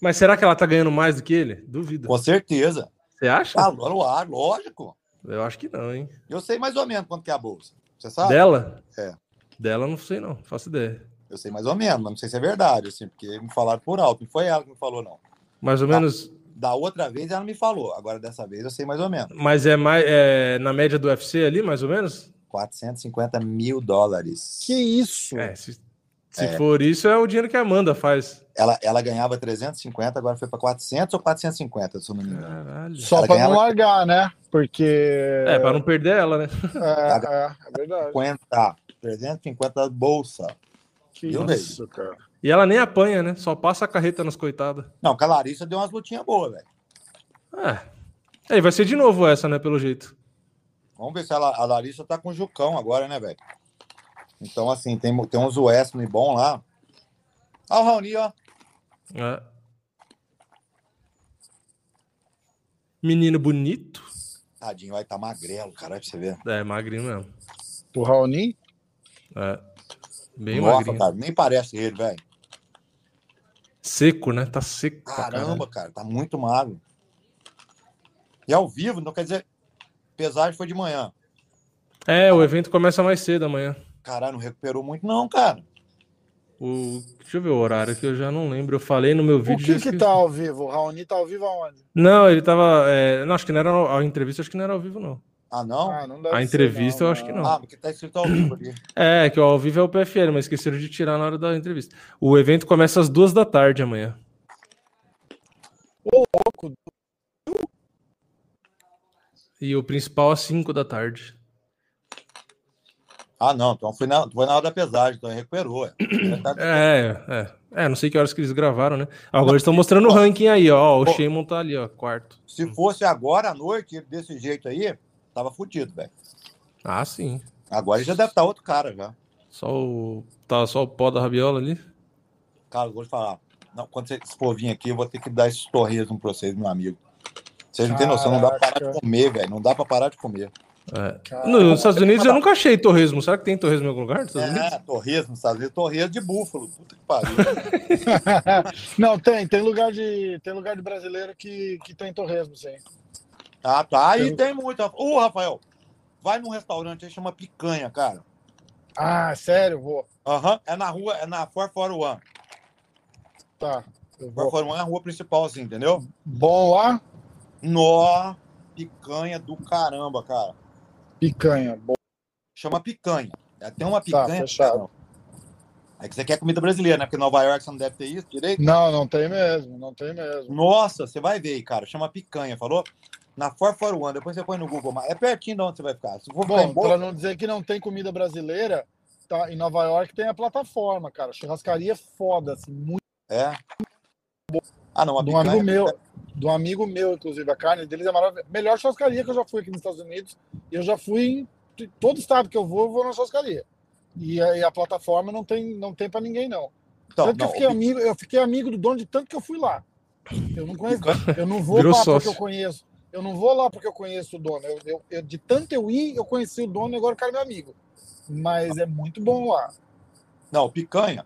Mas será que ela tá ganhando mais do que ele? Duvido. Com certeza. Você acha? Ah, lo- lógico. Eu acho que não, hein? Eu sei mais ou menos quanto que é a bolsa. Você sabe? Dela? É. Dela não sei não, faço ideia. Eu sei mais ou menos, mas não sei se é verdade, assim, porque me falaram por alto. Não foi ela que me falou, não. Mais ou Tá. menos. Da outra vez ela me falou. Agora dessa vez eu sei mais ou menos. Mas é mais é, na média do UFC ali, mais ou menos? 450 mil dólares. Que isso? É, se, se É. for isso, é o dinheiro que a Amanda faz. Ela, ela ganhava 350, agora foi para 400 ou 450, se eu não me engano. Caralho. Só ganhava- não largar, né? Porque. É, pra não perder ela, né? É, é, é verdade. 50, 350 bolsa. Que isso, cara. E ela nem apanha, né? Só passa a carreta nas coitadas. Não, com a Larissa deu umas lutinhas boas, velho. É. Aí vai ser de novo essa, né? Pelo jeito. Vamos ver se ela, a Larissa tá com o Jucão agora, né, velho? Então, assim, tem, tem uns Wesley bom lá. Olha o Raoni, ó. É. Menino bonito. Tadinho, vai tá magrelo, caralho, pra você ver. É, magrinho mesmo. O Raoni? É. Bem Nossa, magrinho. cara, nem parece ele, velho. Seco, né? Tá seco. Caramba, cara, tá muito magro. E ao vivo, não quer dizer. Pesagem foi de manhã. É, o evento começa mais cedo amanhã. Caralho, não recuperou muito, não, cara. O... Deixa eu ver o horário que eu já não lembro. Eu falei no meu O vídeo. que já que esqueci. tá ao vivo? O Raoni tá ao vivo aonde? Não, ele tava. é, Não, acho que não era a entrevista, acho que não era ao vivo, não. Ah, não? Ah, não A ser, entrevista eu acho que não. Ah, porque tá escrito ao vivo ali. É, que o ao vivo é o PFL, mas esqueceram de tirar na hora da entrevista. O evento começa às duas da tarde amanhã. Louco. E o principal às cinco da tarde. Ah, não, então foi na, foi na hora da pesagem, então recuperou. É, É, é. É, não sei que horas que eles gravaram, né? Agora eles estão mostrando o ranking aí, ó. O Shimon tá ali, ó, quarto. Se fosse agora à noite, desse jeito aí, tava fudido, velho. Ah, sim. Agora ele já deve estar outro cara já. Só o. Tá só o pó da rabiola ali. Cara, eu vou te falar. Não, quando vocês for vir aqui, eu vou ter que dar esses torresmos pra vocês, meu amigo. Vocês não têm noção, não dá pra parar de comer, velho. Não dá pra parar de comer. É. Nos Estados Unidos eu nunca achei torresmo. Será que tem torresmo em algum lugar? nos Estados Unidos? É, torresmo, sabe? vezes torresmo de búfalo. Puta que pariu. não, tem. Tem lugar de, tem lugar de brasileiro que, que tem torresmo, sim. Ah, tá. Aí Tem- tem muito. Ô, Rafael, vai num restaurante aí chama Picanha, cara. Ah, sério? Vou. Aham, é na rua, é na 441. Tá. Eu vou. 441 é a rua principal, assim, entendeu? Bom lá? Nó, picanha do caramba, cara. Picanha. Bom. Chama picanha. É, Tem uma Tá, picanha. fechado. caramba. É que você quer comida brasileira, né? Porque Nova York você não deve ter isso direito. Não, não tem mesmo. Não tem mesmo. Nossa, você vai ver aí, cara. Chama picanha, falou? Na 441, depois você põe no Google. mas É pertinho de onde você vai ficar. Se for Bom, para não dizer que não tem comida brasileira, tá, em Nova York tem a plataforma, cara. Churrascaria foda, assim, muito É. Ah, não, a de um amigo meu, de um amigo meu, inclusive, a carne deles é maravilhosa. Melhor churrascaria que eu já fui aqui nos Estados Unidos. E eu já fui em todo estado que eu vou, eu vou na churrascaria. E a, e a plataforma não tem, não tem para ninguém, não. Então, tanto que não, eu fiquei o amigo, eu fiquei amigo do dono de tanto que eu fui lá. Eu não conheço, eu não vou lá porque eu conheço. Eu não vou lá porque eu conheço o dono. Eu, eu- eu- de tanto eu ir, eu conheci o dono e agora o cara é meu amigo. Mas é muito bom lá. Não, picanha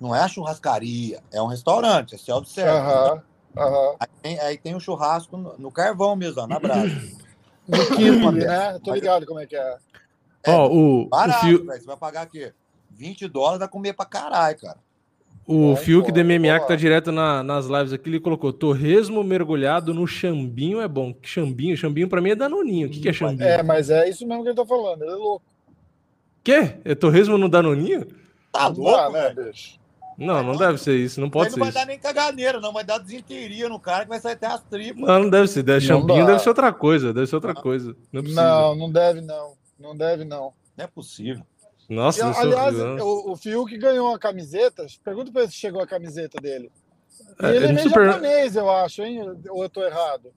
não é a churrascaria, é um restaurante, é self-service. Aham, aham. Aí, tem, aí tem o churrasco no, no carvão mesmo, ó, na brasa. No quilo, né? Tô ligado como é que é. Ó, o, o, Barato, velho. Você vai pagar aqui 20 dólares, vai comer pra caralho, cara. O Vai, Fiuk do MMA que tá direto na- nas lives aqui, ele colocou torresmo mergulhado no chambinho é bom. Chambinho, chambinho pra mim é danoninho. O que, que é chambinho? É, mas é isso mesmo que ele tá falando. Ele é louco. Quê? É torresmo no danoninho? Tá Não louco, né, bicho? Não, não deve ser isso. Não pode Aí ser não vai isso. dar nem caganeira, não. Vai dar desinteria no cara que vai sair até as tripas. Não, não deve ser. Deve, Não chambinho dá. deve ser outra coisa. Deve ser outra coisa. Não é. Não, não deve não. Não deve não. Não é possível. Nossa, E, aliás, o, o Fiuk ganhou a camiseta. Pergunta pra ele se chegou a camiseta dele. E É, ele é meio super- japonês, eu acho, hein? Ou eu tô errado?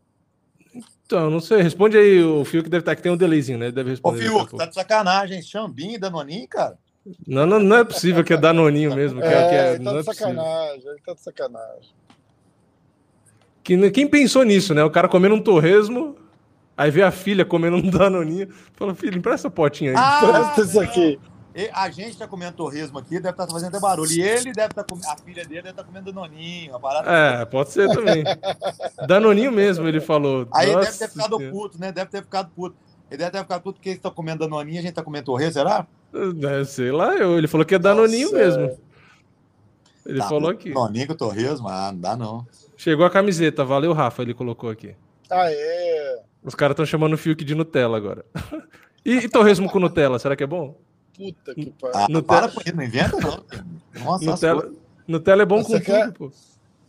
Então, não sei. Responde aí. O Fiuk deve estar que tem um delayzinho, né? Ele deve Ô, responder. a Fiuk, tá de sacanagem. Xambim e Danoninho, cara. Não, não, não é possível que é danoninho mesmo. Que é, que É, é- ele tá não é de possível. sacanagem. Ele tá de sacanagem. Que, quem pensou nisso, né? O cara comendo um torresmo, aí vê a filha comendo um danoninho. Fala, filho, empresta essa potinha aí. Ah, Presta isso aqui. E a gente tá comendo torresmo aqui, deve estar fazendo até barulho. E ele deve estar comendo. A filha dele deve estar comendo Danoninho, a parada. É, pode ser também. Danoninho mesmo, ele falou. Aí ele deve Nossa ter ficado puto, né? Deve ter ficado puto. Ele deve ter ficado puto porque eles estão comendo Danoninho e a gente tá comendo torresmo, será? É, sei lá, eu, ele falou que é danoninho Nossa, mesmo. Ele Tá, falou aqui. Danoninho com torresmo? Ah, não dá não. Chegou a camiseta, valeu, Rafa, ele colocou aqui. Ah, é. Os caras estão chamando o Fiuk de Nutella agora. E, e torresmo com Nutella, será que é bom? Puta que pariu. Ah, Nutella- para com isso, não inventa não. Nossa, Nutella, Nutella é bom com quer? tudo, pô.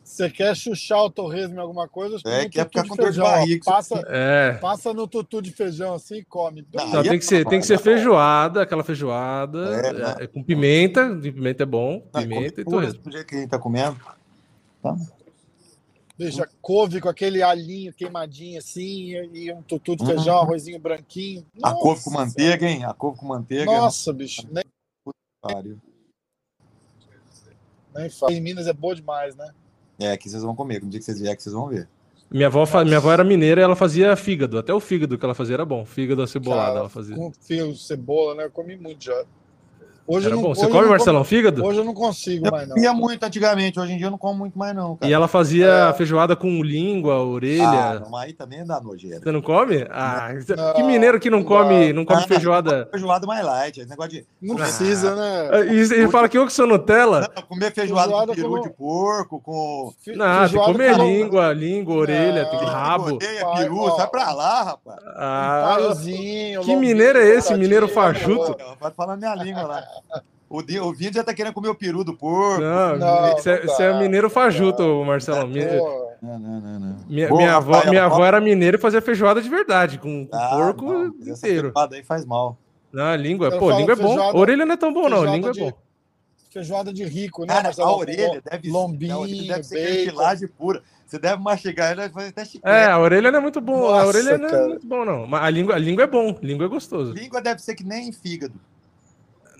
Você quer chuchar o torresmo em alguma coisa? É, no quer ficar com dor de barriga, Passa, É. passa no tutu de feijão assim e come. Não, Não, é tem que ser, tem que ser feijoada, aquela feijoada, É, é, não. é com pimenta, de pimenta é bom, Não, pimenta e torresmo. Do jeito que a gente tá comendo. Deixa couve com aquele alhinho queimadinho assim, e um tutu de Uhum. feijão, arrozinho branquinho. A couve com Nossa manteiga, hein? A couve com manteiga. Nossa, bicho. Nem, Pariu. nem fala. Em Minas é boa demais, né? É, aqui vocês vão comer. No dia que vocês vierem, que vocês vão ver. Minha avó, fa- minha avó era mineira e ela fazia fígado, até o fígado que ela fazia era bom, fígado acebolado Cara, ela fazia. Com fio, cebola, né? Eu comi muito já. Hoje Era não, bom. Você come, Marcelão, fígado? Hoje eu não consigo Eu mais, não. comia muito antigamente, hoje em dia eu não como muito mais, não, cara. E ela fazia É. feijoada com língua, Ah, orelha. não, aí também dá nojeira. Você não come? Ah, Não, que mineiro que não não come, não come Ah, feijoada. Feijoada mais light, esse negócio de Não Ah. precisa, né? E ele fala que eu que sou Nutella. Não, comer feijoada, Feijoada com peru como- de porco, com Fe- Não, tem que comer com- língua, língua, orelha, tem que Não, rabo. Pai, peru, sai pra lá, rapaz. Ah, que mineiro é esse, mineiro fajuto? bom. Vai falar minha língua lá. O, di- o vídeo já tá querendo comer o peru do porco. não, Não, você é- não é mineiro não fajuto, dá. Marcelão. Não, não, não, não. Minha, Boa, minha avó, minha avó era mineira e fazia feijoada de verdade, com, com Ah, porco não, essa inteiro. feijoada aí faz mal. Não, língua, Eu pô, língua é bom. feijoada- Orelha não é tão bom, não. feijoada Língua é de- bom. Feijoada de rico, né? Cara, Marcelo? a orelha deve ser. Lombinho, a orelha deve ser cartilagem pura. Você deve mastigar ela e fazer até chiclete. É, a orelha não é muito bom. a Nossa, orelha não é cara. muito bom, não. Mas a língua, a língua é bom. Língua é gostoso. Língua deve ser que nem fígado.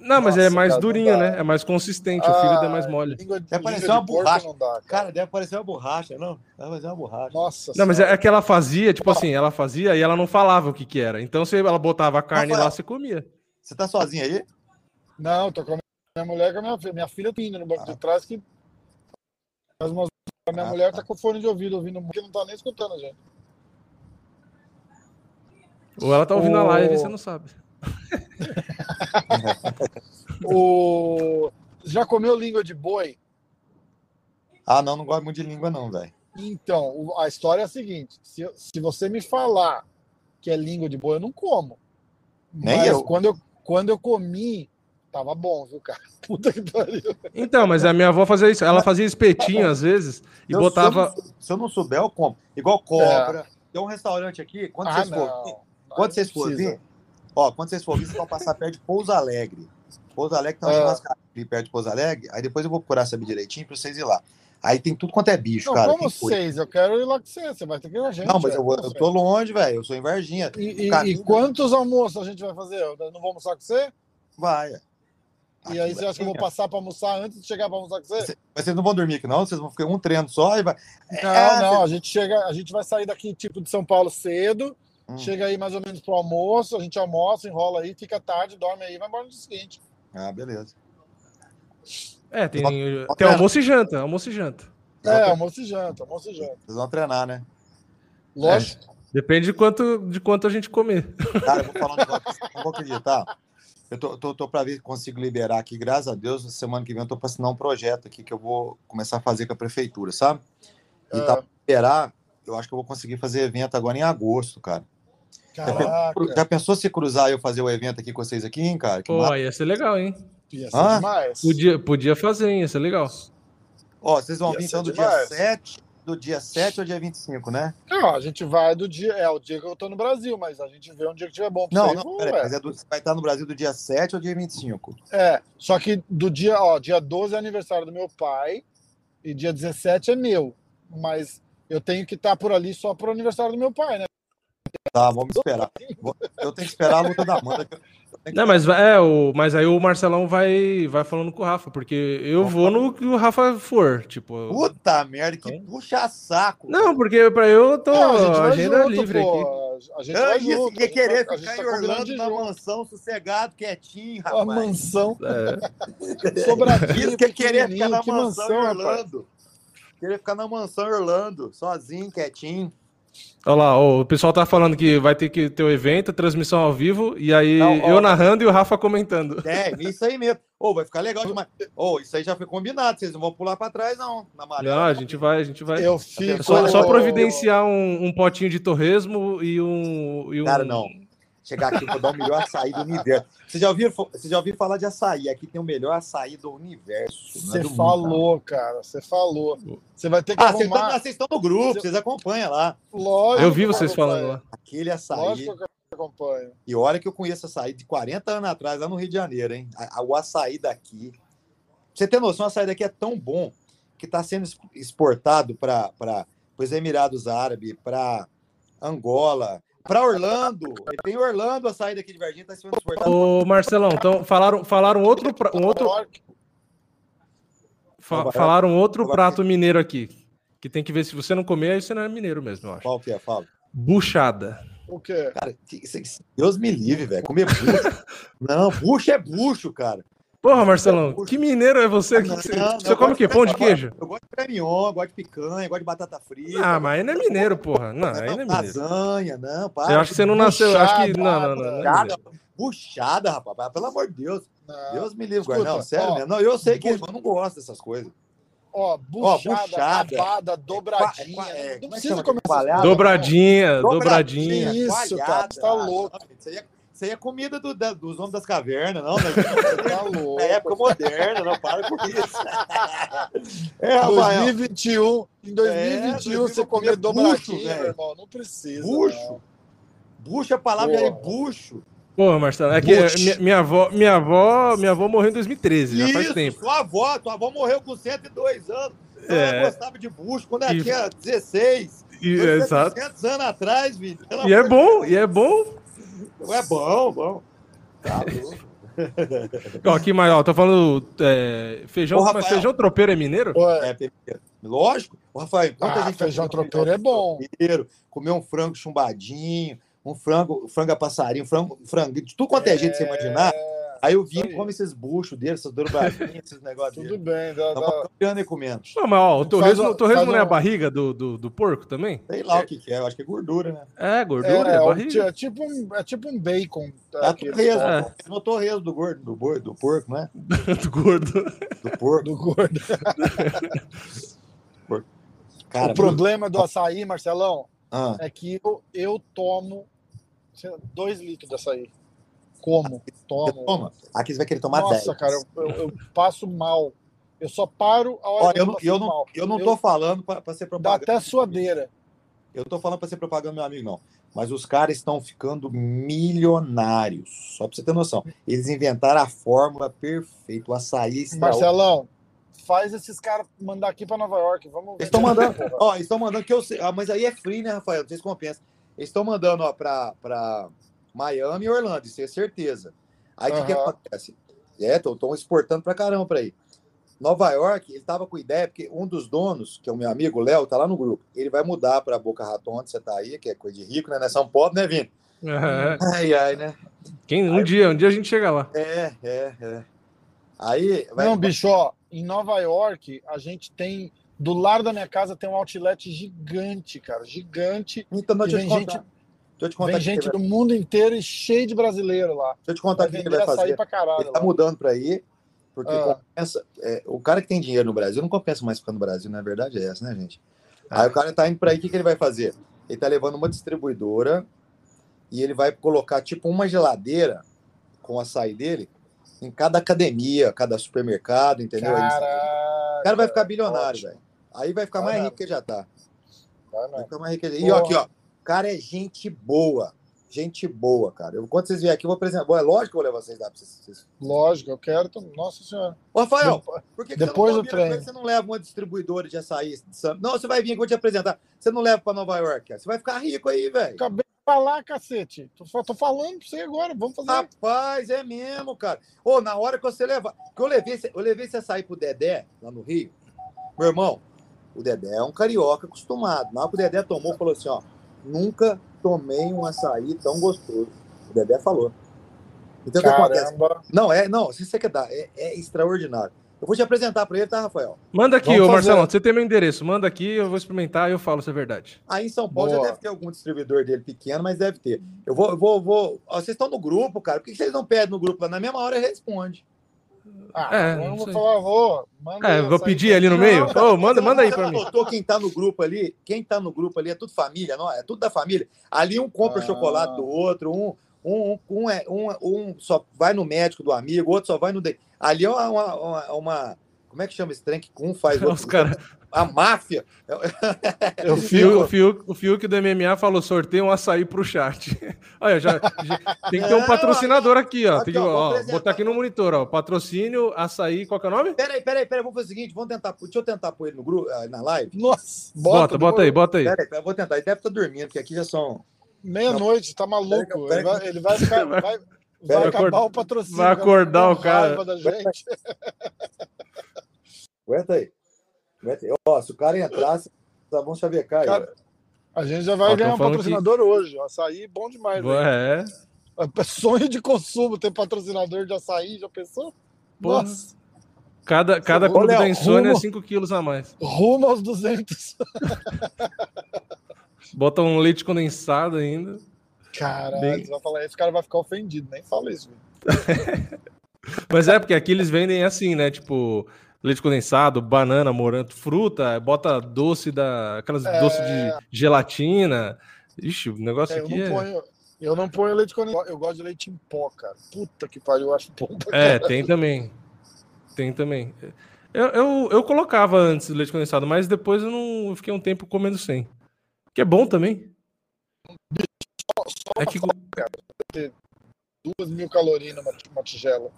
Não, mas é Nossa, mais cara, durinho, né? É mais consistente. o fígado é mais mole. Língua, Deve parecer de uma borracha. Não dá, cara. Cara, deve parecer uma borracha, não? Deve parecer uma borracha. Nossa Não, mas senhora. é que ela fazia, tipo assim, ela fazia e ela não falava o que que era. Então, se ela botava a carne Rafael. lá, você comia. Você tá sozinho aí? Não, tô com a minha mulher, com a minha filha. Minha filha tá indo no banco de trás que faz umas... A minha Ah, mulher tá. tá com fone de ouvido ouvindo música, não tá nem escutando a gente. Ou ela tá ouvindo a live e você não sabe. o... Já comeu língua de boi? Ah, não, não gosto muito de língua, não, velho. Então, a história é a seguinte: se, se você me falar que é língua de boi, eu não como. Nem Mas eu. Quando eu, quando eu comi, tava bom, viu, cara? Puta que pariu. Então, mas a minha avó fazia isso. Ela fazia espetinho às vezes e Eu- botava. Se eu, não, se eu não souber, eu como. Igual cobra. Tem um restaurante aqui, quando Ah, vocês forem. Quando vocês forem ó, quando vocês forem vocês vão passar perto de Pouso Alegre. Pouso Alegre tem uma churrascaria ali perto de Pouso Alegre. Aí depois eu vou procurar saber direitinho pra vocês ir lá. Aí tem tudo quanto é bicho, Não, cara. como seis? Eu quero ir lá com você. Você vai ter que ir com a gente. Não, mas velho. eu, eu tô longe, velho. Eu sou em Varginha. E, e- e quantos almoços a gente vai fazer? Eu não vou almoçar com você? Vai. E aí você acha que eu vou passar para almoçar antes de chegar para almoçar com você? Mas vocês não vão dormir aqui, não? Vocês vão ficar um treino só e vai. Não, É, não, a gente chega, a gente vai sair daqui tipo de São Paulo cedo, Hum. chega aí mais ou menos pro almoço, a gente almoça, enrola aí, fica tarde, dorme aí, vai embora no dia seguinte. Ah, beleza. É, tem, Vou- tem almoço e janta, almoço e janta. É, almoço e janta, almoço e janta. Vocês vão treinar, né? Lógico. Depende de quanto, de quanto a gente comer. Cara, eu vou falar um negócio não vão acreditar. Eu tô, tô, tô pra ver se consigo liberar aqui, graças a Deus, semana que vem eu tô pra assinar um projeto aqui que eu vou começar a fazer com a prefeitura, sabe? E Ah. tá pra liberar, eu acho que eu vou conseguir fazer evento agora em agosto, cara. Caraca, Já pensou se cruzar e eu fazer o evento aqui com vocês aqui, hein, cara? Que Pô, massa. ia ser legal, hein? ia ser Hã? demais. Podia, podia fazer, hein? Ia ser legal. Ó, vocês vão Ia vir então do demais. dia 7, do dia 7 ao dia 25, né? Não, a gente vai do dia, é o dia que eu tô no Brasil, mas a gente vê um dia que tiver bom pra Não, você. não, ué. mas é do, você vai estar no Brasil do dia 7 ao dia 25. É, só que do dia, ó, dia 12 é aniversário do meu pai e dia 17 é meu. Mas eu tenho que estar por ali só pro aniversário do meu pai, né? Tá, vamos esperar. Eu tenho que esperar a luta da Amanda. que eu- eu tenho que- Não, mas, é, o, mas aí o Marcelão vai, vai falando com o Rafa, porque eu vou no que o Rafa for. Tipo. Puta merda, que Então- puxa saco. Não, porque pra eu tô. Não, a agenda junto, livre pô. aqui. A gente Eu vai disse junto. que ia querer a gente ficar tá em Orlando na mansão, sossegado, quietinho, Uma rapaz. mansão. É. Sobradinho, que ia querer ficar na que mansão, mansão. Orlando. Queria ficar na mansão Orlando, sozinho, quietinho. Olha lá, ó, o pessoal tá falando que vai ter que ter o evento, transmissão ao vivo, e aí Não, ó. eu narrando e o Rafa comentando. É, isso aí mesmo. Ô, vai ficar legal demais. Ô, isso aí já foi combinado, vocês não vão pular pra trás, não. Na maré. Não, a gente vai, a gente vai. Eu fico. É só, só providenciar um, um potinho de torresmo e um. E um... Cara, não. Chegar aqui, vou dar o melhor açaí do universo. Você já ouviu, você já ouviu falar de açaí? Aqui tem o melhor açaí do universo. é Você do mundo, falou, cara. Você falou. Você vai ter que Ah, vocês, arrumar. estão, vocês estão no grupo, vocês acompanham lá. Lógico. Eu vi vocês falando lá. Aquele açaí. Lógico que eu acompanho. E olha que eu conheço açaí de 40 anos atrás, lá no Rio de Janeiro, hein? O açaí daqui. Pra você ter noção, o açaí daqui é tão bom que está sendo exportado para os Emirados Árabes, para Angola, para Orlando. Tem Orlando, a açaí daqui de Varginha está sendo exportado. Ô, Marcelão, então falaram, falaram outro, pra- um outro, fa- falaram outro prato mineiro aqui. Que tem que ver se você não comer, aí você não é mineiro mesmo, eu acho. Qual que é? Fala. Buchada. O quê? Cara, Deus me livre, velho. Comer bucho. Não, bucho é bucho, cara. Porra, Marcelão, que mineiro é você? Que Não, você, não, você eu come o quê? Pão de queijo? Eu gosto de mignon, eu gosto de picanha, gosto de batata frita. Ah, mas aí não é mineiro, porra. Não, aí não é mineiro. lasanha, não, para. Eu acho que você não nasceu. eu Acho que. Não, não, não. não é Buchada, buchada, rapaz. Pelo amor de Deus. Não. Deus me livre, Escuta, guarda. Não, sério ó, mesmo. Não, eu sei que eu não gosto dessas coisas. Ó, buchada, buchada. rabada, dobradinha. qua- é, não como é que precisa coisas, Dobradinha, dobradinha. Que isso, cara, você tá Ah, louco. não, Isso aí é, isso aí é comida do- da- dos homens das cavernas, não, né? tá louco. É época moderna, não para com isso. É, Rafael. 2021, em 2021 É, você comer bucho, velho. meu irmão, não precisa. Bucho. não. Bucho, a palavra é Porra. bucho. Porra, Marcelo, é que minha, minha avó, minha avó, minha avó morreu em 2013, já faz Isso, tempo. sua avó, tua avó morreu com 102 anos. É. Ela gostava de bucho quando ela E- tinha 16. E, exato. 700 anos atrás, filho. Pelo E é bom, e é bom. É bom, bom. Tá louco. Ó, aqui mais, ó, tô falando é, feijão, Ô, mas Rafael. feijão tropeiro é mineiro? É. Lógico. Ô, Rafael, enquanto Ah, gente feijão tropeiro é bom. tropeiro, Comer um frango chumbadinho, um frango, frango a passarinho, frango, frango, de tudo quanto é jeito que você imaginar. Aí o Vini come esses buchos dele, essas dobradinhas, esses negócios Tudo dele. bem. Dá, Tá dá... campeando e comendo. Não, mas ó, o torresmo, o torresmo faz não é a barriga do, do, do porco também? Sei lá o que, que é, eu acho que é gordura, né? É, gordura, é, É, é, barriga. é tipo um, é tipo um bacon. É eles torresmo. colocam É. No torresmo do gordo, do, boi, do porco, né? do gordo. Do porco. Do gordo. Cara, o problema do açaí, Marcelão, Ah, é que eu, eu tomo dois litros de açaí. Como? Tomo. toma. Aqui você vai querer tomar Nossa, 10. cara, eu, eu- eu passo mal. Eu só paro a hora que eu, não, eu, não, mal. eu não tô falando pra ser Dá propaganda. até suadeira. Eu tô falando pra ser propaganda, meu amigo, não. Mas os caras estão ficando milionários. Só pra você ter noção. Eles inventaram a fórmula perfeita. O açaí extraordinário. Marcelão, faz esses caras mandar aqui pra Nova York. Vamos Eles estão mandando, ó, estão mandando que eu sei, ah, mas aí é free, né, Rafael? Não sei se compensa. Eles estão mandando, ó, pra, pra Miami e Orlando, isso é certeza. Aí o que, que Aham. acontece? É, estão exportando pra caramba pra aí. Nova York, ele tava com ideia, porque um dos donos, que é o meu amigo Léo, tá lá no grupo. Ele vai mudar pra Boca Raton, onde você tá aí, que é coisa de rico, né? Nós somos pobres, né, Vini? É. Ai, ai, né? Quem, um dia, um dia a gente chega lá. É, é, é. Aí, vai, Não, bicho, ó, em Nova York, a gente tem. Do lado da minha casa tem um outlet gigante, cara. Gigante. então, deixa eu vem te gente, contar. Deixa eu te contar vem gente vai- do mundo inteiro e cheio de brasileiro lá. Deixa eu te contar o que ele vai fazer. caralho. Ele tá lá. mudando para aí, porque Ah. compensa. é, o cara que tem dinheiro no Brasil não compensa mais ficar no Brasil, na verdade é essa, né, gente? Aí o cara tá indo para aí, o que, que ele vai fazer? Ele tá levando uma distribuidora e ele vai colocar tipo uma geladeira com açaí dele em cada academia, cada supermercado, entendeu? Caralho. o cara vai ficar bilionário, velho. Aí vai ficar mais rico que já tá. Vai ficar mais rico que já... E ó, aqui, ó. O cara é gente boa. Gente boa, cara. Eu, quando vocês vierem aqui, eu vou apresentar. Bom, é lógico que eu vou levar vocês lá pra vocês. Lógico, eu quero. Nossa senhora. Ô, Rafael, Depois- Por que que Depois você do não? Por que treino. você não leva uma distribuidora de açaí? de Não, você vai vir aqui, eu vou te apresentar. Você não leva para Nova York, cara. Você vai ficar rico aí, velho. Acabei de falar, cacete. Tô, tô falando pra você agora. Vamos fazer. Rapaz, é mesmo, cara. Ô, na hora que você levar. Que eu levei, esse- eu levei esse açaí pro Dedé, lá no Rio. Meu irmão, o Dedé é um carioca acostumado. Na hora que o Dedé tomou, falou assim: ó, nunca tomei um açaí tão gostoso. O Dedé falou. Então o que acontece? Não, é, não, se você quer dar, é, é extraordinário. Eu vou te apresentar para ele, tá, Rafael? Manda aqui, Vamos ô você tem meu endereço. Manda aqui, eu vou experimentar e eu falo se é verdade. Aí em São Paulo já Boa. deve ter algum distribuidor dele pequeno, mas deve ter. Eu vou, eu vou, vou. Ó, vocês estão no grupo, cara. Por que vocês não pedem no grupo lá? Na mesma hora ele responde. Ah, É, eu não não vou falar, vou. Manda É, vou pedir ali no mim. meio. Não, Ô, manda, manda aí não mim. notou quem tá no grupo ali? Quem tá no grupo ali é tudo família, não? É tudo da família. Ali um compra Ah. chocolate do outro, um, um, um, um, é, um, um só vai no médico do amigo, o outro só vai no. de- Ali é uma, uma, uma- uma- Como é que chama esse trem que um faz? Os outro- caras. A máfia. Eu O Fiuk, o, Fiuk, o Fiuk do MMA falou: sorteio um açaí pro chat. Olha, já, já- tem que ter um Não, patrocinador aqui, ó. Tem que, ó, botar aqui no monitor, ó. Patrocínio, açaí, qual que é o nome? Peraí, peraí, peraí, vamos fazer o seguinte, vamos tentar. Deixa eu tentar pôr ele no grupo, ah, na live. Nossa, Bota, bota, aí, bota aí. Peraí, eu vou tentar. Ele deve estar dormindo, porque aqui já são. Meia-noite, tá maluco. Pera eu- Ele pera vai, ele vai ficar. Vai, vai acabar o patrocínio. vai acordar o cara. raiva Da gente. Aguenta aí. Aguenta aí. Ó, se o cara entrasse, tá bom chavecar aí. Cara, A gente já vai Ó, ganhar um patrocinador hoje. ó. Açaí bom demais. né? É. É sonho de consumo ter patrocinador de açaí, já pensou? Porra. Nossa, Cada, cada clube da insônia é rumo- 5 quilos a mais. rumo aos 200. Bota um leite condensado ainda. Caralho, Bem- você vai falar, esse cara vai ficar ofendido. Nem fala isso. Mas é, porque aqui eles vendem assim, né? Tipo, leite condensado, banana, morango, fruta, bota doce da. Aquelas É. doces de gelatina. Ixi, o negócio É, eu, aqui não é. ponho, eu não ponho leite condensado. Eu gosto de leite em pó, cara. Puta que pariu, eu acho bom pra É, tem também. Tem também. Eu, eu, eu colocava antes leite condensado, mas depois eu não eu fiquei um tempo comendo sem. Que é bom também. É que, duas mil calorias numa uma tigela.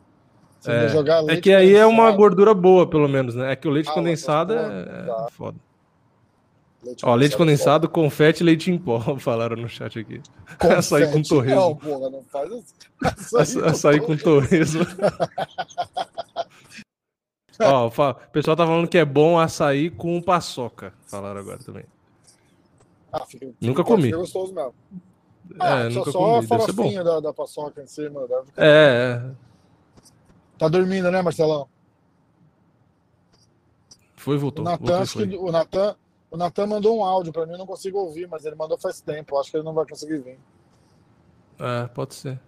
Você É, jogar é leite que aí é uma condensado, gordura boa, pelo menos, né? É que o leite Ah, condensado é, tá. é foda. leite Ó, leite é condensado, confete e leite em pó, falaram no chat aqui. foda. açaí com Confete. torresmo. Não, porra, não faz assim. Aça- Açaí com torresmo. Ó, o pessoal tá falando que é bom açaí com paçoca. Falaram agora também. Ah, fica, Nunca fica- comi. Fica gostoso mesmo. Ah, É, só, só a farofinha da, da paçoca em cima. Ficar... É, é. Tá dormindo, né, Marcelão? Foi, voltou. O Natan, voltou, o Natan, o Natan mandou um áudio pra mim, eu não consigo ouvir, mas ele mandou faz tempo. Acho que ele não vai conseguir vir. É, pode ser.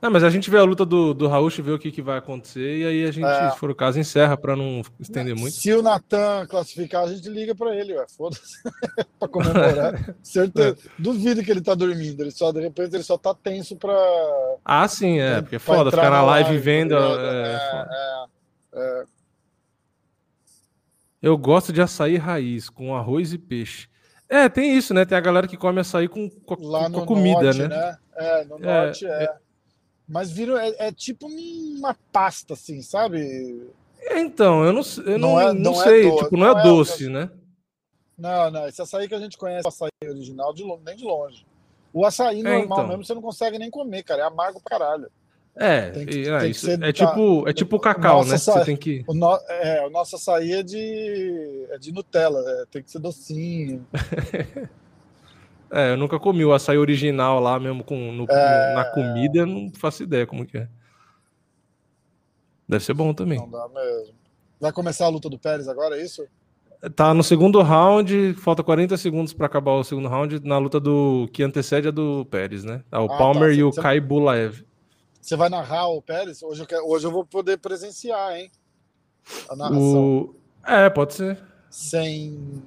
Não, mas a gente vê a luta do, do Raul, vê o que, que vai acontecer, e aí a gente, É. se for o caso, encerra pra não estender muito. Se o Natan classificar, a gente liga pra ele, ué. Foda-se. pra comemorar. Certeza. É. Duvido que ele tá dormindo. Ele só, de repente, ele só tá tenso pra. Ah, sim, é, porque é foda ficar na live live, vendo. tá ligado? é, É, é, é. Eu gosto de açaí raiz, com arroz e peixe. É, tem isso, né? Tem a galera que come açaí com, com, com comida, norte, né? né? É, no norte é. Mas vira, é, é tipo uma pasta, assim, sabe? É, Então, eu não, eu não, Não é- não não é sei, do- tipo, não, é é doce, né? Não, não, esse açaí que a gente conhece, o açaí original, de lo- nem de longe. O açaí normal então. mesmo, você não consegue nem comer, cara. É amargo pra caralho. É, que- que isso ser é tipo, é tipo o cacau, né? sabe? Você tem que. O, no, é, o nosso açaí é de, é de Nutella, é, tem que ser docinho. É, eu nunca comi o açaí original lá mesmo com, no- É. na comida, eu não faço ideia como que é. Deve ser bom também. Não dá mesmo. Vai começar a luta do Pérez agora, é isso? Tá no segundo round, falta 40 segundos pra acabar o segundo round, na luta do que antecede a do Pérez, né? Tá o Ah, Palmer tá. e o Você- Kai Bulaev. Você vai narrar o Pérez? Hoje eu, quero- hoje eu vou poder presenciar, hein? A narração. O... É, pode ser. Sem.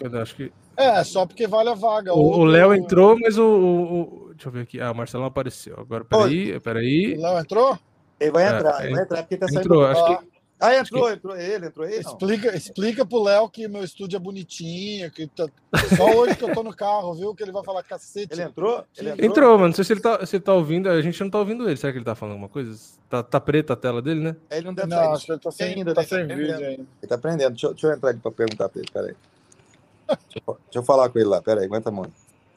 Eu acho que É, só porque vale a vaga. o Outro- o Léo entrou, mas o, o- o- Deixa eu ver aqui. Ah, o Marcelão apareceu. Agora, peraí, O peraí. Léo entrou? Ele vai É, entrar, é, ele vai entrar porque tá saindo. Entrou, acho Ah, que. Ah, entrou, entrou ele, entrou ele. Não. Explica, explica pro Léo que meu estúdio é bonitinho, que tá- só hoje que eu tô no carro, viu? Que ele vai falar cacete. Ele entrou? Ele entrou? Entrou, mano. Não sei se ele, tá, se ele tá ouvindo. A gente não tá ouvindo ele. Será que ele tá falando alguma coisa? Tá, tá preta a tela dele, né? Ele não deve Não, sair. acho que ele tá sem, Ainda, tá né? sem Tá vídeo ainda. Ele tá aprendendo. Deixa, eu- deixa eu entrar aqui pra perguntar pra ele, peraí. Deixa eu, falar com ele lá, peraí, aguenta a mão.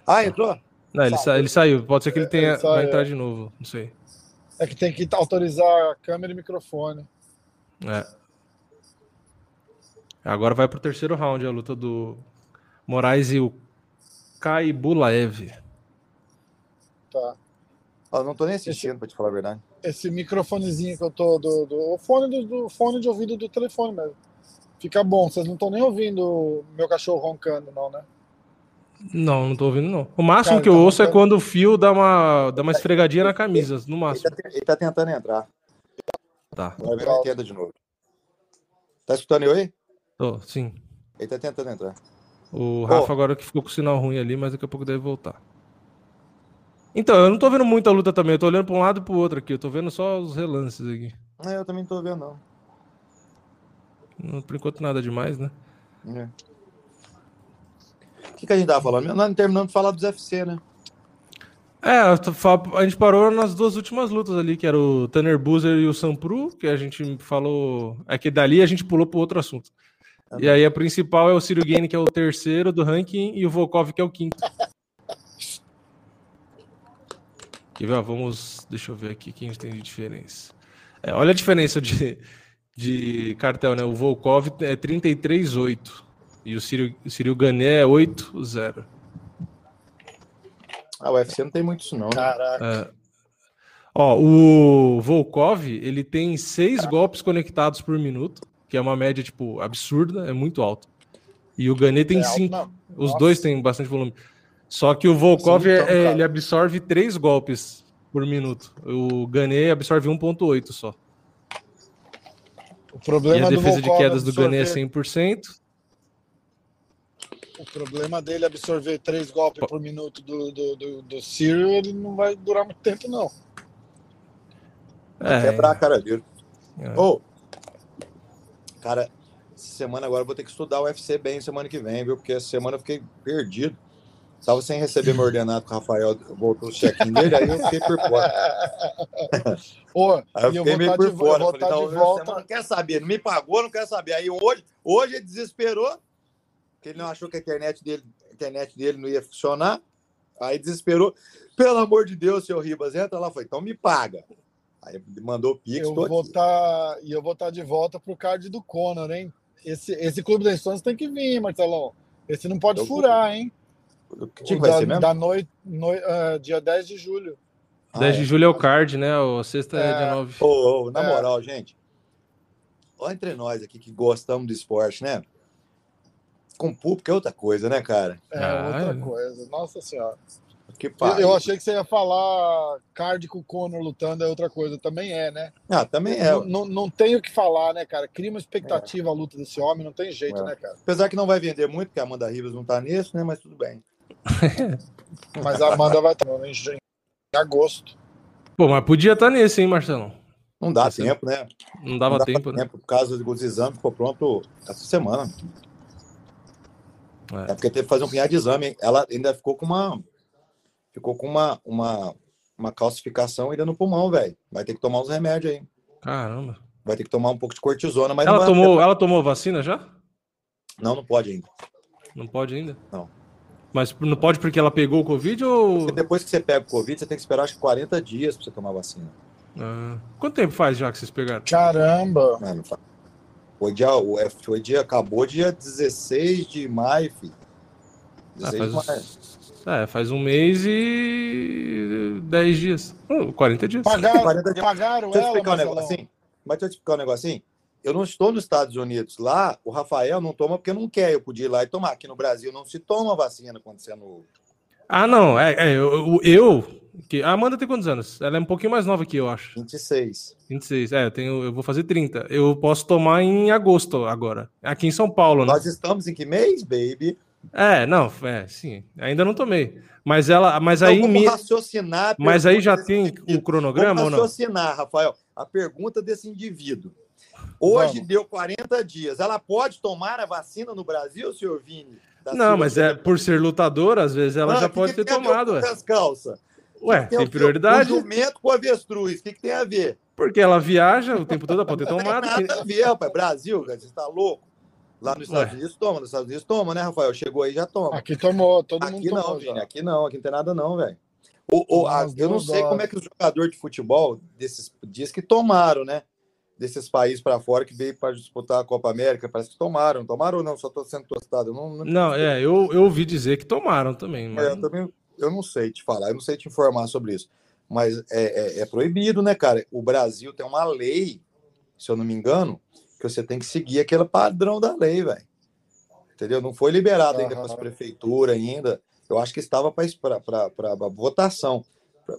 Ah, entrou? Não, ele, Saiu. sa- ele saiu. Pode ser que ele tenha. Ele vai entrar é. de novo. Não sei. É que tem que autorizar a câmera e microfone. É. Agora vai pro terceiro round a luta do Moraes e o Kai Bulaev. Tá. Eu não tô nem assistindo, pra te falar a verdade. Esse microfonezinho que eu tô. Do, do, o fone do, do fone de ouvido do telefone mesmo. Fica bom, vocês não estão nem ouvindo meu cachorro roncando, não, né? Não, não tô ouvindo, não. O máximo Cara, que eu tá ouço é roncando. quando o fio dá uma, dá uma esfregadinha na camisa, no Ele máximo. tá, te- ele tá tentando entrar. Tá. Agora ele tenta de novo. Tá escutando eu aí? Tô, sim. Ele tá tentando entrar. O Rafa Ô. agora que ficou com o sinal ruim ali, mas daqui a pouco deve voltar. Então, eu não tô vendo muita luta também. Eu tô olhando pra um lado e pro outro aqui. Eu tô vendo só os relances aqui. Ah, eu também não tô vendo, não. Por enquanto, nada demais, né? É. O que, que a gente tava falando? Nós não terminamos de falar dos UFC, né? É, a gente parou nas duas últimas lutas ali, que era o Tanner Boozer e o Sampru, que a gente falou. É que dali a gente pulou pro outro assunto. E aí a principal é o Ciro Gane, que é o terceiro do ranking, e o Volkov, que é o quinto. Ó, vamos. Deixa eu ver aqui o que a gente tem de diferença. É, olha a diferença de, de cartel, né? O Volkov é 33,8 e o Ciro, o Ciro Gané é 8,0. Ah, o UFC não tem muito isso, não. né? Caraca. É. Ó, o Volkov, ele tem seis golpes conectados por minuto, que é uma média, tipo, absurda, é muito alto. E o Gané tem É alto, cinco. não. Os Nossa. dois têm bastante volume. Só que o Volkov, Nossa, então, é- ele absorve três golpes por minuto. O Gané absorve 1.8 só. O E problema a do defesa de Volkov quedas do Gané é absorver- 100%. O problema dele é absorver três golpes por minuto do, do, do, do Cyril, ele não vai durar muito tempo, não. É, Quebrar a cara dele. É. Ô, cara, essa semana agora eu vou ter que estudar o UFC bem semana que vem, viu? Porque essa semana eu fiquei perdido. Tava sem receber meu ordenado com o Rafael, voltou o check-in dele, aí eu fiquei por fora. Ô, Aí eu eu fiquei vou meio estar por de, fora. eu Falei, tá, de essa semana volta. não quer saber, não me pagou, não quer saber. Aí hoje, hoje ele desesperou, que ele não achou que a internet dele, a internet dele não ia funcionar. Aí desesperou. Pelo amor de Deus, seu Ribas, entra lá. Foi, então me paga. Aí mandou o Pix, Eu vou estar e eu vou estar de volta pro card do Conor, hein? Esse, esse Clube das Estões tem que vir, Marcelão. Esse não pode Eu vou. furar, Que O vai da, ser mesmo? da noite, noi- ah, dia 10 de julho. Ah, 10 de é. julho é o card, né? O sexta é, é dia 9. Oh, oh, na é. moral, gente. Olha entre nós aqui que gostamos do esporte, né? Com público é outra coisa, né, cara? É ah, outra é. coisa. Nossa senhora. Que eu achei que você ia falar card com o Conor lutando é outra coisa. Também é, né? Ah, também é. Não, não, não tem o que falar, né, cara? Cria uma expectativa é. a luta desse homem, não tem jeito, é. né, cara? Apesar que não vai vender muito, porque a Amanda Rivas não tá nisso, né? Mas tudo bem. mas a Amanda vai estar em agosto. Pô, mas podia estar nesse, hein, Marcelo? Não dá tempo, né? Não dava não tempo, né? Tempo, por causa dos exames, ficou pronto essa semana. É. é porque teve que fazer um punhado de exame. Ela ainda ficou com uma ficou com uma, uma, uma calcificação ainda no pulmão, velho. Vai ter que tomar uns remédios aí. Caramba. Vai ter que tomar um pouco de cortisona, mas ela tomou, ela tomou vacina já? Não, não pode ainda. Não pode ainda? Não. Mas não pode porque ela pegou o Covid ou. Porque depois que você pega o Covid, você tem que esperar acho que 40 dias para você tomar vacina. Ah. Quanto tempo faz já que vocês pegaram? Caramba! Mano, foi dia, foi dia, acabou dia 16 de maio, filho. 16 ah, faz, de maio. É, faz um mês e 10 dias. Oh, 40 dias. Pagaram, 40 dias. pagaram deixa eu explicar um negocinho. Mas deixa eu te explicar um negocinho. Eu não estou nos Estados Unidos. Lá, o Rafael não toma porque não quer. Eu podia ir lá e tomar. Aqui no Brasil não se toma vacina quando você é no. Ah, não. É, é eu, eu, que A Amanda tem quantos anos? Ela é um pouquinho mais nova que eu, acho. 26. 26. É, eu, tenho, eu vou fazer 30. Eu posso tomar em agosto agora. Aqui em São Paulo, né? Nós estamos em que mês, baby? É, não, é, sim. Ainda não tomei. Mas ela, mas então, aí vamos raciocinar. Mas aí já tem o cronograma vamos raciocinar, Rafael. A pergunta desse indivíduo. Hoje vamos. deu 40 dias. Ela pode tomar a vacina no Brasil, senhor Vini? Não, mas é por ser lutador, às vezes ela ah, já pode ter tomado. Ué. As calças. Ué, tem, tem prioridade. O jumento com avestruz, o que, que tem a ver? Porque ela viaja o tempo todo, pode ter tomado. Não tem nada a ver, rapaz. Brasil, você está louco? Lá nos Estados Ué. Unidos toma, nos Estados Unidos toma, né, Rafael? Chegou aí já toma. Aqui tomou, todo aqui mundo não, tomou. Vini, aqui não, aqui não tem nada não, velho. eu não sei como é que os jogadores de futebol desses dias que tomaram, né? Desses países para fora que veio para disputar a Copa América, parece que tomaram. Tomaram ou não? Só estou sendo tostado. não, não, não é, eu, eu ouvi dizer que tomaram também. Mas... É, eu também eu não sei te falar, eu não sei te informar sobre isso. Mas é, é, é proibido, né, cara? O Brasil tem uma lei, se eu não me engano, que você tem que seguir aquele padrão da lei, velho. Entendeu? Não foi liberado ainda para as prefeituras ainda. Eu acho que estava para votação,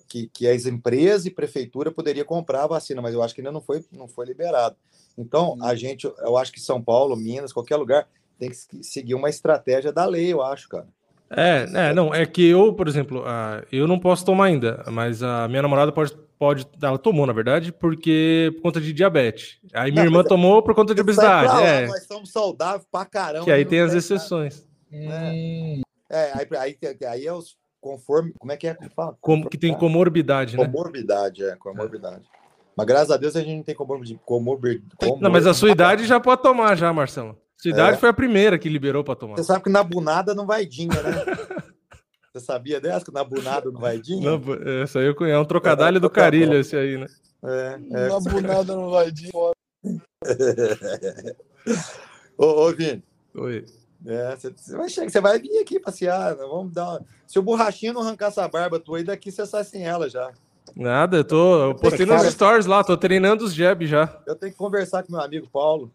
que, que as empresas e prefeitura poderia comprar a vacina, mas eu acho que ainda não foi, não foi liberado. Então, a hum. gente, eu acho que São Paulo, Minas, qualquer lugar, tem que seguir uma estratégia da lei, eu acho, cara. É, é, não, é que eu, por exemplo, uh, eu não posso tomar ainda, mas a minha namorada pode, pode, ela tomou, na verdade, porque por conta de diabetes. Aí minha não, irmã tomou por conta de obesidade. Lá, é. Nós somos saudáveis pra caramba. Que aí tem as exceções. Hum. É, aí, aí, aí é os conforme, como é que é que fala? Como, que tem comorbidade, né? Comorbidade, é, comorbidade. É. Mas graças a Deus a gente não tem comorbidade. Comorbid, Não, mas a sua idade já pode tomar já, Marcelo. Cidade é. foi a primeira que liberou para tomar. Você sabe que na bunada não vai dinga, né? Você sabia dessa? Que na bunada não vai dinga? Não, essa aí eu conheço. É um trocadilho do Carilho esse aí, né? É, é. Na bunada não vai dinga. ô, ô, Vini. Oi. É, você, vai chegar, você vai vir aqui passear. Né? Vamos dar uma... Se o borrachinho não arrancar essa barba tua aí, daqui você sai sem ela já. Nada, eu tô. Eu postei nos stories lá, tô treinando os jabs já. Eu tenho que conversar com meu amigo Paulo.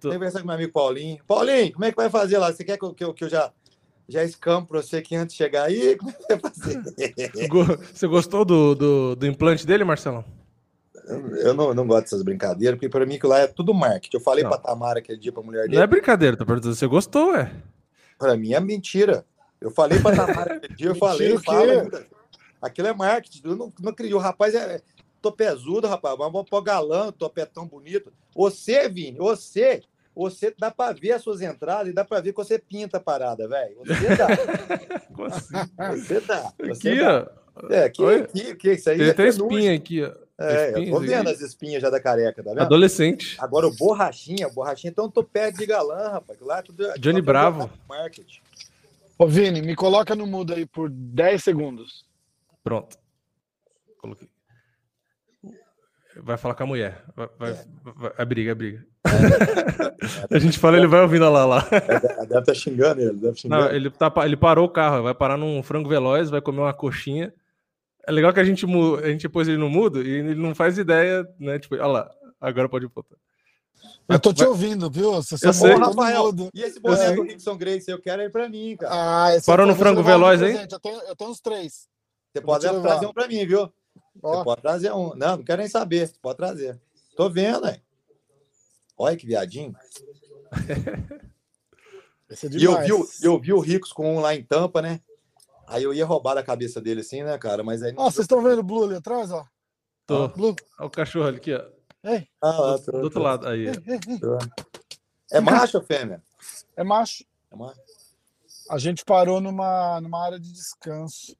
Tô... Tem que conversar com meu amigo Paulinho. Paulinho, como é que vai fazer lá? Você quer que eu, que eu, que eu já, já escampo para você aqui antes de chegar aí? Como é que vai fazer? você gostou do, do, do implante dele, Marcelão? Eu não, não gosto dessas brincadeiras, porque para mim que lá é tudo marketing. Eu falei para Tamara aquele dia para mulher dele. Não é brincadeira, tá perguntando. Você gostou, é? Para mim é mentira. Eu falei para Tamara aquele dia, eu falei, eu falo, aquilo é marketing. Eu não, não acredito. O rapaz é, topezudo, rapaz. Vamos pôr galã, topetão bonito. Você, Vini, você, você dá pra ver as suas entradas e dá pra ver que você pinta a parada, velho. Você dá. assim? Você dá. Você aqui, dá. ó. É, aqui, aqui, aqui, isso aí. Tem até espinha aqui, ó. É, eu tô vendo as espinhas já da careca, tá vendo? Adolescente. Agora o borrachinha, borrachinha, então tô pé de galã, rapaz. Lá é tudo, é Johnny Bravo. Market. Ô, Vini, me coloca no mudo aí por 10 segundos. Pronto. Coloquei. Vai falar com a mulher. Vai, vai, é. vai, é briga, é briga. É. a gente fala, ele vai ouvindo lá. lá. É, deve estar tá xingando ele. Deve xingando. Não, ele, tá, ele parou o carro, vai parar num frango veloz, vai comer uma coxinha. É legal que a gente, a gente pôs ele no mudo e ele não faz ideia, né? Tipo, olha lá, agora pode botar. Eu tô te ouvindo, viu? Você eu sei. Rafael, e esse boné do Rickson Grace? Eu quero ele pra mim, cara. Ah, Parou no frango veloz, hein? Eu tenho, eu tenho uns três. Você pode trazer um pra mim, viu? Ó. Você pode trazer um. Não, não quero nem saber. Você pode trazer. Tô vendo, hein? Olha que viadinho. é e eu vi, eu vi o Ricos com um lá em Tampa, né? Aí eu ia roubar da cabeça dele assim, né, cara? Mas aí. Ó, vocês estão vendo o Blue ali atrás, ó? Tô. Blue. Olha o cachorro ali aqui, ó. Ei. Ah, lá, tô, do, outro tô. lado. Aí. Ei, ei, é macho ou fêmea? É macho. É macho. A gente parou numa, numa área de descanso.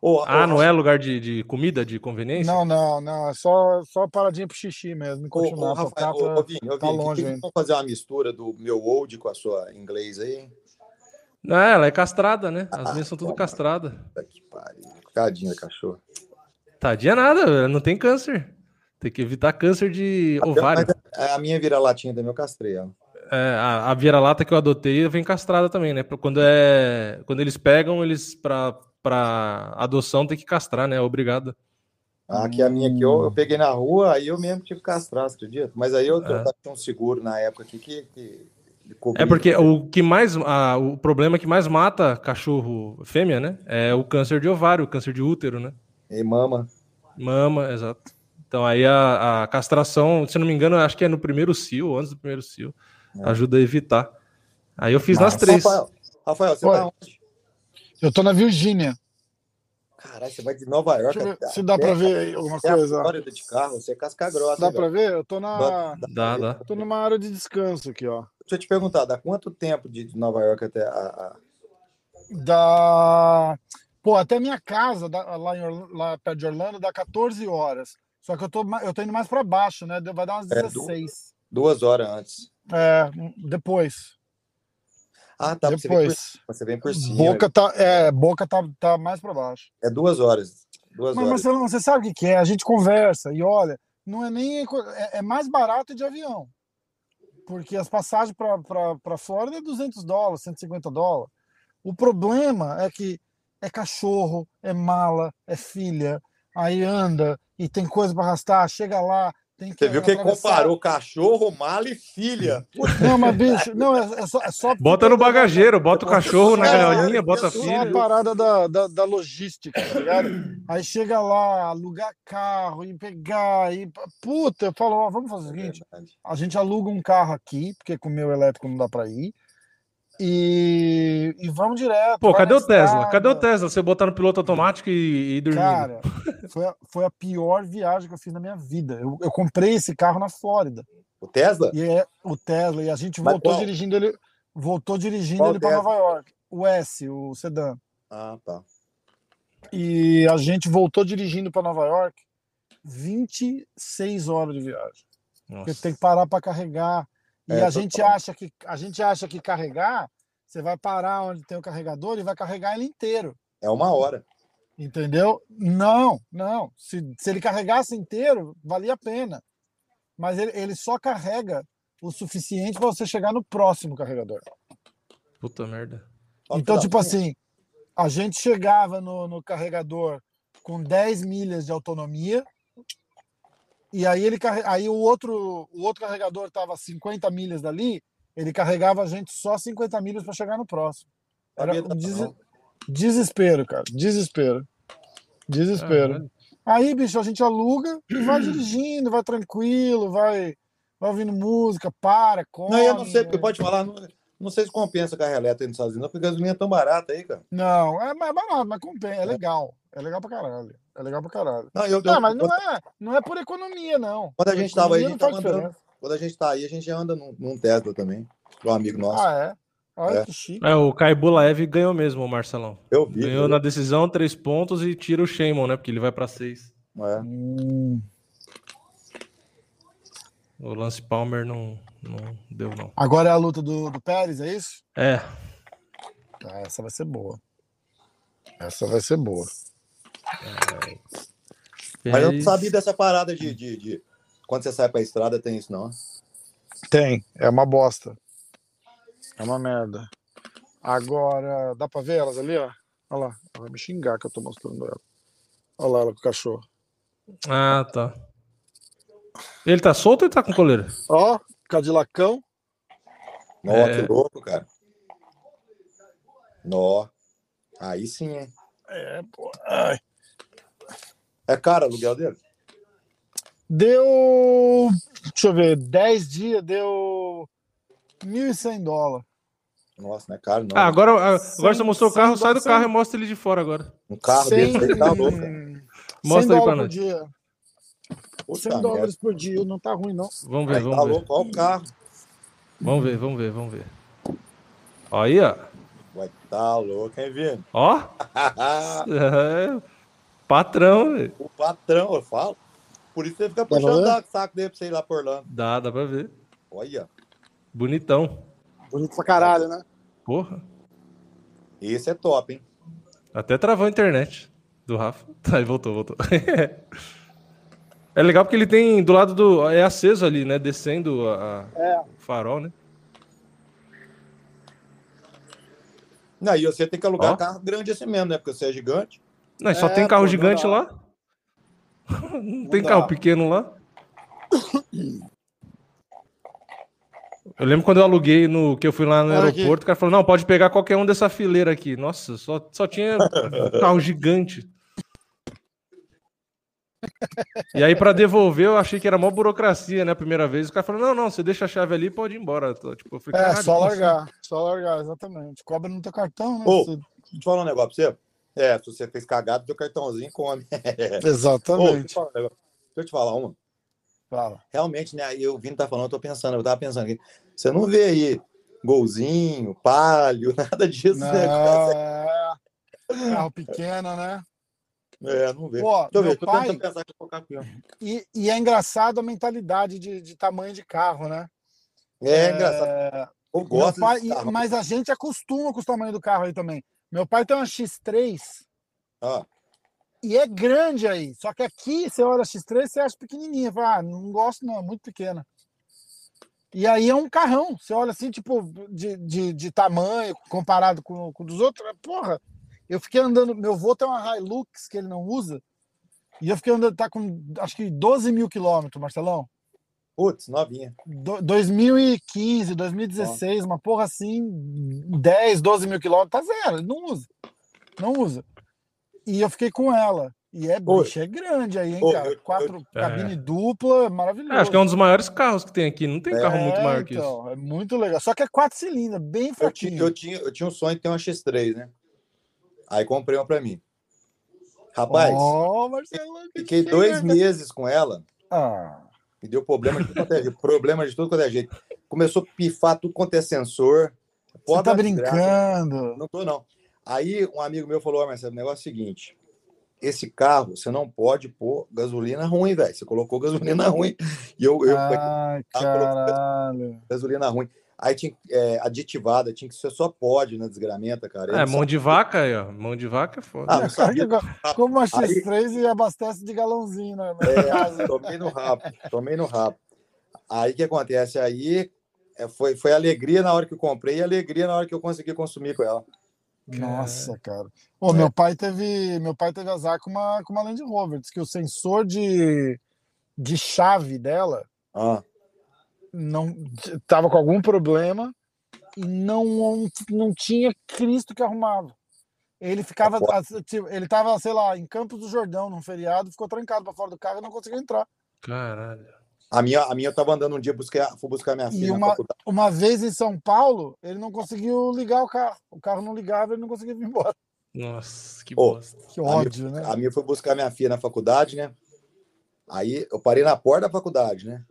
Oh, ah, oh, não é lugar de, de comida, de conveniência? Não, não, não. É só, só paradinha pro xixi mesmo. Continuar, oh, oh, Rafael, pra, oh, Vinho, tá longe que, que Vamos fazer uma mistura do meu old com a sua inglês aí? Não, ela é castrada, né? As ah, minhas são tudo castradas. Que pariu. Tadinha cachorro. Tadinha nada, não tem câncer. Tem que evitar câncer de ovário. É a minha vira-latinha também eu castrei ela. É, a, a vira-lata que eu adotei vem castrada também, né? Quando, é, quando eles pegam, eles para adoção tem que castrar, né? Obrigado. Ah, aqui a minha que eu, eu peguei na rua, aí eu mesmo tive que castrar, acredita? Mas aí eu, é. tão seguro na época aqui que, que é porque o que mais a, o problema que mais mata cachorro fêmea, né? É o câncer de ovário, o câncer de útero, né? E mama. Mama, exato. Então aí a, a castração, se não me engano, acho que é no primeiro cio, antes do primeiro cio, é. ajuda a evitar. Aí eu fiz Mas, nas três. Rafael, Rafael você Oi. tá onde? Eu tô na Virgínia. Caralho, você vai de Nova York. Ver, se dá pra ver aí alguma é coisa. A de carro, você é casca grossa. Dá pra ver? Eu tô na. Dá, dá. Tô numa área de descanso aqui, ó. Deixa eu te perguntar, dá quanto tempo de Nova York até a. a... Dá. Pô, até minha casa, lá, em, lá perto de Orlando, dá 14 horas. Só que eu tô, eu tô indo mais pra baixo, né? Vai dar umas 16. É, duas horas antes. É, depois. Ah, tá. Depois. Você vem por, cima. Boca tá, é, boca tá, tá mais para baixo. É duas horas. Duas Mas, horas. Marcelo, você sabe o que é? A gente conversa e olha, não é nem. É, é mais barato de avião. Porque as passagens para Flórida é 200 dólares, 150 dólares. O problema é que é cachorro, é mala, é filha, aí anda e tem coisa para arrastar, chega lá, você viu que ele comparou cachorro, mala e filha. Não, mas bicho, não, é, é só, é só. Bota no bagageiro, bota o cachorro na gaiolinha, bota a filha. É a parada da, da, da, logística, tá ligado? Aí chega lá, alugar carro e pegar. E, puta, eu falo, ó, vamos fazer o seguinte: a gente aluga um carro aqui, porque com o meu elétrico não dá pra ir. E, e vamos direto. Pô, cadê o Tesla? Cadê o Tesla? Você botar no piloto automático e, e dormir? Cara, foi a, foi a pior viagem que eu fiz na minha vida. Eu, eu comprei esse carro na Flórida. O Tesla? E é o Tesla. E a gente Mas voltou qual? dirigindo ele, voltou dirigindo qual ele para Nova York. O S, o sedã. Ah, tá. E a gente voltou dirigindo para Nova York 26 horas de viagem. Nossa. Porque tem que parar para carregar e é, a gente acha que a gente acha que carregar, você vai parar onde tem o carregador e vai carregar ele inteiro. É uma hora. Entendeu? Não, não. Se, se ele carregasse inteiro, valia a pena. Mas ele, ele só carrega o suficiente para você chegar no próximo carregador. Puta merda. Então, tipo assim, a gente chegava no, no carregador com 10 milhas de autonomia, e aí ele aí o outro o outro carregador estava a 50 milhas dali, ele carregava a gente só 50 milhas para chegar no próximo. Era um des... desespero, cara, desespero. Desespero. Aí, bicho, a gente aluga e vai dirigindo, vai tranquilo, vai, vai ouvindo música, para, come. Não, eu não sei, porque pode falar, não, não sei se compensa carro elétrico indo sozinho, não, porque a gasolina é tão barata aí, cara. Não, é, é barato, mas compensa, é legal. É legal pra caralho. É legal pra caralho. Não, eu, não mas não é, não é por economia, não. Quando a gente tava aí, a gente tava andando, quando a gente tá aí, a gente anda num, num Tesla também. Um amigo nosso. Ah, é? Olha é. que chique. É, o Kai Bulaev ganhou mesmo, o Marcelão. Eu vi. Ganhou na decisão três pontos e tira o Shimon, né? Porque ele vai pra seis. É. Hum. O Lance Palmer não, não deu, não. Agora é a luta do, do Pérez, é isso? É. Ah, essa vai ser boa. Essa vai ser boa. É. Mas eu não sabia dessa parada de, de, de, Quando você sai pra estrada, tem isso, não? Tem, é uma bosta. É uma merda. Agora, dá pra ver elas ali, ó? Olha lá, ela vai me xingar que eu tô mostrando ela. Olha lá, ela com o cachorro. Ah, tá. Ele tá solto ou ele tá com coleira? Ó, Cadilacão. Nó, É. que louco, cara. Nó. Aí sim, hein? É, pô. Ai. É caro o aluguel dele? Deu. Deixa eu ver, 10 dias deu 1.100 dólares. Nossa, não é caro, não. Ah, agora, agora Sem- você mostrou o carro, sai do carro e mostra ele de fora agora. Um carro desse aí tá louco. cara. Mostra aí pra por nós. dia. Puta 100 merda. dólares por dia, não tá ruim, não. Vamos ver, Aí tá vamos ver. louco, olha o carro. Vamos ver, vamos ver, vamos ver. Ó Aí, ó. Vai tá louco, hein, Vini? Ó. É, Patrão, velho. o patrão, eu falo. Por isso você fica pra puxando o saco dele pra você ir lá por Orlando. Dá, dá pra ver. Olha, Bonitão. Bonito pra caralho, né? Porra. esse é top, hein? Até travou a internet do Rafa. Aí voltou, voltou. É legal porque ele tem do lado do. É aceso ali, né? Descendo a, a- É. o farol, né? Não, e você tem que alugar Ó. carro grande assim mesmo, né? Porque você é gigante. Não, só É, tem carro pô, não gigante dá. lá. Não tem dá. carro pequeno lá. Eu lembro quando eu aluguei no que eu fui lá no Olha aqui. aeroporto, o cara falou: não, pode pegar qualquer um dessa fileira aqui. Nossa, só, só tinha carro gigante. E aí, pra devolver, eu achei que era mó burocracia, né? A primeira vez. O cara falou: não, não, você deixa a chave ali e pode ir embora. Tô, Tipo, eu falei, É, "Caralho, só como assim?" largar. Só largar, exatamente. Cobra no teu cartão, né? Ô. Você- Deixa eu te falar um negócio pra você. É, se você fez cagado, teu cartãozinho come. Ô, deixa, eu Exatamente. falar. Deixa eu te falar uma. Fala. Realmente, né? Aí o Vini tá falando, eu tô pensando, eu tava pensando aqui. Você não vê aí golzinho, palio, nada disso, Não, né? é. Carro pequeno, né? É, não vê. Pô, Deixa eu meu pai, eu e, e é engraçado a mentalidade de, de tamanho de carro, né? É, engraçado. Eu Meu gosto pai, e- mas a gente acostuma com os tamanhos do carro aí também. Meu pai tem uma X3 Ó, e é grande aí. Só que aqui, você olha a X3, você acha pequenininha. Fala, ah, não gosto não, é muito pequena. E aí é um carrão. Você olha assim, tipo, de, de, de tamanho comparado com, com dos outros. Porra, eu fiquei andando. Meu vô tem uma Hilux que ele não usa. E eu fiquei andando, tá com acho que 12 mil quilômetros, Marcelão. Putz, novinha. Do- 2015, 2016, uma porra assim, 10, 12 mil quilômetros, tá zero, ele não usa. Não usa. E eu fiquei com ela. E é, Ô, bicho, é grande aí, hein, ô, cara? eu- Quatro eu- cabine dupla, maravilhoso. É, acho que é um dos maiores carros que tem aqui. Não tem É, carro muito maior que isso. então, É muito legal. Só que é quatro cilindros, bem Eu fraquinho. eu, tinha, eu tinha um sonho de ter uma X3, né? Aí comprei uma pra mim. Rapaz, Ó, Marcelo, que fiquei dois meses com ela. Ah, Deu problema de tudo quanto é jeito. Problema de tudo quanto é jeito. Começou a pifar tudo quanto é sensor. você tá brincando. Não tô, não. Aí um amigo meu falou: "Ó, Marcelo, o negócio é o seguinte. Esse carro, você não pode pôr gasolina ruim, velho. Você colocou gasolina ruim. E eu, eu Ai, caralho. gasolina ruim. Aí tinha é, aditivada, tinha que ser só pode na desgramenta, cara. Eu É, mão de vaca aí, ó. Mão de vaca é foda. Ah, sabia. Como uma Aí- X3 e abastece de galãozinho, né? na É, casa. tomei no rabo, tomei no rabo. Aí o que acontece? Aí é, foi, foi alegria na hora que eu comprei e alegria na hora que eu consegui consumir com ela. Nossa, cara. Ô, É. meu pai teve, meu pai teve azar com uma, com uma Land Rover. Diz que o sensor de, de chave dela Ah, não tava com algum problema e não, não tinha Cristo que arrumava. Ele ficava, tipo, ele tava, sei lá, em Campos do Jordão, num feriado, ficou trancado para fora do carro e não conseguiu entrar. Caralho. a, minha, a minha eu tava andando um dia, busquei, fui buscar minha E filha na uma- faculdade. Uma vez em São Paulo, ele não conseguiu ligar o carro. O carro não ligava, ele não conseguia vir embora. Nossa, que Ô, bosta. Que ódio, né? A minha foi buscar minha filha na faculdade, né? Aí eu parei na porta da faculdade, né?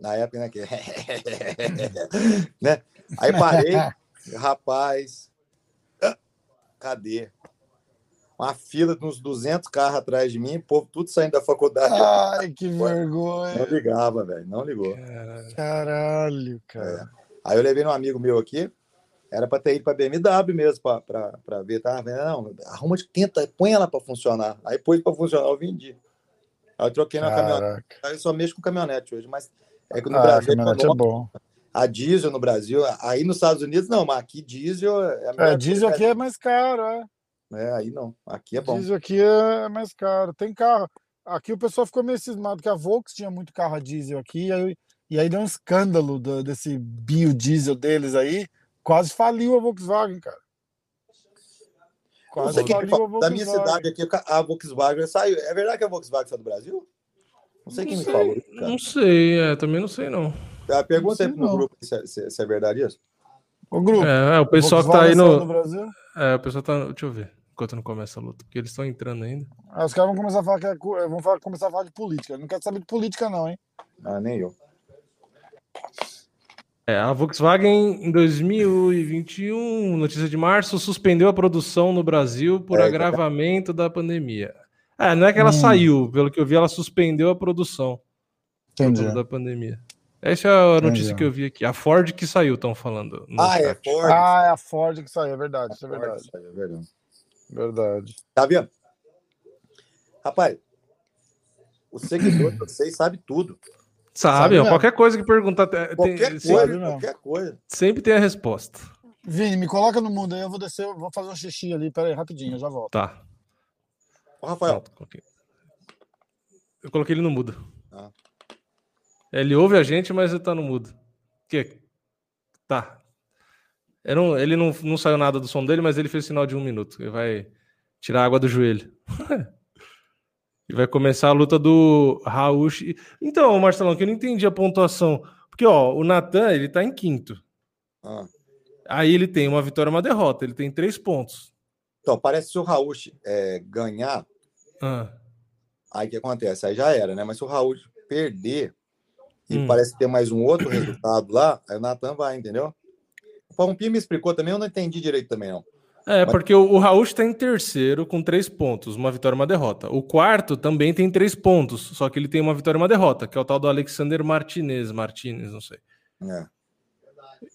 Na época, né? Que... né? Aí parei, rapaz, cadê? Uma fila de uns 200 carros atrás de mim, o povo tudo saindo da faculdade. Ai, que Não vergonha. ligava, velho, não ligou. Caralho. Cara. Aí eu levei um amigo meu aqui, era para ter ido para BMW mesmo, para ver, tá? Não, arruma de tenta, põe ela para funcionar. Aí pôs para funcionar, eu vendi. Aí eu troquei na caminhonete. Aí eu só mexo com caminhonete hoje, mas é que no Ah, Brasil caminhonete é bom. a diesel no Brasil, aí nos Estados Unidos não, mas aqui diesel é É, diesel aqui é mais caro, é. É, aí não. Aqui é bom. Diesel aqui é mais caro. Tem carro. Aqui o pessoal ficou meio cismado que a Volks tinha muito carro a diesel aqui, e aí, e aí deu um escândalo do- desse biodiesel deles aí. Quase faliu a Volkswagen, cara. Quase que faliu a falou. Da minha Volkswagen. cidade aqui, a Volkswagen saiu. É verdade que a Volkswagen saiu do Brasil? Não sei quem me falou cara. Não sei, é, também não sei, não. Ah, Pergunta aí sei no não. grupo se é, se- se é verdade isso. Ô, grupo, É, é, o pessoal que tá aí no. Brasil? É, o pessoal tá. Deixa eu ver. Enquanto não começa a luta, porque eles estão entrando ainda. Aí os caras vão começar a falar que é, vão falar- começar a falar de política. Eu não quero saber de política, não, hein? Ah, nem eu. É, a Volkswagen em 2021, notícia de março, suspendeu a produção no Brasil por É, agravamento da pandemia. É, não é que ela Hum. saiu, pelo que eu vi, ela suspendeu a produção por Entendi. causa da pandemia. Essa é a notícia Entendi. que eu vi aqui. A Ford que saiu, estão falando. no Ah, é. Ford. Ah, é a Ford que saiu, é verdade, isso é verdade. É verdade. Verdade. Tá vendo? Rapaz, o seguidor de vocês sabe tudo. Sabe, Sabe qualquer coisa que perguntar, tem- Qualquer coisa, mesmo. qualquer coisa. sempre tem a resposta. Vini, me coloca no mundo aí, eu vou descer, eu vou fazer um xixi ali, pera aí, rapidinho, eu já volto. Tá. Ô, Rafael, Pronto, coloquei. Eu coloquei ele no mudo. Ah. Ele ouve a gente, mas ele tá no mudo. Que? Tá. Não- ele não, não saiu nada do som dele, mas ele fez sinal de um minuto. Ele vai tirar a água do joelho. e vai começar a luta do Raul. Então, Marcelão, que eu não entendi a pontuação. Porque, ó, o Natan, ele tá em quinto. ah, Aí ele tem uma vitória e uma derrota. Ele tem três pontos. Então, parece que se o Raul é, ganhar, Ah, aí que acontece? Aí já era, né? Mas se o Raul perder e Hum. parece ter mais um outro resultado lá, aí o Natan vai, entendeu? O Palmpinho me explicou também, eu não entendi direito também, não. É, Mas- porque o, o Raul está em terceiro com três pontos, uma vitória e uma derrota. O quarto também tem três pontos, só que ele tem uma vitória e uma derrota, que é o tal do Alexander Martinez, Martinez, não sei. É.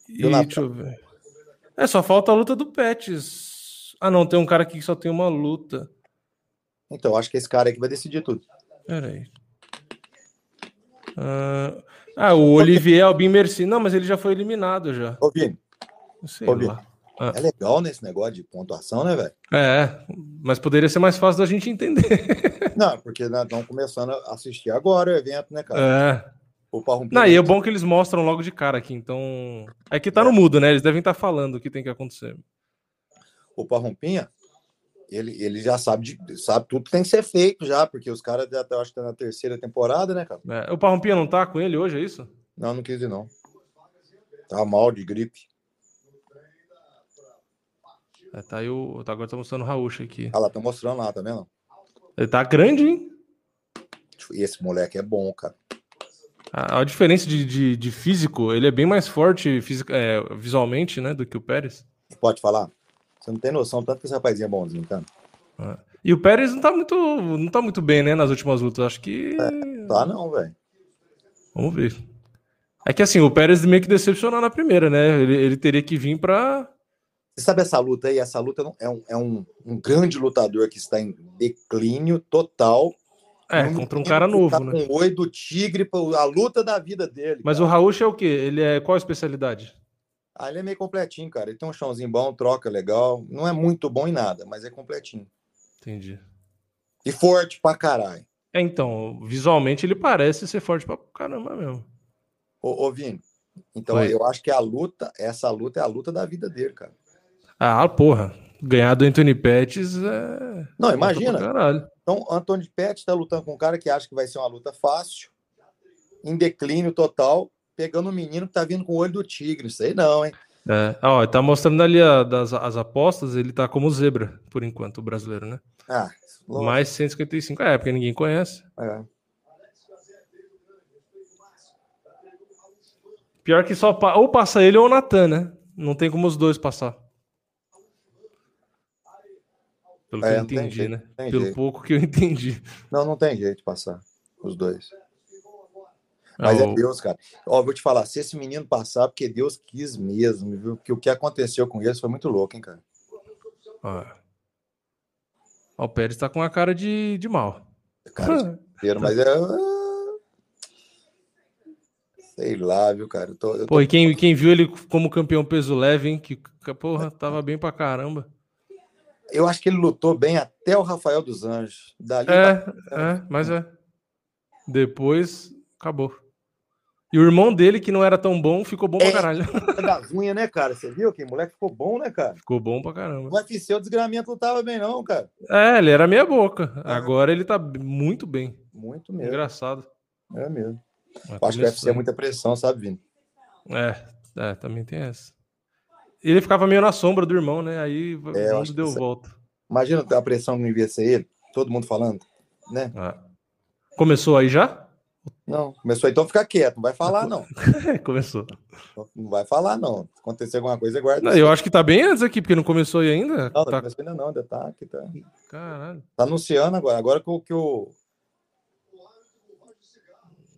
E Natan? deixa eu ver. É, só falta a luta do Pets. Ah, não, tem um cara aqui que só tem uma luta. Então, acho que esse cara aí que vai decidir tudo. Pera aí. Ah, ah, o Olivier Albin Merci. Não, mas ele já foi eliminado já. Ô, Vini, sei Ô, Vini. lá. é legal nesse negócio de pontuação, né, velho? É, mas poderia ser mais fácil da gente entender. Não, porque nós estamos começando a assistir agora o evento, né, cara? É. Não, e é bom que eles mostram logo de cara aqui, então. É que tá no mudo, né? Eles devem estar falando o que tem que acontecer. O Parrumpinha, ele, ele já sabe, de, sabe tudo que tem que ser feito já, porque os caras já estão, acho que tá na terceira temporada, né, cara? É, o Parrompinha não tá com ele hoje, é isso? Não, não quis ir, não. Tá mal de gripe. É, tá aí o. tá- Agora tá mostrando o Raúcho aqui. Ah lá, tá mostrando lá, tá vendo? Ele tá grande, hein? Esse moleque é bom, cara. A, a diferença de, de, de físico, ele é bem mais forte fisica, é, visualmente, né? Do que o Pérez. Pode falar? Você não tem noção tanto que esse rapazinho é bonzinho, cara. É. E o Pérez não tá muito. não tá muito bem, né? Nas últimas lutas. Acho que. Tá não, velho. Vamos ver. É que assim, o Pérez meio que decepcionou na primeira, né? Ele, ele teria que vir pra. Você sabe essa luta aí? Essa luta é, um, é um, um grande lutador que está em declínio total. É, Um contra um cara novo, tá né? Com o oi do tigre, a luta da vida dele. Mas cara. o Raúcho é o quê? Ele é qual a especialidade? Ah, ele é meio completinho, cara. Ele tem um chãozinho bom, troca legal. Não é muito bom em nada, mas é completinho. Entendi. E forte pra caralho. É, então, visualmente ele parece ser forte pra caramba mesmo. Ô, ô Vini, então Oi. eu acho que a luta, essa luta é a luta da vida dele, cara. Ah, porra. Ganhar do Anthony Pettis é. Não, imagina. Então, Antônio Pettis tá lutando com um cara que acha que vai ser uma luta fácil, em declínio total, pegando um menino que tá vindo com o olho do tigre. Isso aí não, hein? É. Ah, Ó, tá mostrando ali a- das, as apostas, ele tá como zebra, por enquanto, o brasileiro, né? Ah, lógico, Mais 155. É, porque ninguém conhece. é. Pior que só. pa- Ou passa ele ou o Natan, né? Não tem como os dois passar. Pelo que É, eu não tem entendi, jeito, né? Pelo jeito. pouco que eu entendi. Não, não tem jeito de passar os dois. Mas Ah, é Deus, cara. Ó, vou te falar, se esse menino passar, porque Deus quis mesmo, viu? Porque o que aconteceu com eles foi muito louco, hein, cara. Ó. Ó, o Pérez tá com a cara de, de mal. Cara, inteiro, mas é. Sei lá, viu, cara? Eu tô, eu tô- Pô, e quem, quem viu ele como campeão peso leve, hein? Que, que, porra, tava bem pra caramba. Eu acho que ele lutou bem até o Rafael dos Anjos. Dali É, pra- é, mas é. Depois, acabou. E o irmão dele, que não era tão bom, ficou bom pra É. caralho. das unhas, né, cara? Você viu que moleque ficou bom, né, cara? Ficou bom pra caramba. O UFC, o desgramento não tava bem, não, cara. É, ele era meia boca. Agora ele tá muito bem. Muito mesmo. Engraçado. É mesmo. Mas acho que o UFC é muita pressão, sabe, Vini? É, é, também tem essa. Ele ficava meio na sombra do irmão, né? Aí o É, mundo que deu é- volta. Imagina a pressão que não devia ser ele, todo mundo falando, né? É. Começou aí já? Não, começou então a ficar quieto, não vai falar, não. Começou. Não vai falar, não. Se acontecer alguma coisa, guarda. Não, eu acho que tá bem antes aqui, porque não começou aí ainda. Não, não Tá- começou ainda não, ainda tá aqui, tá. Caralho. Tá anunciando agora. Agora que o, que o,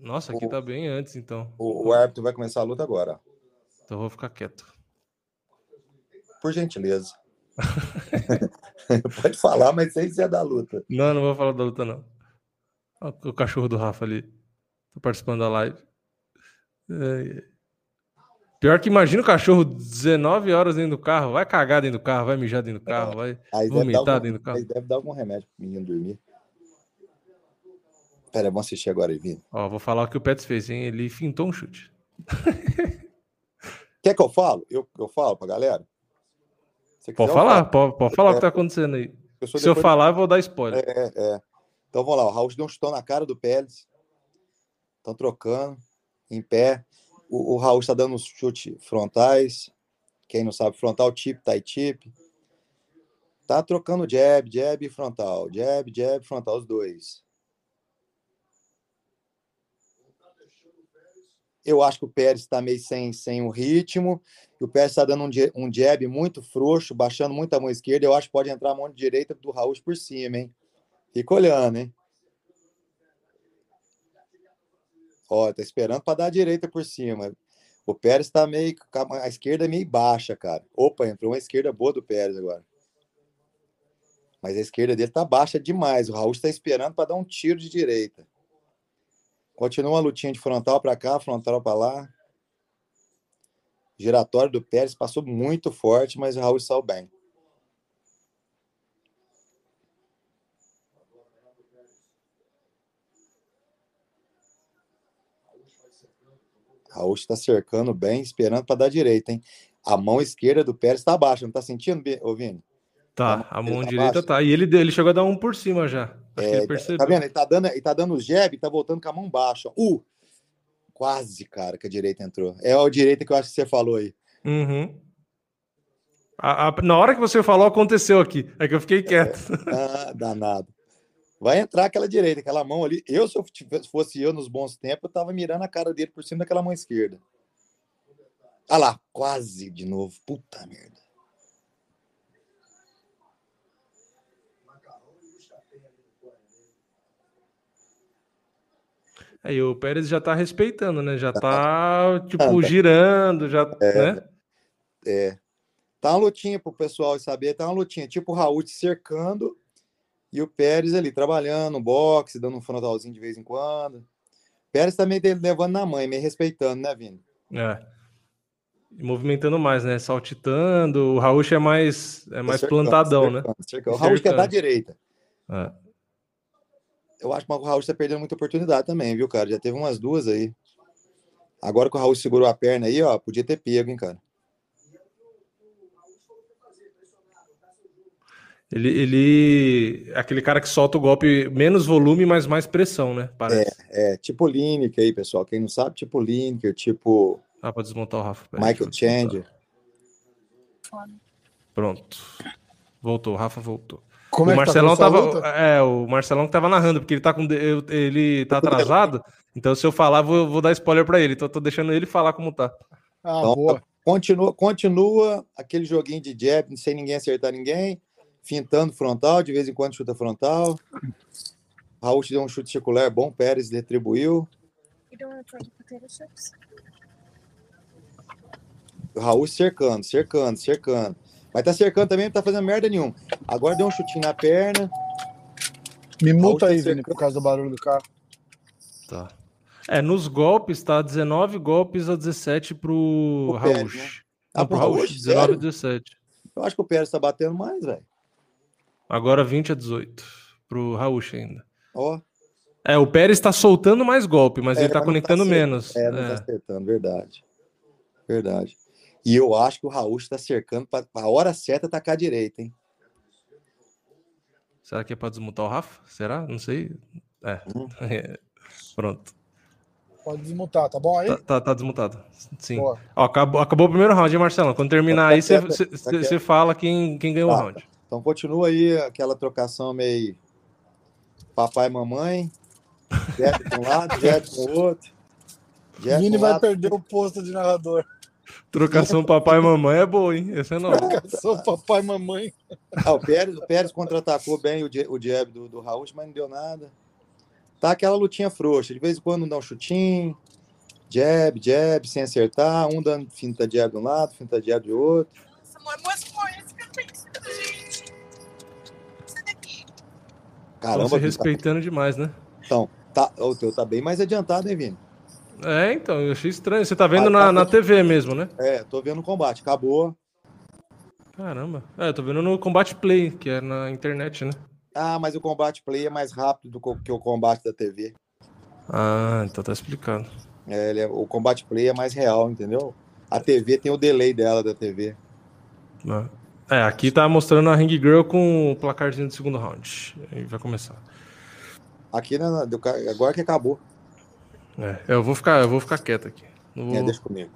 Nossa, aqui tá bem antes, então. o, o árbitro vai começar a luta agora. Então eu vou ficar quieto. Por gentileza. Pode falar, mas sem ser da luta. Não, não vou falar da luta, não. Ó, O cachorro do Rafa ali. Participando da live. É, é. Pior que imagina o cachorro 19 horas dentro do carro. Vai cagar dentro do carro, vai mijar dentro do carro, vai. Aí Vomitar algum, dentro do carro. aí deve dar algum remédio pro menino dormir. Pera, vamos assistir agora, Evino. Ó, vou falar o que o Pets fez, hein? Ele fintou um chute. Quer que eu falo? Eu, eu falo pra galera? Pode falar, falo. pode, pode falar o que tá acontecendo aí. Eu Se eu falar, eu vou dar spoiler. É, é. Então vamos lá, o Raul deu um chutão na cara do Pérez. Estão trocando, em pé. O, o Raul está dando os chutes frontais. Quem não sabe, frontal tip, tie tip. Tá trocando jab, jab e frontal. Jab, jab, frontal, os dois. Eu acho que o Pérez está meio sem, sem o ritmo. O Pérez está dando um, um jab muito frouxo, baixando muito a mão esquerda. Eu acho que pode entrar a mão direita do Raul por cima, hein? Fica olhando, hein? Ó, tá esperando para dar a direita por cima. O Pérez tá meio. a esquerda é meio baixa, cara. Opa, entrou uma esquerda boa do Pérez agora. Mas a esquerda dele tá baixa demais. O Raul está esperando para dar um tiro de direita. Continua a lutinha de frontal para cá, frontal para lá. Giratório do Pérez passou muito forte, mas o Raul saiu bem. Raul está cercando bem, esperando para dar direita, hein? A mão esquerda do Pérez está baixa, não tá sentindo, Vini? Tá, a mão Ele tá direita baixo. tá. E ele, ele chegou a dar um por cima já. Acho que É, ele percebeu. Tá vendo? Ele tá dando, ele tá dando o jab e tá voltando com a mão baixa. Uh! Quase, cara, que a direita entrou. É a direita que eu acho que você falou aí. Uhum. A- a- na hora que você falou, aconteceu aqui. É que eu fiquei quieto. Ah, danado. Vai entrar aquela direita, aquela mão ali. Eu, se eu tivesse- fosse eu nos bons tempos, eu tava mirando a cara dele por cima daquela mão esquerda. Ah lá, quase de novo. Puta merda. Aí o Pérez já tá respeitando, né? Já tá, tipo, Ah, tá. girando, já, né? É. Tá uma lutinha pro pessoal saber, tá uma lutinha. Tipo o Raul te cercando e o Pérez ali trabalhando, boxe, dando um frontalzinho de vez em quando. Pérez também levando na mãe, meio respeitando, né, Vini? É. E movimentando mais, né? Saltitando. O Raul é mais, é mais Cercando, plantadão, né? cercando. O Raul quer dar Cercando. direita. É. Eu acho que o Raul está perdendo muita oportunidade também, viu, cara? Já teve umas duas aí. Agora que o Raul segurou a perna aí, ó, podia ter pego, hein, cara. Ele, ele. Aquele cara que solta o golpe menos volume, mas mais pressão, né? Parece. É, tipo Lineker aí, pessoal. Quem não sabe, tipo Lineker, tipo Dá pra desmontar o Rafa. Pera Michael. Changer. Pronto. Voltou, o Rafa voltou. Como o é que Marcelão tá tava. luta? É, o Marcelão que tava narrando, porque ele tá com. de- eu- Ele tá atrasado. Então, se eu falar, vou, vou dar spoiler pra ele. Então, eu tô deixando ele falar como tá. Ah, Então, boa. Continua, continua aquele joguinho de jab sem ninguém acertar ninguém, fintando frontal, de vez em quando chuta frontal. Raul te deu um chute circular bom, Pérez retribuiu. Raul cercando, cercando, cercando. Mas tá cercando também, não tá fazendo merda nenhuma. Agora deu um chutinho na perna. Me multa tá aí, Vini, por causa do barulho do carro. Tá. É, nos golpes, tá 19 golpes a 17 pro Pro Raul. Né? Ah, pro Raul, Raul? 19 a Sério? 17. Eu acho que o Pérez tá batendo mais, velho. Agora 20 a 18 pro Raul ainda. Ó, É, o Pérez tá soltando mais golpe, mas É, ele tá mas não conectando tá menos. é, não É. tá acertando, verdade. Verdade. E eu acho que o Raul está cercando para a hora certa tacar a direita, hein? Será que é pra desmutar o Rafa? Será? Não sei. É. Hum. Pronto. Pode desmutar, tá bom aí? Tá, tá, tá desmutado. Sim. Ó, acabou, acabou o primeiro round, hein, Marcelão? Quando terminar Tá aí, você tá você fala quem, quem ganhou o Tá. round. Então continua aí aquela trocação meio papai e mamãe. Jeb de um lado, Jeb com o outro. Jeb Vini de um vai lado. perder o posto de narrador. Trocação papai e mamãe é boa, hein? Esse é novo. Sou papai e mamãe. Ah, o Pérez, o Pérez contra-atacou bem o, jab do, do Raul, mas não deu nada. Tá aquela lutinha frouxa. De vez em quando dá um chutinho. Jab, jab, sem acertar. Um dando finta jab de um lado, finta jab do outro. Nossa, mostra por isso que eu penso, gente. Sai daqui. Estão Caramba, se Vini, respeitando demais, né? tá, tá, o teu tá bem mais adiantado, hein, Vini? É, então, eu achei estranho. Você tá vendo Ah, na, tá. na TV mesmo, né? É, tô vendo o combate. Acabou. Caramba. É, eu tô vendo no Combate Play, que é na internet, né? Ah, mas o combate play é mais rápido do que o combate da TV. Ah, então tá explicado. É, ele é- o combate play é mais real, entendeu? A TV tem o delay dela da TV. Ah. É, aqui tá mostrando a Ring Girl com o placarzinho do segundo round. Aí vai começar. Aqui na- ca- agora que acabou. É, eu vou ficar, eu vou ficar quieto aqui. Não vou- É, deixa comigo.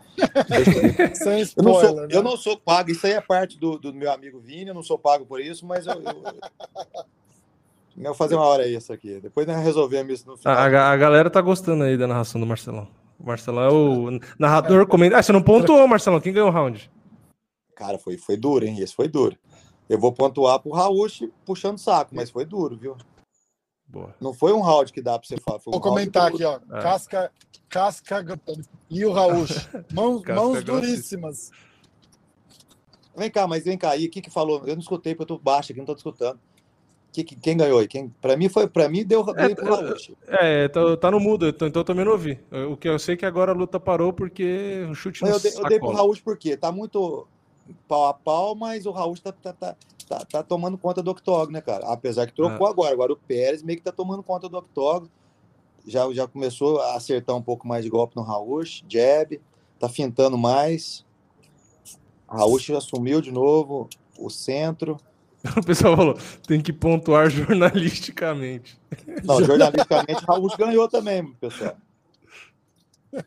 Deixa comigo. Sem Eu não, spoiler. sou, né? eu não sou pago, isso aí é parte do, do meu amigo Vini, eu não sou pago por isso, mas eu. eu, eu vou fazer uma hora isso aqui. Depois nós resolvemos isso no final. A, a- a galera tá gostando aí da narração do Marcelão. O Marcelão é o narrador comenta. Ah, você não pontuou, Marcelão. Quem ganhou o round? Cara, foi, foi duro, hein? Esse foi duro. Eu vou pontuar pro Raul puxando saco, mas foi duro, viu? Boa. Não foi um round que dá pra você falar. Foi um Vou comentar aqui, ó. É. Casca, casca e o Raul. Mãos, mãos duríssimas. Vem cá, mas vem cá aí, o que que falou? Eu não escutei, porque eu tô baixo aqui, não tô escutando. Que, que- quem ganhou aí? Quem, pra mim foi, para mim deu, deu pro Raul. É, tá, tá no mudo, então, então eu também não ouvi. O que eu sei é que agora a luta parou porque o chute Mas no eu dei, eu dei pro. Raul porque tá muito pau a pau, mas o Raul tá, tá, tá, tá, tá tomando conta do octógono, né, cara? Apesar que trocou É. agora. Agora o Pérez meio que tá tomando conta do octógono. Já, já começou a acertar um pouco mais de golpe no Raul, jab, tá fintando mais. Raul já assumiu de novo o centro. O pessoal falou, tem que pontuar jornalisticamente. Não, jornalisticamente, Raul ganhou também, pessoal.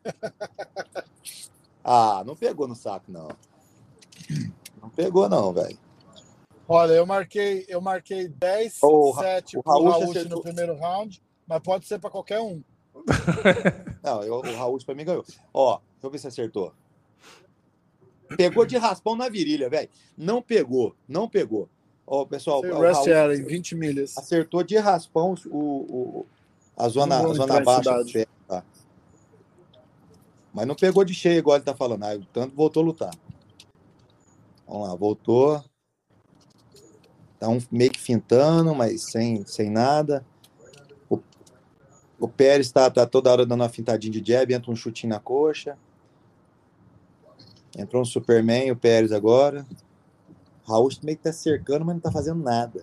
Ah, não pegou no saco, não. Não pegou, não, velho. Olha, eu marquei, eu marquei 10, O Ra- 7 o pro Raul Raul acertou. no primeiro round, mas pode ser para qualquer um. Não, eu- o Raul pra mim ganhou. Ó, deixa eu ver se acertou. Pegou de raspão na virilha, velho. Não pegou, não pegou. Ó, pessoal, o Rest Raul era em 20 milhas. acertou de raspão o, o- a zona, a zona baixa. Tá? Mas não pegou de cheio, igual ele tá falando. Aí, tanto voltou a lutar. Vamos lá, voltou. Tá um meio que fintando, mas sem, sem nada. O, o Pérez tá, tá toda hora dando uma fintadinha de jab, entra um chutinho na coxa. Entrou um Superman, o Pérez agora. Raul meio que tá cercando, mas não tá fazendo nada.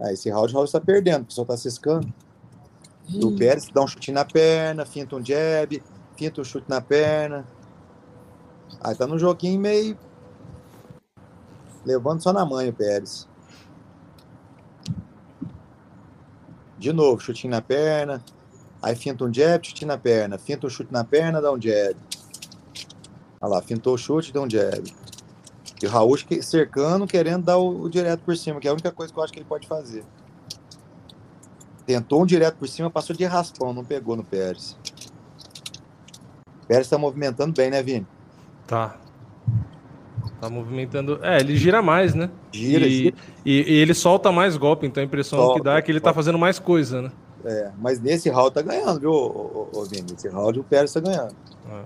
Ah, esse round o Raul está perdendo, o pessoal tá ciscando. E o Pérez dá um chute na perna, finta um jab, finta um chute na perna. Aí tá num joguinho meio. Levando só na mãe o Pérez. De novo, chutinho na perna. Aí finta um jab, chute na perna. Finta um chute na perna, dá um jab. Olha lá, fintou o chute, deu um jab. E o Raul cercando, querendo dar o, o direto por cima, que é a única coisa que eu acho que ele pode fazer. Tentou um direto por cima, passou de raspão, não pegou no Pérez. O Pérez tá movimentando bem, né, Vini? Tá. Tá movimentando. É, ele gira mais, né? Gira, e, gira. E, e ele solta mais golpe, então a impressão Solta, que dá é que ele tá solta. fazendo mais coisa, né? É, mas nesse round tá ganhando, viu, ô, ô, ô, Vini? Nesse round o Pérez tá ganhando. É.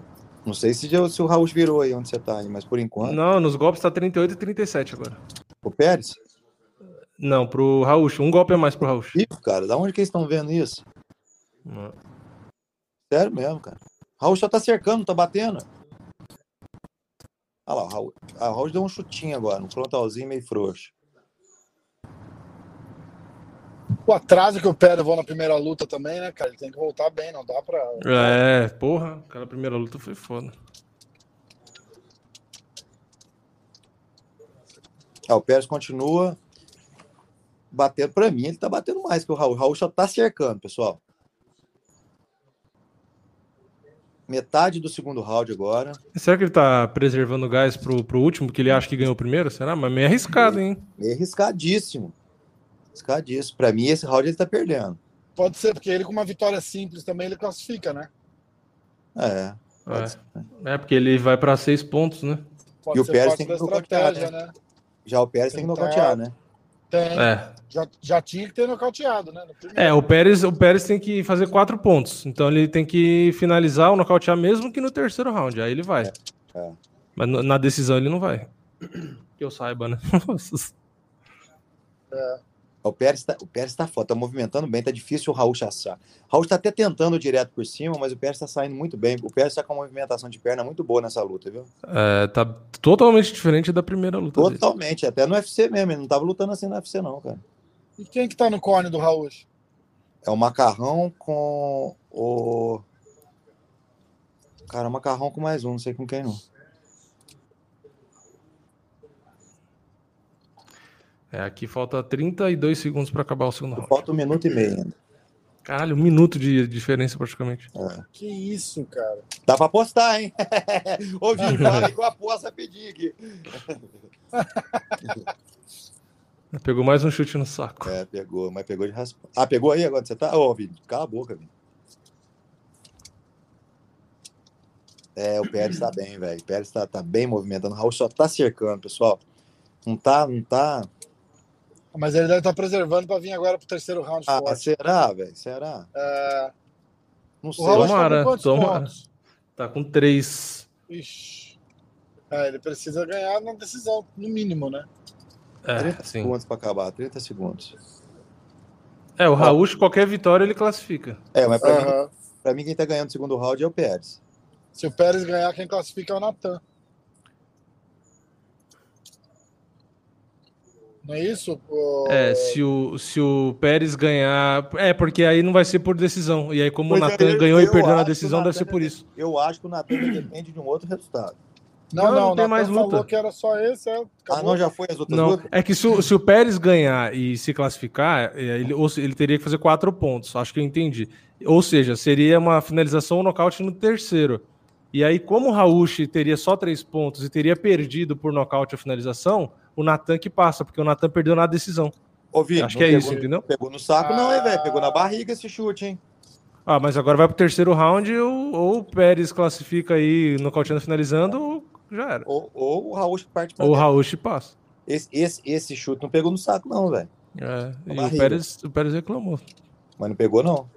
Não sei se, já- se o Raul virou aí onde você tá, aí, mas por enquanto. Não, nos golpes tá 38 e 37 agora. O Pérez? Não, pro Raul. Um golpe a mais pro Raul. Ih, cara, da onde que eles estão vendo isso? É. Sério mesmo, cara. Raul só tá cercando, tá batendo. Olha lá, o Raul, a Raul deu um chutinho agora, um frontalzinho meio frouxo. O atraso que o Pérez levou na primeira luta também, né, cara? Ele tem que voltar bem, não dá pra. É, porra, aquela primeira luta foi foda. Ah, o Pérez continua batendo para mim, ele tá batendo mais que o Raul. O Raul só tá cercando, pessoal. Metade do segundo round agora. Será que ele tá preservando gás pro, pro último, que ele acha que ganhou o primeiro? Será? Mas meio arriscado, hein? Meio arriscadíssimo. Arriscadíssimo. Pra mim, esse round ele tá perdendo. Pode ser, porque ele com uma vitória simples também ele classifica, né? É. É. É, porque ele vai pra seis pontos, né? Pode E o Pérez tem que nocautear, estratégia, né? Já o Pérez tem que nocautear, né? Tem. É. Já, já tinha que ter nocauteado, né? É, o Pérez, o Pérez tem que fazer quatro pontos. Então ele tem que finalizar ou nocautear mesmo que no terceiro round. Aí ele vai. é. Mas no- na decisão ele não vai. Que eu saiba, né? O Pérez, tá, o Pérez tá foda, tá movimentando bem, tá difícil o Raul chassar. O Raul tá até tentando direto por cima, mas o Pérez tá saindo muito bem. O Pérez tá com uma movimentação de perna muito boa nessa luta, viu? É, tá totalmente diferente da primeira luta. dele. Totalmente, até no UFC mesmo. Ele não tava lutando assim no UFC, não, cara. E quem que tá no cone do Raul? É o macarrão com o. Cara, o macarrão com mais um, não sei com quem não. É, aqui falta 32 segundos pra acabar o segundo round. Falta um minuto e meio ainda. Caralho, um minuto de diferença praticamente. Que isso, cara. Dá pra apostar, hein? Ô, Vini, fala aí que eu aposto rapidinho aqui. Pegou mais um chute no saco. É, pegou, mas pegou de raspão. Ah, pegou aí agora? Você tá. Ô, Vini, cala a boca, Vini. É, o Pérez tá bem, velho. O Pérez tá, tá bem movimentando. O Raul só tá cercando, pessoal. Não tá, não tá. Mas ele deve estar preservando pra vir agora pro terceiro round Ah, forte. será, velho? Será? É, Não o sei. Está Tomara, com quantos tomara. pontos? Tá com três. Ixi. É, ele precisa ganhar na decisão, no mínimo, né? É, 30 sim. segundos pra acabar, 30 segundos. É, o Raul, qualquer vitória ele classifica. É, mas pra, mim, Aham. pra mim, quem tá ganhando o segundo round é o Pérez. Se o Pérez ganhar, quem classifica é o Natan. Não é isso? O- É, se o, se o Pérez ganhar. É, porque aí não vai ser por decisão. E aí, como Pois o é, Natan eu- ganhou e eu perdeu na decisão, deve ser por isso. Eu acho que o Natan depende de um outro resultado. Não, Não, não, não tem mais luta. falou que era só esse. É, Ah, não, já foi as outras Não, lutas? é que se o, se o Pérez ganhar e se classificar, é, ele, ele teria que fazer quatro pontos. Acho que eu entendi. Ou seja, seria uma finalização ou nocaute no terceiro. E aí, como o Raúcho teria só três pontos e teria perdido por nocaute a finalização, o Natan que passa, porque o Natan perdeu na decisão. Ô, Vini, Acho que é pegou- isso, entendeu? Pegou no saco, não, hein, Ah. velho? Pegou na barriga esse chute, hein? Ah, mas agora vai pro terceiro round, ou, ou o Pérez classifica aí nocauteando finalizando, ou já era. Ou, ou o Raul parte pra Ou o dentro. Raúcho passa. Esse, esse, esse chute não pegou no saco, não, velho. É, e o barriga. Pérez, o Pérez reclamou. Mas não pegou, não.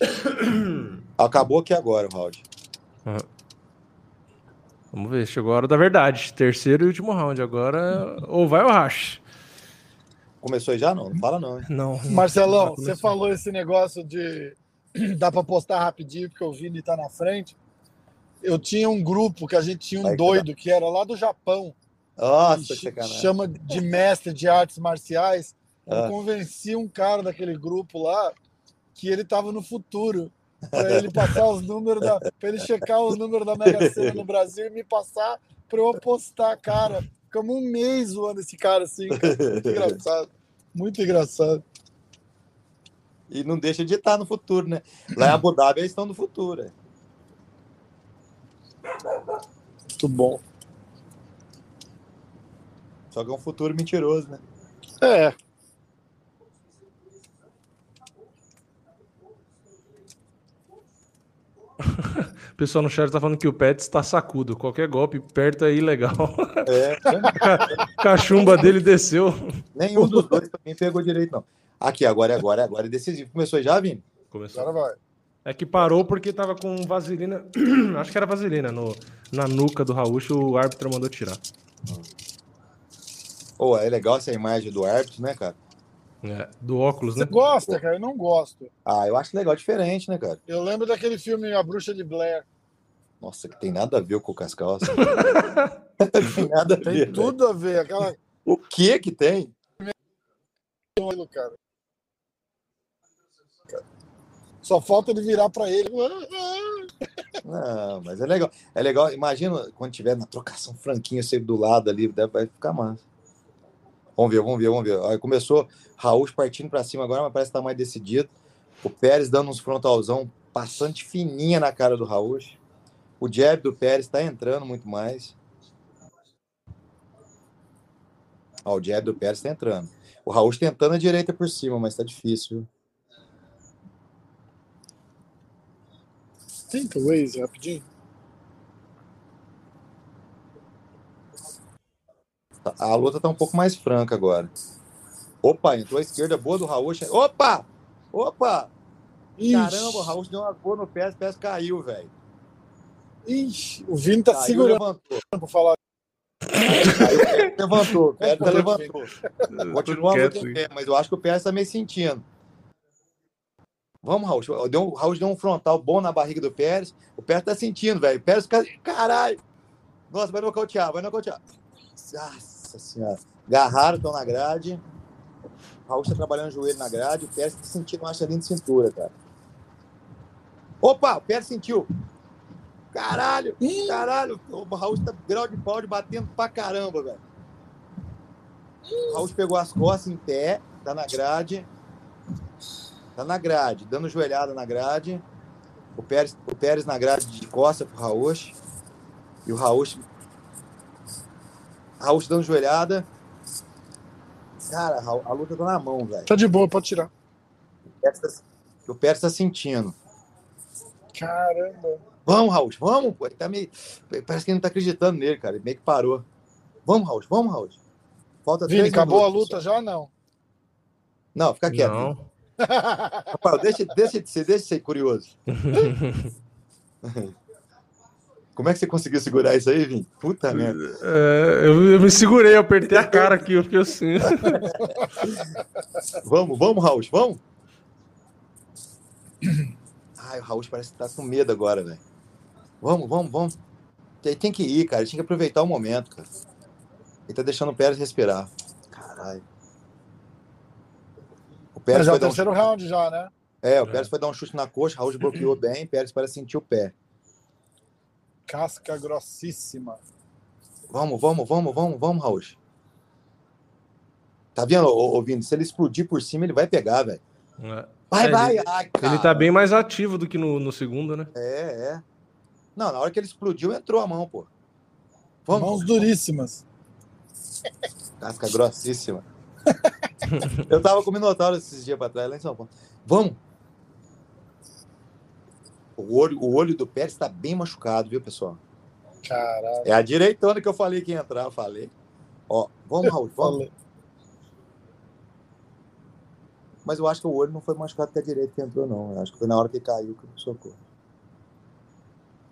Acabou aqui agora o round. Vamos ver, chegou a hora da verdade. Terceiro e último round. Agora, ou vai ou racha. Começou já? Não, não fala não, hein? Não. Marcelão, você falou esse negócio de dá pra postar rapidinho porque o Vini tá na frente. Eu tinha um grupo que a gente tinha um Aí, doido que era lá do Japão, Nossa, que que chama de mestre de artes marciais. Eu Ah. convenci um cara daquele grupo lá que ele tava no futuro. Pra ele passar os números da. Pra ele checar os números da Mega Sena no Brasil e me passar pra eu apostar, cara. Ficamos um mês zoando esse cara assim, cara. Muito engraçado. Muito engraçado. E não deixa de estar no futuro, né? Lá em Abu Dhabi eles estão no futuro. é. Muito bom. Só que é um futuro mentiroso, né? É. O pessoal no chat tá falando que o Pets tá sacudo. Qualquer golpe perto é ilegal. É, A cachumba dele desceu. nenhum dos dois mim pegou direito, não. Aqui, agora, agora, agora é decisivo. Começou já, Vini? Começou. Agora vai. É que parou porque tava com vaselina. Acho que era vaselina no, na nuca do Raúcho. O árbitro mandou tirar. Pô, é legal essa imagem do árbitro, né, cara? É, do óculos, Você né? gosta, cara? Eu não gosto. Ah, eu acho legal, diferente, né, cara? Eu lembro daquele filme A Bruxa de Blair. Nossa, que tem nada a ver com o Cascalça. tem nada a ver. Tem tudo a ver. Aquela O que que tem? cara. Só falta ele virar pra ele. Não, mas é legal. É legal. Imagina quando tiver na trocação franquinha, você do lado ali, deve, vai ficar massa. Vamos ver, vamos ver, vamos ver. Aí começou Raul partindo pra cima agora, mas parece que tá mais decidido. O Pérez dando uns frontalzão, passante fininha na cara do Raul. O jab do Pérez tá entrando muito mais. Ó, o jab do Pérez tá entrando. O Raul tentando a direita por cima, mas tá difícil. Tenta o Waze rapidinho. A luta tá um pouco mais franca agora. Opa, entrou a esquerda boa do Raul. Opa! Opa! Ixi, Caramba, o Raul deu uma cor no pé, o pé caiu, velho. Ixi, o Vini tá Caiu, segurando levantou. pra falar. Aí, levantou, o pé tá levantou. Continua a Quieto, luta em pé, mas eu acho que o pé tá meio sentindo. Vamos, Raul. Deu, o Raul deu um frontal bom na barriga do Pérez. O Pérez tá sentindo, velho. O Pérez, fica- caralho. Nossa, vai nocautear, vai nocautear. Nossa senhora. Agarraram, estão na grade. O Raul tá trabalhando o joelho na grade. O Pérez tá sentindo uma chalinha de cintura, cara. Opa, o Pérez sentiu. Caralho, caralho. O Raul tá grau de pau de batendo pra caramba, velho. O Raul pegou as costas em pé, tá na grade. Tá na grade, dando joelhada na grade. O Pérez, o Pérez na grade de costas pro Raul. E o Raul. Raul dando joelhada. Cara, Raul, a luta tá na mão, velho. Tá de boa, pode tirar. O Pérez tá- O Pérez tá sentindo. Caramba. Vamos, Raul, vamos, pô. Ele tá meio. Parece que ele não tá acreditando nele, cara. Ele meio que parou. Vamos, Raul, vamos, Raul. Falta Vini, três acabou a minutos, luta já? Não. pessoal. Não, fica quieto. Não. Rafael, deixa, deixa de ser, deixa de ser curioso. Como é que você conseguiu segurar isso aí, Vim? Puta merda. É, eu, eu me segurei, eu apertei a cara aqui, eu fiquei assim. Vamos, vamos, Raul, vamos? Ai, o Raul parece que tá com medo agora, velho. Vamos, vamos, vamos. Ele tem que ir, cara. Ele tinha que aproveitar o momento, cara. Ele tá deixando o Pérez respirar. Caralho. O Pérez Mas já é foi o dar um terceiro round já, né? É, o Pérez foi dar um chute na coxa, Raul bloqueou bem, Pérez parece sentir o pé. Casca grossíssima. Vamos, vamos, vamos, vamos, vamos, Raul. Tá vendo, Vini? Se ele explodir por cima, ele vai pegar, velho. É. Vai, É, vai. ele- Ai, Ele tá bem mais ativo do que no, no segundo, né? É, é. Não, na hora que ele explodiu, entrou a mão, pô. Vamos. Mãos duríssimas. Casca grossíssima. Eu tava com o Minotauro esses dias pra trás, lá em São Paulo. Vamos. O olho, o olho do Pérez tá bem machucado, viu, pessoal? Caralho. É a direitona que eu falei que ia entrar, eu falei. Ó, vamos, Raul, vamos. Mas eu acho que o olho não foi machucado que a direita que entrou, não. Eu acho que foi na hora que caiu que socorro.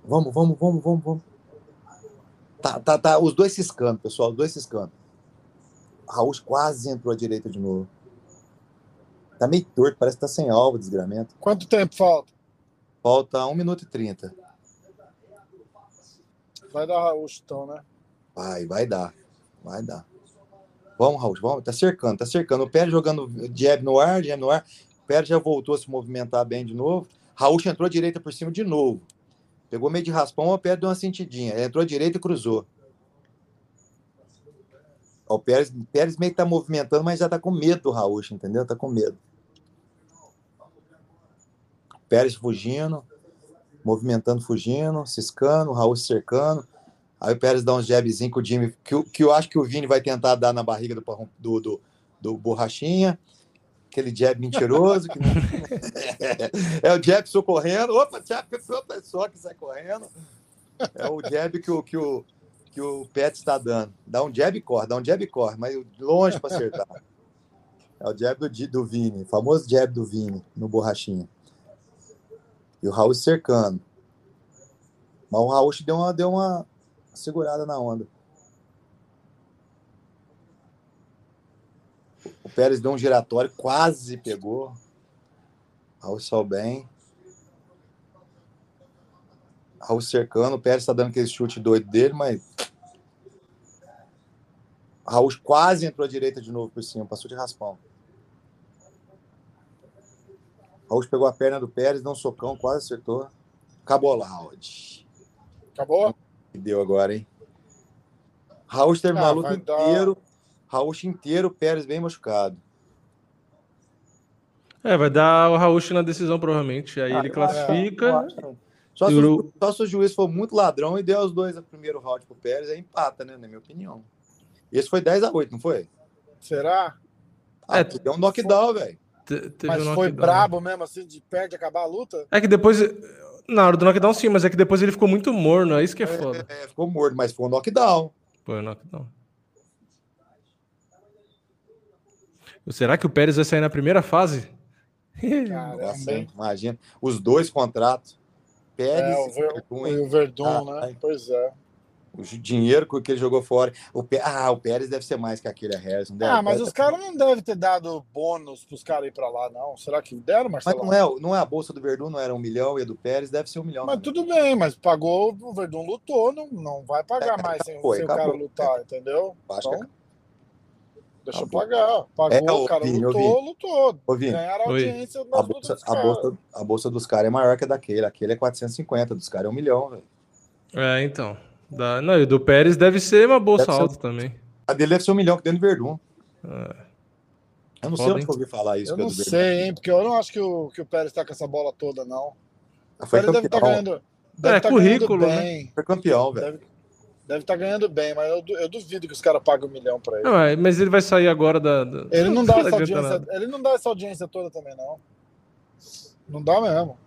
Vamos, vamos, vamos, vamos, vamos. Tá, tá, tá. Os dois ciscando, pessoal, os dois ciscando. Raul quase entrou à direita de novo. Tá meio torto, parece que tá sem alvo, desgramento. Quanto tempo falta? Falta 1 minuto e 30. Vai dar Raul, então, né? Vai, vai dar. Vai dar. Vamos, Raul, vamos. Tá cercando, tá cercando. O Pérez jogando jab no ar, jab no ar. O Pérez já voltou a se movimentar bem de novo. Raul entrou à direita por cima de novo. Pegou meio de raspão, o Pérez deu uma sentidinha. Ele entrou à direita e cruzou. O Pérez, Pérez meio que tá movimentando, mas já tá com medo do Raul, entendeu? Tá com medo. Pérez fugindo, movimentando, fugindo, ciscando, Raul cercando. Aí o Pérez dá uns jabzinhos com o Jimmy, que, que eu acho que o Vini vai tentar dar na barriga do, do, do, do Borrachinha. Aquele jab mentiroso. Que não... é o jab socorrendo. Opa, jab, opa, só que sai correndo. É o jab que o, que o, que o Pet está dando. Dá um jab e corre, dá um jab e corre, mas longe para acertar. É o jab do, do Vini, famoso jab do Vini no Borrachinha. E o Raul cercando. Mas o Raul deu uma, deu uma segurada na onda. O Pérez deu um giratório, quase pegou. Raul saiu bem. Raul cercando, o Pérez tá dando aquele chute doido dele, mas. Raul quase entrou à direita de novo por cima, passou de raspão. Raul pegou a perna do Pérez, deu um socão, quase acertou. Acabou lá, round. Acabou? Deu agora, hein? Raul terminou Ah, a luta vai dar- inteiro. Raul inteiro, Pérez bem machucado. É, vai dar o Raul na decisão, provavelmente. Aí Ah, ele classifica. Só se, o, só se o juiz for muito ladrão e der os dois no primeiro round pro Pérez, aí empata, né? Na minha opinião. Esse foi 10 a 8 não foi? Será? Ah, É, deu um knockdown, velho. Te- Mas um foi brabo mesmo, assim, de perto de acabar a luta? É que depois. Na hora do knockdown, sim, mas é que depois ele ficou muito morno. É isso que é foda. É, ficou morto, mas foi um knockdown. Foi o knockdown. Será que o Pérez vai sair na primeira fase? Caramba, Nossa, hein? imagina. Os dois contratos. Pérez É, o, e Ver, e o Verdun, Ah, né? ai. Pois é. O dinheiro que ele jogou fora. O Pé- Ah, o Pérez deve ser mais que aquele Harris. Não deve? Ah, mas os caras não devem ter dado bônus pros caras ir pra lá, não. Será que deram, Mas Marcelo? não é, não é a bolsa do Verdun, não era um milhão e a do Pérez deve ser um milhão. Mas também. tudo bem, mas pagou, o Verdun lutou, não, não vai pagar É, mais sem, acabou, sem o cara acabou. lutar, entendeu? Acho que Então, deixa eu Acabou. pagar. Pagou, É, o cara Vini, lutou, lutou. Ô, Vini, Ganharam audiência a bolsa, dos a, caras. bolsa, a bolsa dos caras é maior que a daquele. Aquele é 450, dos caras é um milhão, velho. É, então. Da... Não, e o do Pérez deve ser uma bolsa Deve ser- alta também. A dele deve ser um milhão que dentro do Verdun. É. Eu não sei Foda, onde eu ouvi falar isso. Eu é não sei, hein, porque eu não acho que o, que o Pérez tá com essa bola toda, não. O Foi Pérez deve estar campeão, ganhando. Deve É, tá currículo, ganhando né? bem. foi campeão, velho. Deve deve estar ganhando bem, mas eu, eu duvido que os caras paguem um milhão pra ele. Não, é, mas ele vai sair agora da. da- Ele não dá essa audiência, nada. ele não dá essa audiência toda também, não. Não dá mesmo.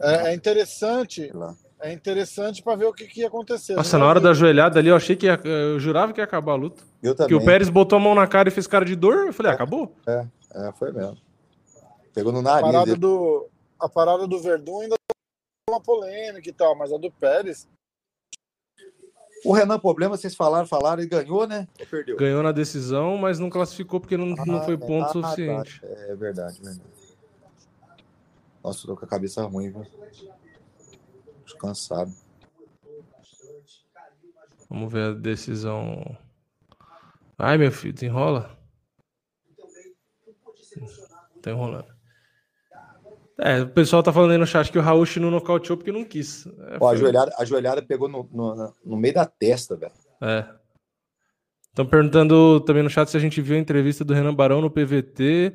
É, é interessante, Sei lá. É interessante para ver o que, que ia acontecer. Nossa, Não na hora vi. da joelhada ali, eu achei que ia, eu jurava que ia acabar a luta. Eu Porque também. o Pérez botou a mão na cara e fez cara de dor. Eu falei, ah, acabou. É, foi mesmo. Pegou no a nariz. parada dele. do a parada do Verdun ainda tem uma polêmica e tal, mas a do Pérez, O Renan Problema, vocês falaram, falaram, ele ganhou, né? Ou perdeu? Ganhou na decisão, mas não classificou porque não, não foi Ah, ponto ah, tá. suficiente. É verdade, verdade. Nossa, eu tô com a cabeça ruim, viu? Cansado. Vamos ver a decisão. Ai, meu filho, desenrola. Tá enrolando. É, o pessoal tá falando aí no chat que o Raul não nocauteou porque não quis. É, Ó, a, joelhada, a joelhada pegou no, no, no meio da testa, velho. É. Estão perguntando também no chat se a gente viu a entrevista do Renan Barão no PVT.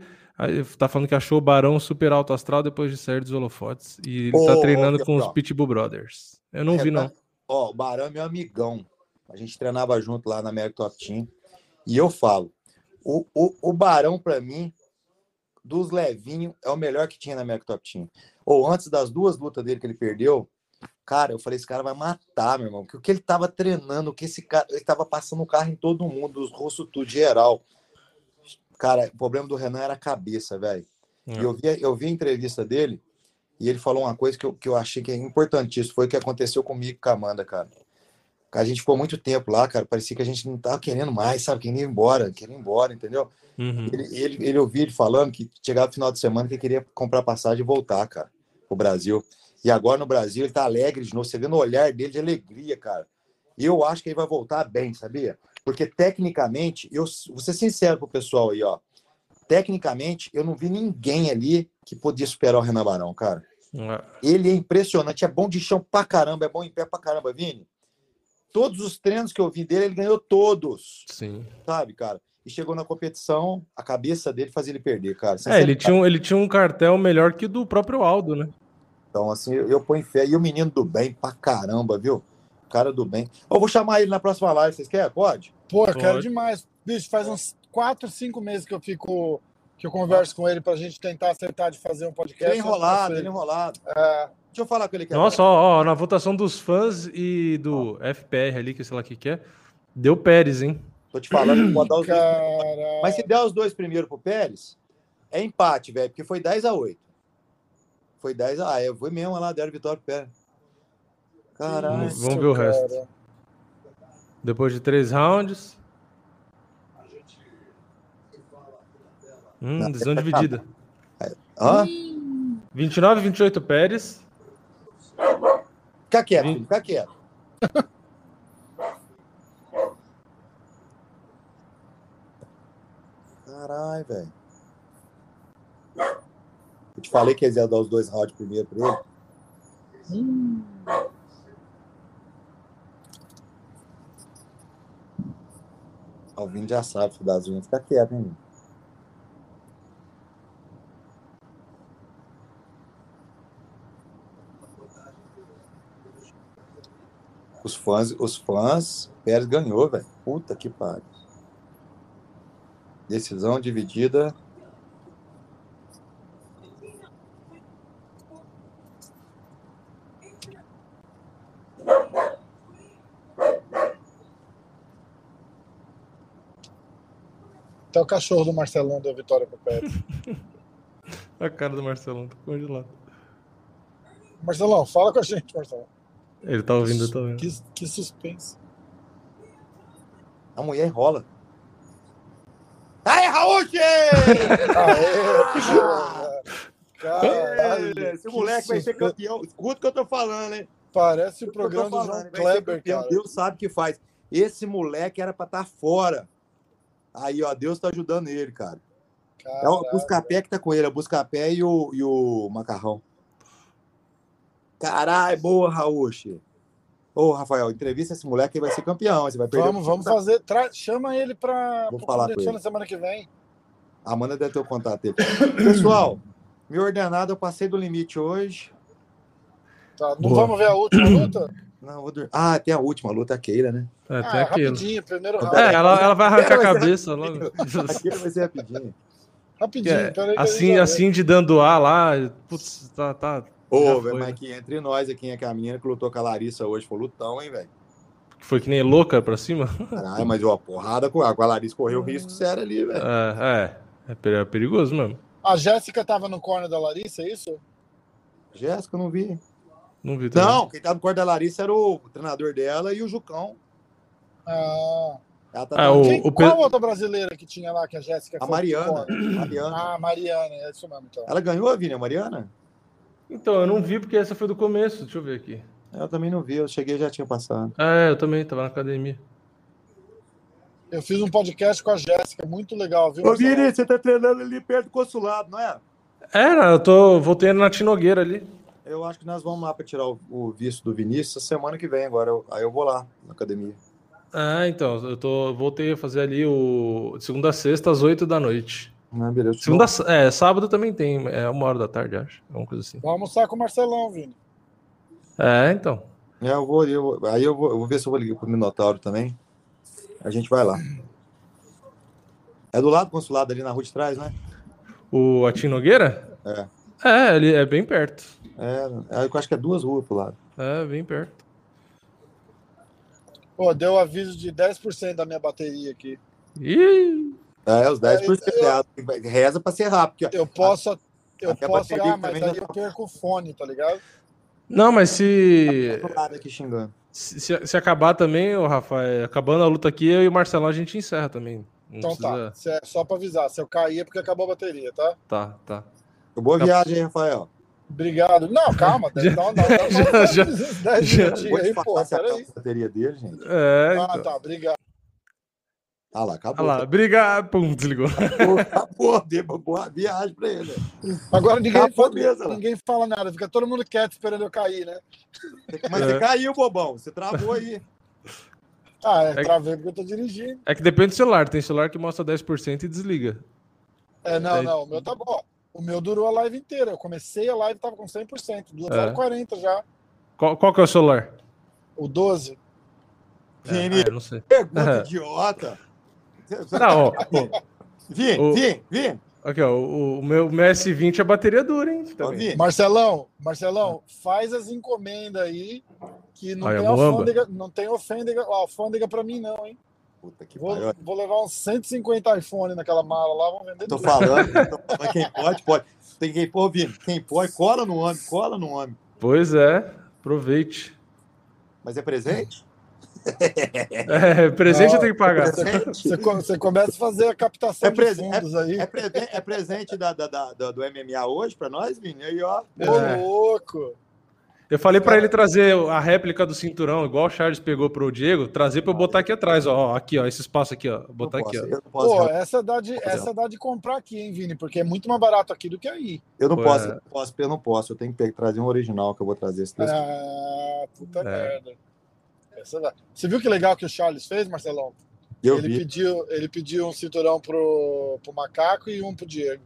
Tá falando que achou o Barão super alto astral depois de sair dos holofotes. E ele tá Ô, treinando com os. Pitbull Brothers. Eu não vi, não. Ó, o Barão é meu amigão. A gente treinava junto lá na América Top Team. E eu falo, o, o, o Barão, pra mim, dos levinhos, é o melhor que tinha na América Top Team. Ou antes das duas lutas dele que ele perdeu, cara, eu falei, esse cara vai matar, meu irmão. Porque o que ele tava treinando, o que esse cara. Ele tava passando o carro em todo mundo, os rostos tudo, geral. Cara, o problema do Renan era a cabeça, velho. É. E eu vi, eu vi a entrevista dele e ele falou uma coisa que eu, que eu achei que é importantíssimo. Foi o que aconteceu comigo com a Amanda, cara. A gente ficou muito tempo lá, cara. Parecia que a gente não tava querendo mais, sabe? Querendo ir embora, querendo ir embora, entendeu? Uhum. Ele, ele, ele ouviu ele falando que chegava no final de semana que ele queria comprar passagem e voltar, cara, pro Brasil. E agora no Brasil ele tá alegre de novo. Você vê no olhar dele de alegria, cara. E eu acho que ele vai voltar bem, sabia? Porque tecnicamente, eu vou ser sincero pro pessoal aí, ó. Tecnicamente, eu não vi ninguém ali que podia superar o Renan Barão, cara. É. Ele é impressionante, é bom de chão pra caramba, é bom em pé pra caramba, Vini. Todos os treinos que eu vi dele, ele ganhou todos, Sim. sabe, cara? E chegou na competição, a cabeça dele fazia ele perder, cara. É, ele tinha, um, ele tinha um cartel melhor que o do próprio Aldo, né? Então, assim, eu, eu ponho fé. E o menino do bem pra caramba, viu? Cara do bem. Eu vou chamar ele na próxima live, vocês querem? Pode? pô, eu quero demais. Bicho, faz uns 4, 5 meses que eu fico que eu converso com ele pra gente tentar acertar de fazer um podcast. Ele é enrolado, ele enrolado. É, Deixa eu falar com ele aqui. Nossa, ó, ó, na votação dos fãs e do FPR ali, que sei lá o que que é, deu Pérez, hein? Tô te falando, vou dar os dois. cara. Mas se der os dois primeiro pro Pérez, é empate, velho, porque foi 10 a 8 Foi 10 a. Ah, é, foi mesmo lá, deram vitória pro Pérez. Caralho. Vamos- ver o resto. cara. Depois de três rounds. Hum, Não, decisão tá- dividida. Hã? 29 28 Pérez. Fica quieto, Vim. filho, fica quieto. Caralho, velho. Eu te falei que eles iam dar os dois rounds primeiro pra ele. O Vini já sabe, unhas. Fica quieto, hein? Os fãs, os fãs, Pérez ganhou, velho. Puta que pariu. Decisão dividida. O cachorro do Marcelão deu vitória pro Pérez. A cara do Marcelão tá congelado. Marcelão, fala com a gente, Marcelão. Ele tá ouvindo, eu tô ouvindo. Que, que suspense. A mulher enrola. Aí, Raul! Aê. Caralho. Esse moleque vai ser campeão. Escuta o que eu tô falando, hein? Parece o programa do João Kleber, campeão. cara. Deus sabe o que faz. Esse moleque era pra estar fora. Aí, ó, Deus tá ajudando ele, cara. É o. Buscapé que tá com ele, é o Buscapé e o, e o Macarrão. Caralho, boa, Raul. Ô, Rafael, entrevista esse moleque, ele vai ser campeão. Você vai perder. Vamos, vamos fazer. Tra... Chama ele pra Vou falar com ele. na semana que vem. A Amanda deve ter o contato dele. Pessoal, meu ordenado, eu passei do limite hoje. Tá, não Boa. vamos ver a última luta? Não, vou dormir. Ah, tem a última luta, a Keira, né? É, tem Ah, aquilo. rapidinho, primeiro round. É, ela, ela vai arrancar a cabeça logo. A Keira vai ser rapidinho. Rapidinho, É, peraí. que a assim, assim de dando ar lá, putz, tá, tá. Ô, velho, mas né? aqui entre nós, aqui é que a menina que lutou com a Larissa hoje foi lutão, hein, velho? Foi que nem louca pra cima. Caralho, mas ó, porrada com a, com a Larissa correu risco sério ali, velho. É, é, é peri- é perigoso mesmo. A Jéssica tava no corner da Larissa, é isso? Jéssica, eu não vi. Não vi também. Não, quem tava no corte da Larissa era o treinador dela e o Jucão. Ah, Ela tá Ah, o- quem, Pe- qual outra brasileira que tinha lá que a Jéssica A Mariana. Mariana. Ah, Mariana, é isso mesmo, então. Ela ganhou, Vini, a Mariana? Então, eu não vi porque essa foi do começo. Deixa eu ver aqui. Eu também não vi, eu cheguei e já tinha passado. É, eu também, tava na academia. Eu fiz um podcast com a Jéssica, muito legal, viu? Ô? Vini, você tá treinando ali perto do consulado, não é? Era, eu tô. Voltei na Tinogueira ali. Eu acho que nós vamos lá para tirar o, o visto do Vinícius semana que vem agora. eu- aí eu vou lá na academia. Ah, então, eu tô. Voltei a fazer ali o. de Segunda a sexta, às 8 da noite. Ah, beleza. Segunda, é, sábado também tem, é uma hora da tarde, acho. Alguma coisa assim. Vamos almoçar com o Marcelão, Vini. É, então. É, eu vou, eu, aí eu vou, eu vou ver se eu vou ligar pro Minotauro também. A gente vai lá. É do lado do consulado ali na rua de trás, né? O Atim Nogueira? É. É, ele é bem perto. É, é, eu acho que é duas ruas pro lado. É, bem perto. Pô, deu aviso de 10% da minha bateria aqui. Ih, É, os 10%. É, É, reza pra ser rápido. Eu posso, eu a minha posso, ah, mas também aí eu tá- perco o fone, tá ligado? Não, mas se, do lado aqui xingando. se, se- se acabar também, o Rafael, acabando a luta aqui, eu e o Marcelão a gente encerra também. Não Então precisa... tá, se é só pra avisar, se eu cair é porque acabou a bateria, tá? Tá, tá. Boa viagem, hein, Rafael. Obrigado. Não, calma, Já- dá, dá, dá, já- dá, já- 10 já- Vou te aí, bateria dele, gente. É, Ah, então. tá, obrigado. Ah lá, Olha acabou. lá, obrigado. Pum, desligou. Acabou, acabou. Uma boa viagem pra ele. Agora ninguém, Acabou fala, lá. ninguém fala nada, fica todo mundo quieto esperando eu cair, né? Mas É. você caiu, bobão. Você travou aí. Ah, é, É que- travei porque eu tô dirigindo. É que depende do celular. Tem celular que mostra 10% e desliga. É, não, não, o meu tá bom. O meu durou a live inteira. Eu comecei a live tava com 100%, 2 É. horas e 40 já. Qual, qual que é o celular? O 12. Vini, Ah, eu não sei. pergunta É. idiota. Não, ó, Vim, O- vim, vim. aqui, ó, o, o meu, o meu S20 a bateria dura, hein? Também. Vini. Marcelão, Marcelão, faz as encomendas aí que não Olha, tem alfândega, não tem alfândega, alfândega pra mim não, hein? Puta que Vou, pariu. vou levar uns 150 iPhone naquela mala lá, vamos vender Tô tudo. falando, tô falando, quem pode, pode. Tem quem pode. Quem pode, cola no homem, cola no homem. Pois é, aproveite. Mas é presente? É, presente Não, eu tenho que pagar. Presente? Você, você começa a fazer a captação É de prese- fundos aí. É, presen- é presente da, da- da- do MMA hoje pra nós, Vini? Aí, ó. Ô, louco! Eu falei pra ele trazer a réplica do cinturão, igual o Charles pegou pro Diego, trazer pra eu botar aqui atrás, ó. Aqui, ó, esse espaço aqui, ó. Botar aqui, ó. Eu Pô, eu essa dá, de, essa dá de comprar aqui, hein, Vini? Porque é muito mais barato aqui do que aí. não Pô, posso, é. eu não posso, eu não posso. Eu tenho que trazer um original que eu vou trazer. Se Deus quiser. Ah, puta É. merda. Essa. Você viu que legal que o Charles fez, Marcelão? eu ele, vi. pediu, ele pediu um cinturão pro, pro Macaco e um pro Diego.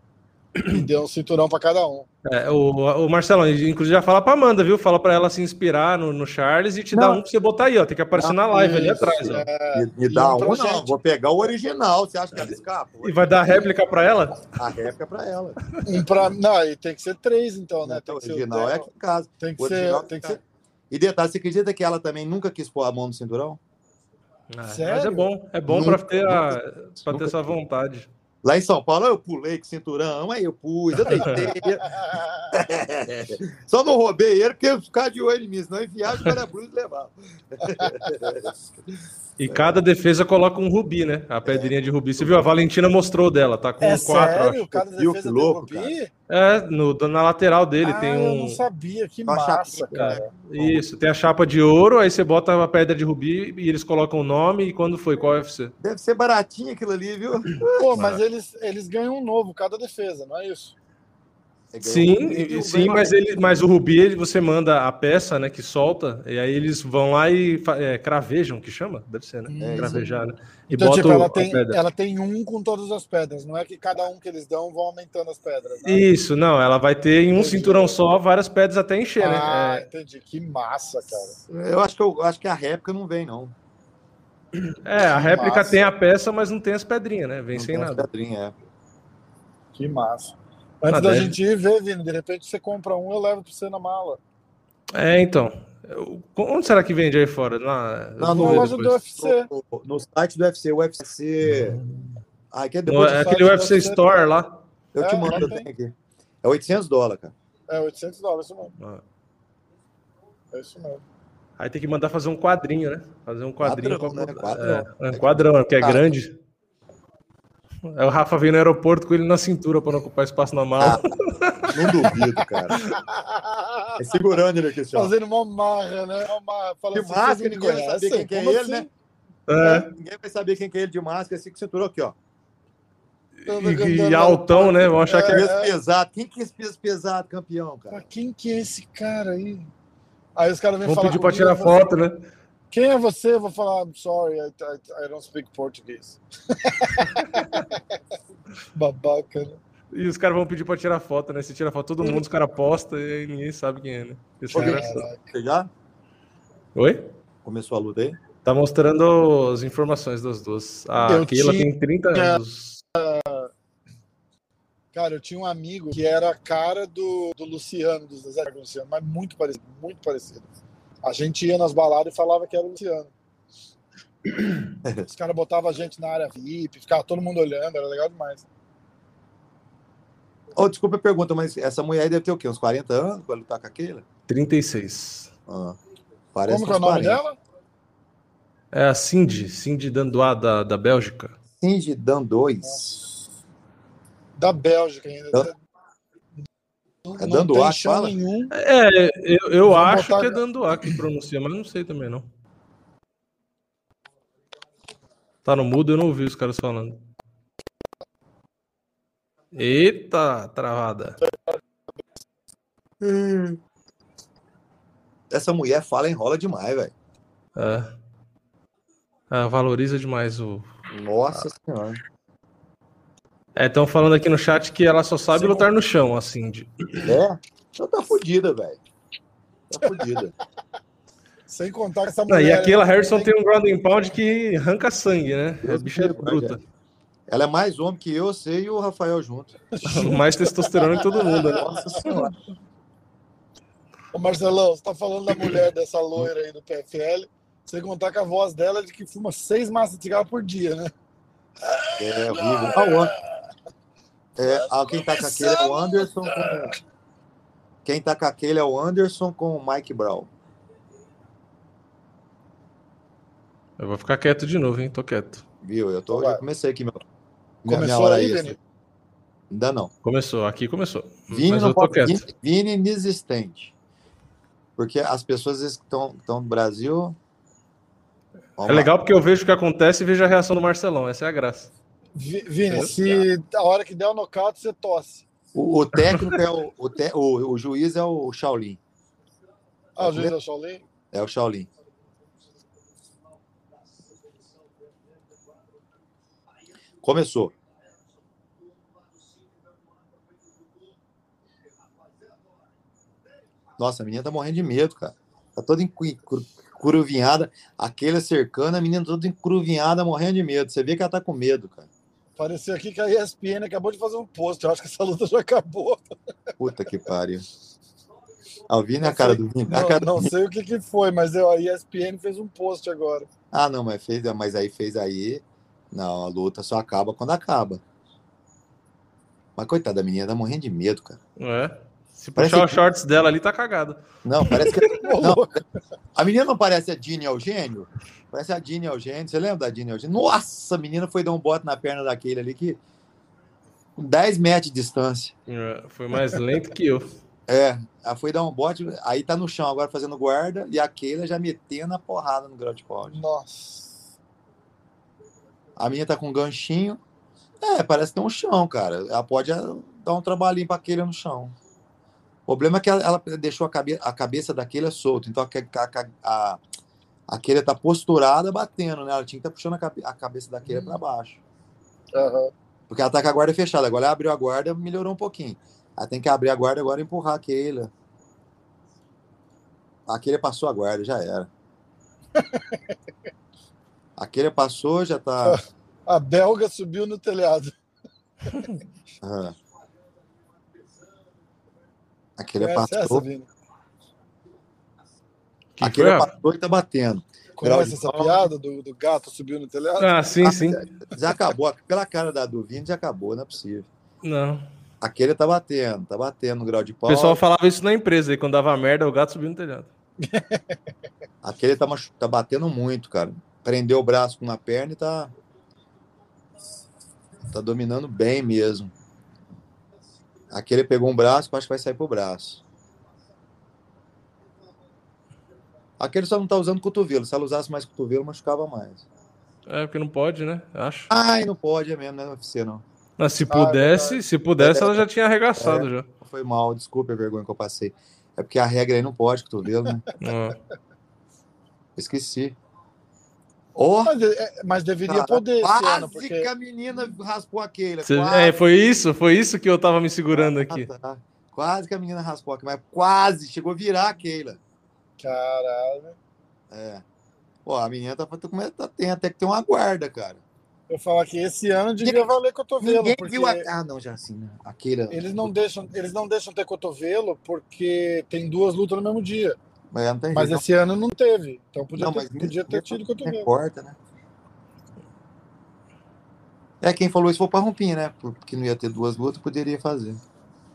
E deu um cinturão pra cada um. É, o, o Marcelão, inclusive, já fala pra Amanda, viu? Fala pra ela se inspirar no, no Charles e te dar um pra você botar aí, ó. Tem que aparecer na live ali Isso, atrás, ó. é. Me, me E dá um não. Vou pegar o original. Você acha que ela escapa? E vai dar réplica pra ela? A réplica é pra ela. Um pra... Não, e tem que ser três, então, né? Tem o que ser, original é o- aqui em casa. tem que O ser, original tem que tá- ser E detalhe, você acredita que ela também nunca quis pôr a mão no cinturão? Ah, Mas é bom, é bom pra ter, a, pra ter essa vontade. Lá em São Paulo, eu pulei com cinturão, aí eu pus, eu deitei. Só não roubei ele porque eu ficava de olho em mim, senão enfiava o para-brisa e levava. E cada defesa coloca um rubi, né? A pedrinha de rubi. Você viu? A Valentina mostrou dela, tá com É quatro, sério? acho. Cada Viu defesa que tem louco, rubi? É, no, na lateral dele ah, tem eu um. não sabia. Que Uma massa, cara. Isso, tem a chapa de ouro, aí você bota a pedra de rubi e eles colocam o nome e quando foi, qual UFC. Deve ser baratinho aquilo ali, viu? Pô, mas eles, eles ganham um novo cada defesa, não é isso? Sim, o sim, mas, ele, mas o rubi ele- você manda a peça, né, que solta, e aí eles vão lá e é, cravejam, que chama? Deve ser, né? Hum. Cravejar, né? E Então, bota tipo, ela tem, pedra. ela tem um com todas as pedras, não é que cada um que eles dão vão aumentando as pedras. Né? Isso, não, ela vai ter em um Entendi. cinturão só várias pedras até encher, né? Ah, É, entendi. Que massa, cara. Eu acho que, eu, acho que a réplica não vem, não. É, a Que réplica massa. tem a peça, mas não tem as pedrinhas, né? Vem Não sem tem as nada. pedrinhas, é. Que massa. Antes Ah, da deve. gente ir ver, Vini, de repente você compra um, eu levo pra você na mala. É, então. Onde será que vende aí fora? Na, Não, ver loja do. UFC. No, no site do UFC, o UFC. Ah, aqui é No- depois é do aquele UFC. Store lá. eu te É, mando, lá eu tenho aqui. É 800 dólares, cara. É 800 dólares, isso mesmo. Ah. É isso mesmo. Aí tem que mandar fazer um quadrinho, né? Fazer um quadrinho. Quadrão, pra- né? Quadrão. É, é, quadrão, porque é Ah. grande. Aí o Rafa veio no aeroporto com ele na cintura para não ocupar espaço na mala. Não duvido, cara. É segurando ele aqui, assim, ó. Fazendo uma marra, né? Uma. Fala De assim, máscara, vocês ninguém vai saber quem que é ele, assim? né? É, Ninguém vai saber quem que é ele de máscara, assim que cinturão aqui, ó. e, e altão, né? Vão achar que é. Peso pesado. Quem que é esse peso pesado, campeão, cara? quem que é esse cara aí? Aí os caras vêm Vão falar pedir para comigo, tirar foto, né? Quem é você? Eu vou falar, I'm sorry, I, I, I don't speak Portuguese. Babaca, né? E os caras vão pedir para tirar foto, né? Se tira foto, todo mundo, os caras postam e ninguém sabe quem é, né? Isso é engraçado. Você já Oi? começou a luta aí? Tá mostrando as informações das duas. A Eu Keila tinha- tem 30 anos. Cara, eu tinha um amigo que era a cara do, do Luciano, do Zezé do Luciano, mas muito parecido, muito parecido. A gente ia nas baladas e falava que era o Luciano. Os caras botavam a gente na área VIP, ficava todo mundo olhando, era legal demais. Oh, desculpa a pergunta, mas essa mulher aí deve ter o quê? Uns 40 anos pra lutar com aquele? 36. Ah, parece Como que é o nome 40. dela? É a Cindy, Cindy Dandois da, da Bélgica. Cindy Dan 2. Da Bélgica ainda. Dan- Não, É não dando tem ar fala? nenhum. É, eu, eu acho botar- que é Dandois que pronuncia, mas não sei também não. Tá no mudo, eu não ouvi os caras falando. Eita, travada. Essa mulher fala enrola demais, velho. É. Ah, valoriza demais o. Nossa senhora. É, estão falando aqui no chat que ela só sabe Sim. lutar no chão, a Cindy. É? Então tá fodida, velho. Tá fodida. Sem contar que essa Não, mulher. e aquela ela Harrison tem- um ground and pound que arranca sangue, né? Deus bicha é bruta. Ela é mais homem que eu, você e o Rafael junto. Mais testosterona que todo mundo, né? Nossa senhora. Ô Marcelão, você tá falando da mulher dessa loira aí do PFL. Sem contar que a voz dela é de que fuma seis massas de cigarro por dia, né? É horrível. Ah, é, ah, quem tá com aquele é o Anderson com. Quem tá com aquele é o Anderson com o Mike Brown. Eu vou ficar quieto de novo, hein? Tô quieto. Viu? Eu tô, Vai. já comecei aqui meu. Minha, minha Começou hora aí, extra. Vini? Ainda não. Começou, aqui começou. Vini Mas não eu tô pode. quieto. Vini, Vini inexistente. Porque as pessoas estão estão no Brasil. É Vamos lá. legal porque eu vejo o que acontece e vejo a reação do Marcelão. Essa é a graça. Vi- Vini, se a hora que der o nocaute, você tosse. O, o técnico é o, o, te- o, o juiz é o Shaolin. Ah, o juiz é o Shaolin? É o Shaolin. Começou. Nossa, a menina tá morrendo de medo, cara. Tá toda encru- encruvinhada. Aquele cercando, a menina toda encruvinhada, morrendo de medo. Você vê que ela tá com medo, cara. Pareceu aqui que a ESPN acabou de fazer um post. Eu acho que essa luta já acabou. Puta que pariu. Ah, o Vini é a cara do Vini. A Não, cara do não Vini. sei o que, que foi, mas eu- a ESPN fez um post agora. Ah, não, mas fez, mas aí fez aí. Não, a luta só acaba quando acaba. Mas coitada da menina, tá morrendo de medo, cara. É. Se Parece puxar os que- shorts dela ali, tá cagado. Não, parece que. Não, a menina não parece a Dini Eugênio? Parece a Dini Eugênio. Você lembra da Dini Eugênio? Nossa, a menina foi dar um bote na perna daquele ali que. Com 10 metros de distância. É, Foi mais lento que eu. É, ela foi dar um bote, aí tá no chão agora fazendo guarda e a Keila já metendo a porrada no groundpound. Nossa. A minha tá com um ganchinho. É, parece ter um chão, cara. Ela pode eh, dar um trabalhinho pra Keila no chão. O problema é que ela, ela deixou a, cabe, a cabeça da Keila solta. Então a, a, a, a Keila tá posturada batendo, né? Ela tinha que estar puxando a, cabe- a cabeça da Keila pra baixo. Aham. Porque ela tá com a guarda fechada. Agora ela abriu a guarda melhorou um pouquinho. Ela tem que abrir a guarda agora e empurrar a Keila. A Keila passou a guarda, já era. A Keila passou, já tá. A belga subiu no telhado. Ah. Aquele Conhece essa, passou, Vini? Que aquele foi, ó? passou e tá batendo. Conhece de essa piada do, do gato subiu no telhado? Ah, sim, sim. Já acabou. Pela cara da Duvini já acabou, não é possível. Não. Aquele tá batendo, tá batendo no grau de O pau. pessoal falava isso na empresa aí, quando dava merda, o gato subiu no telhado. Aquele tá, machu- tá batendo muito, cara. Prendeu o braço com uma perna e tá. Tá dominando bem mesmo. Aquele pegou um braço, acho que vai sair pro braço. Aquele só não tá usando cotovelo. Se ela usasse mais cotovelo, machucava mais. É, porque não pode, né? Acho. Ai, não pode, é mesmo, não é UFC, não. Mas se Ah, pudesse, verdade. se pudesse, ela já tinha arregaçado já. Foi mal, desculpa a vergonha que eu passei. É porque a regra aí não pode, cotovelo, né? Ó. Esqueci. Oh, Mas, é, mas deveria cara, poder quase ano, porque que a menina raspou a Keila. Cê- é, foi isso, foi isso que eu tava me segurando aqui. Ah, tá. Quase que a menina raspou aqui, mas quase, chegou a virar a Keila. Caralho. É. Pô, a menina tá, tá, tá- tem até que ter uma guarda, cara. Eu falar que esse ano devia valer cotovelo, Ninguém porque viu a. Ah, não, já assim, né? A Keila. eles não deixam, eles não deixam ter cotovelo porque tem duas lutas no mesmo dia. Mas tem Mas esse ano não teve. Então podia Não, ter, podia ter tido não cotovelo. importa, né? É, quem falou isso foi o Parrumpim, né? Porque não ia ter duas lutas, poderia fazer.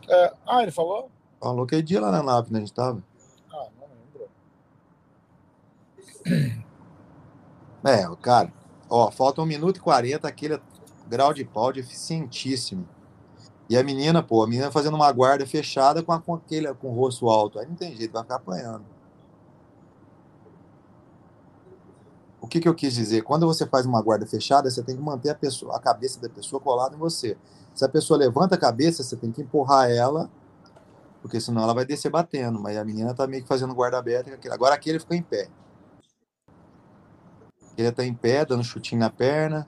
É, ah, ele falou? Falou aquele dia lá na nave, né? A gente tava. Ah, não lembro. É, cara, ó, falta 1 minuto e 40, aquele grau de pau deficientíssimo. E a menina, pô, a menina fazendo uma guarda fechada com, a, com aquele com o rosto alto. Aí não tem jeito, vai ficar apanhando. O que, que eu quis dizer? Quando você faz uma guarda fechada, você tem que manter a, pessoa, a cabeça da pessoa colada em você. Se a pessoa levanta a cabeça, você tem que empurrar ela, porque senão ela vai descer batendo. Mas a menina tá meio que fazendo guarda aberta. Agora aquele ficou em pé. Ele tá em pé, dando chutinho na perna.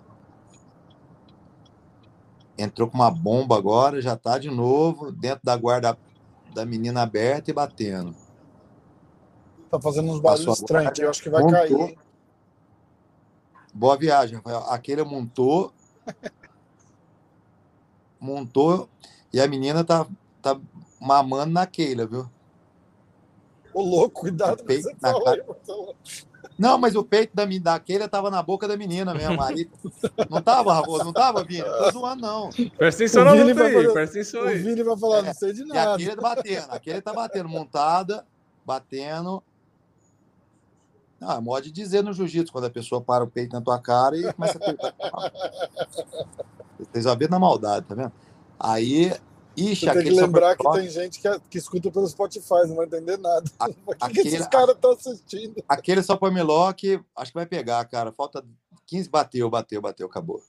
Entrou com uma bomba agora, já tá de novo dentro da guarda da menina aberta e batendo. Tá fazendo uns barulhos estranhos, eu acho que vai montou. cair. Boa viagem, Rafael. Aquele montou. montou e a menina tá, tá mamando na Keila, viu? Ô, louco, cuidado que Peito na cara. Não, mas o peito da, mi- da Keila tava na boca da menina mesmo. Aí, não tava, Rafael? Não tava, Vini? Não tô zoando, não. Presta atenção na Vini luta aí, fazer- presta atenção O. Vini vai falar, É, não sei de E nada. aquele tá batendo, aquele tá batendo, montada, batendo. Ah, modo de dizer no jiu-jitsu, quando a pessoa para o peito na tua cara e começa a apertar. Vocês já viram na maldade, tá vendo? Aí Ixi, tem que lembrar que tem gente que, que escuta pelo Spotify, não vai entender nada. A- O que, que aquele- esses caras estão assistindo? Aquele só pra Melock, acho que vai pegar, cara. Falta 15, bateu, bateu, bateu, acabou.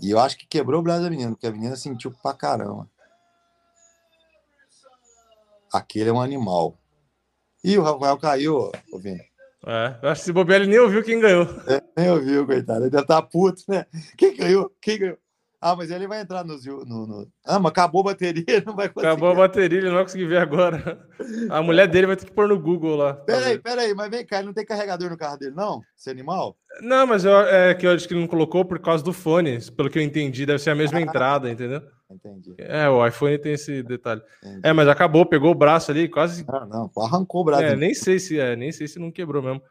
E eu acho que quebrou o braço da menina, porque a menina sentiu pra caramba. Aquele é um animal. Ih, o Rafael caiu, Vini. É, eu acho que se bobear ele nem ouviu quem ganhou. Nem ouviu, coitado. Ele deve estar puto, né? Quem ganhou? Quem ganhou? Ah, mas ele vai entrar no, no, no... Ah, mas acabou a bateria, não vai conseguir. Acabou a bateria, ele não vai conseguir ver agora. A mulher dele vai ter que pôr no Google lá. Peraí, peraí, mas vem cá, ele não tem carregador no carro dele, não? Esse animal? Não, mas eu, é que eu acho que ele não colocou por causa do fone. Pelo que eu entendi, deve ser a mesma entrada, entendeu? Entendi. É, o iPhone tem esse detalhe. entendi. É, mas acabou, pegou o braço ali, quase. Ah, não, arrancou o braço. É, nem sei se é, nem sei se não quebrou mesmo.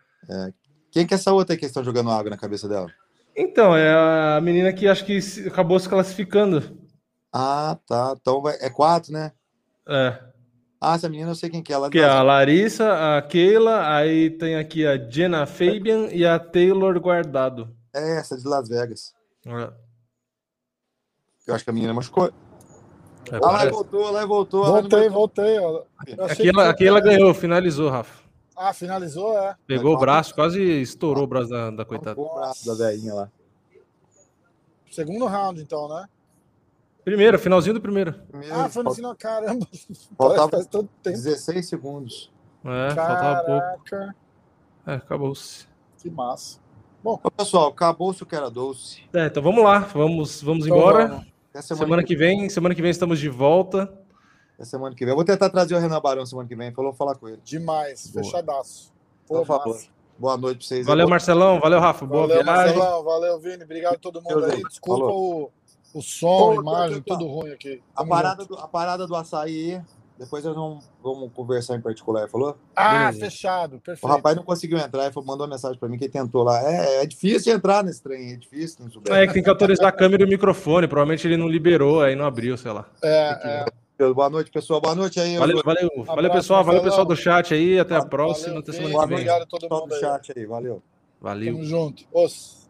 Quem que é essa outra aí que estão jogando água na cabeça dela? Então, é a menina que acho que se- acabou se classificando. Ah, tá. Então é quatro, né? É. Ah, essa menina eu sei quem que é. Ela Que é a Larissa, a Keila, aí tem aqui a Jenna Fabian e a Taylor Guardado. É essa de Las Vegas. É, Eu acho que a menina machucou. é, Ah, lá voltou, lá voltou. Voltei, aguentou. voltei. Ó. Achei Aqui ela, aqui ela ganhou, finalizou, Rafa. Ah, finalizou, é. Pegou o braço, quase estourou o braço da, da coitada. Arrancou o braço da velhinha lá. Segundo round, então, né? Primeiro, finalzinho do primeiro. Primeiro, Ah, foi no final. Caramba. Faltava Faz todo tempo. 16 segundos. É, faltava pouco. Caraca. É, acabou-se. Que massa. Ô, pessoal, acabou-se o que era doce. É, então vamos lá, vamos, vamos Então embora. vamos. Até Semana que vem, semana que vem estamos de volta. Até semana que vem. Eu vou tentar trazer o Renan Barão semana que vem. Falou falar com ele. Demais. Boa. Fechadaço. Pô, Por favor. massa. Boa noite pra vocês. Valeu, Marcelão. Valeu, Rafa. Boa Valeu, viagem. Marcelão. Valeu, Vini. Obrigado a todo mundo Deus aí. Desculpa Falou. o, o som, a Pô, imagem, tá, tudo ruim aqui. A parada, do, a parada do açaí, depois nós vamos, vamos conversar em particular, falou? Ah, Beleza. fechado. O Perfeito. rapaz não conseguiu entrar, ele mandou uma mensagem pra mim que ele tentou lá. É, é difícil entrar nesse trem, é difícil, não souber. É que tem que autorizar a câmera e o microfone. Provavelmente ele não liberou, aí não abriu, sei lá. É, é. Boa noite, pessoal. Boa noite aí. Valeu, eu- valeu, valeu Abraço, pessoal. Valeu pessoal do chat aí. Até a Valeu, próxima. Até semana que vem. Obrigado a todo mundo do chat aí, valeu. Valeu. Tamo junto. Os.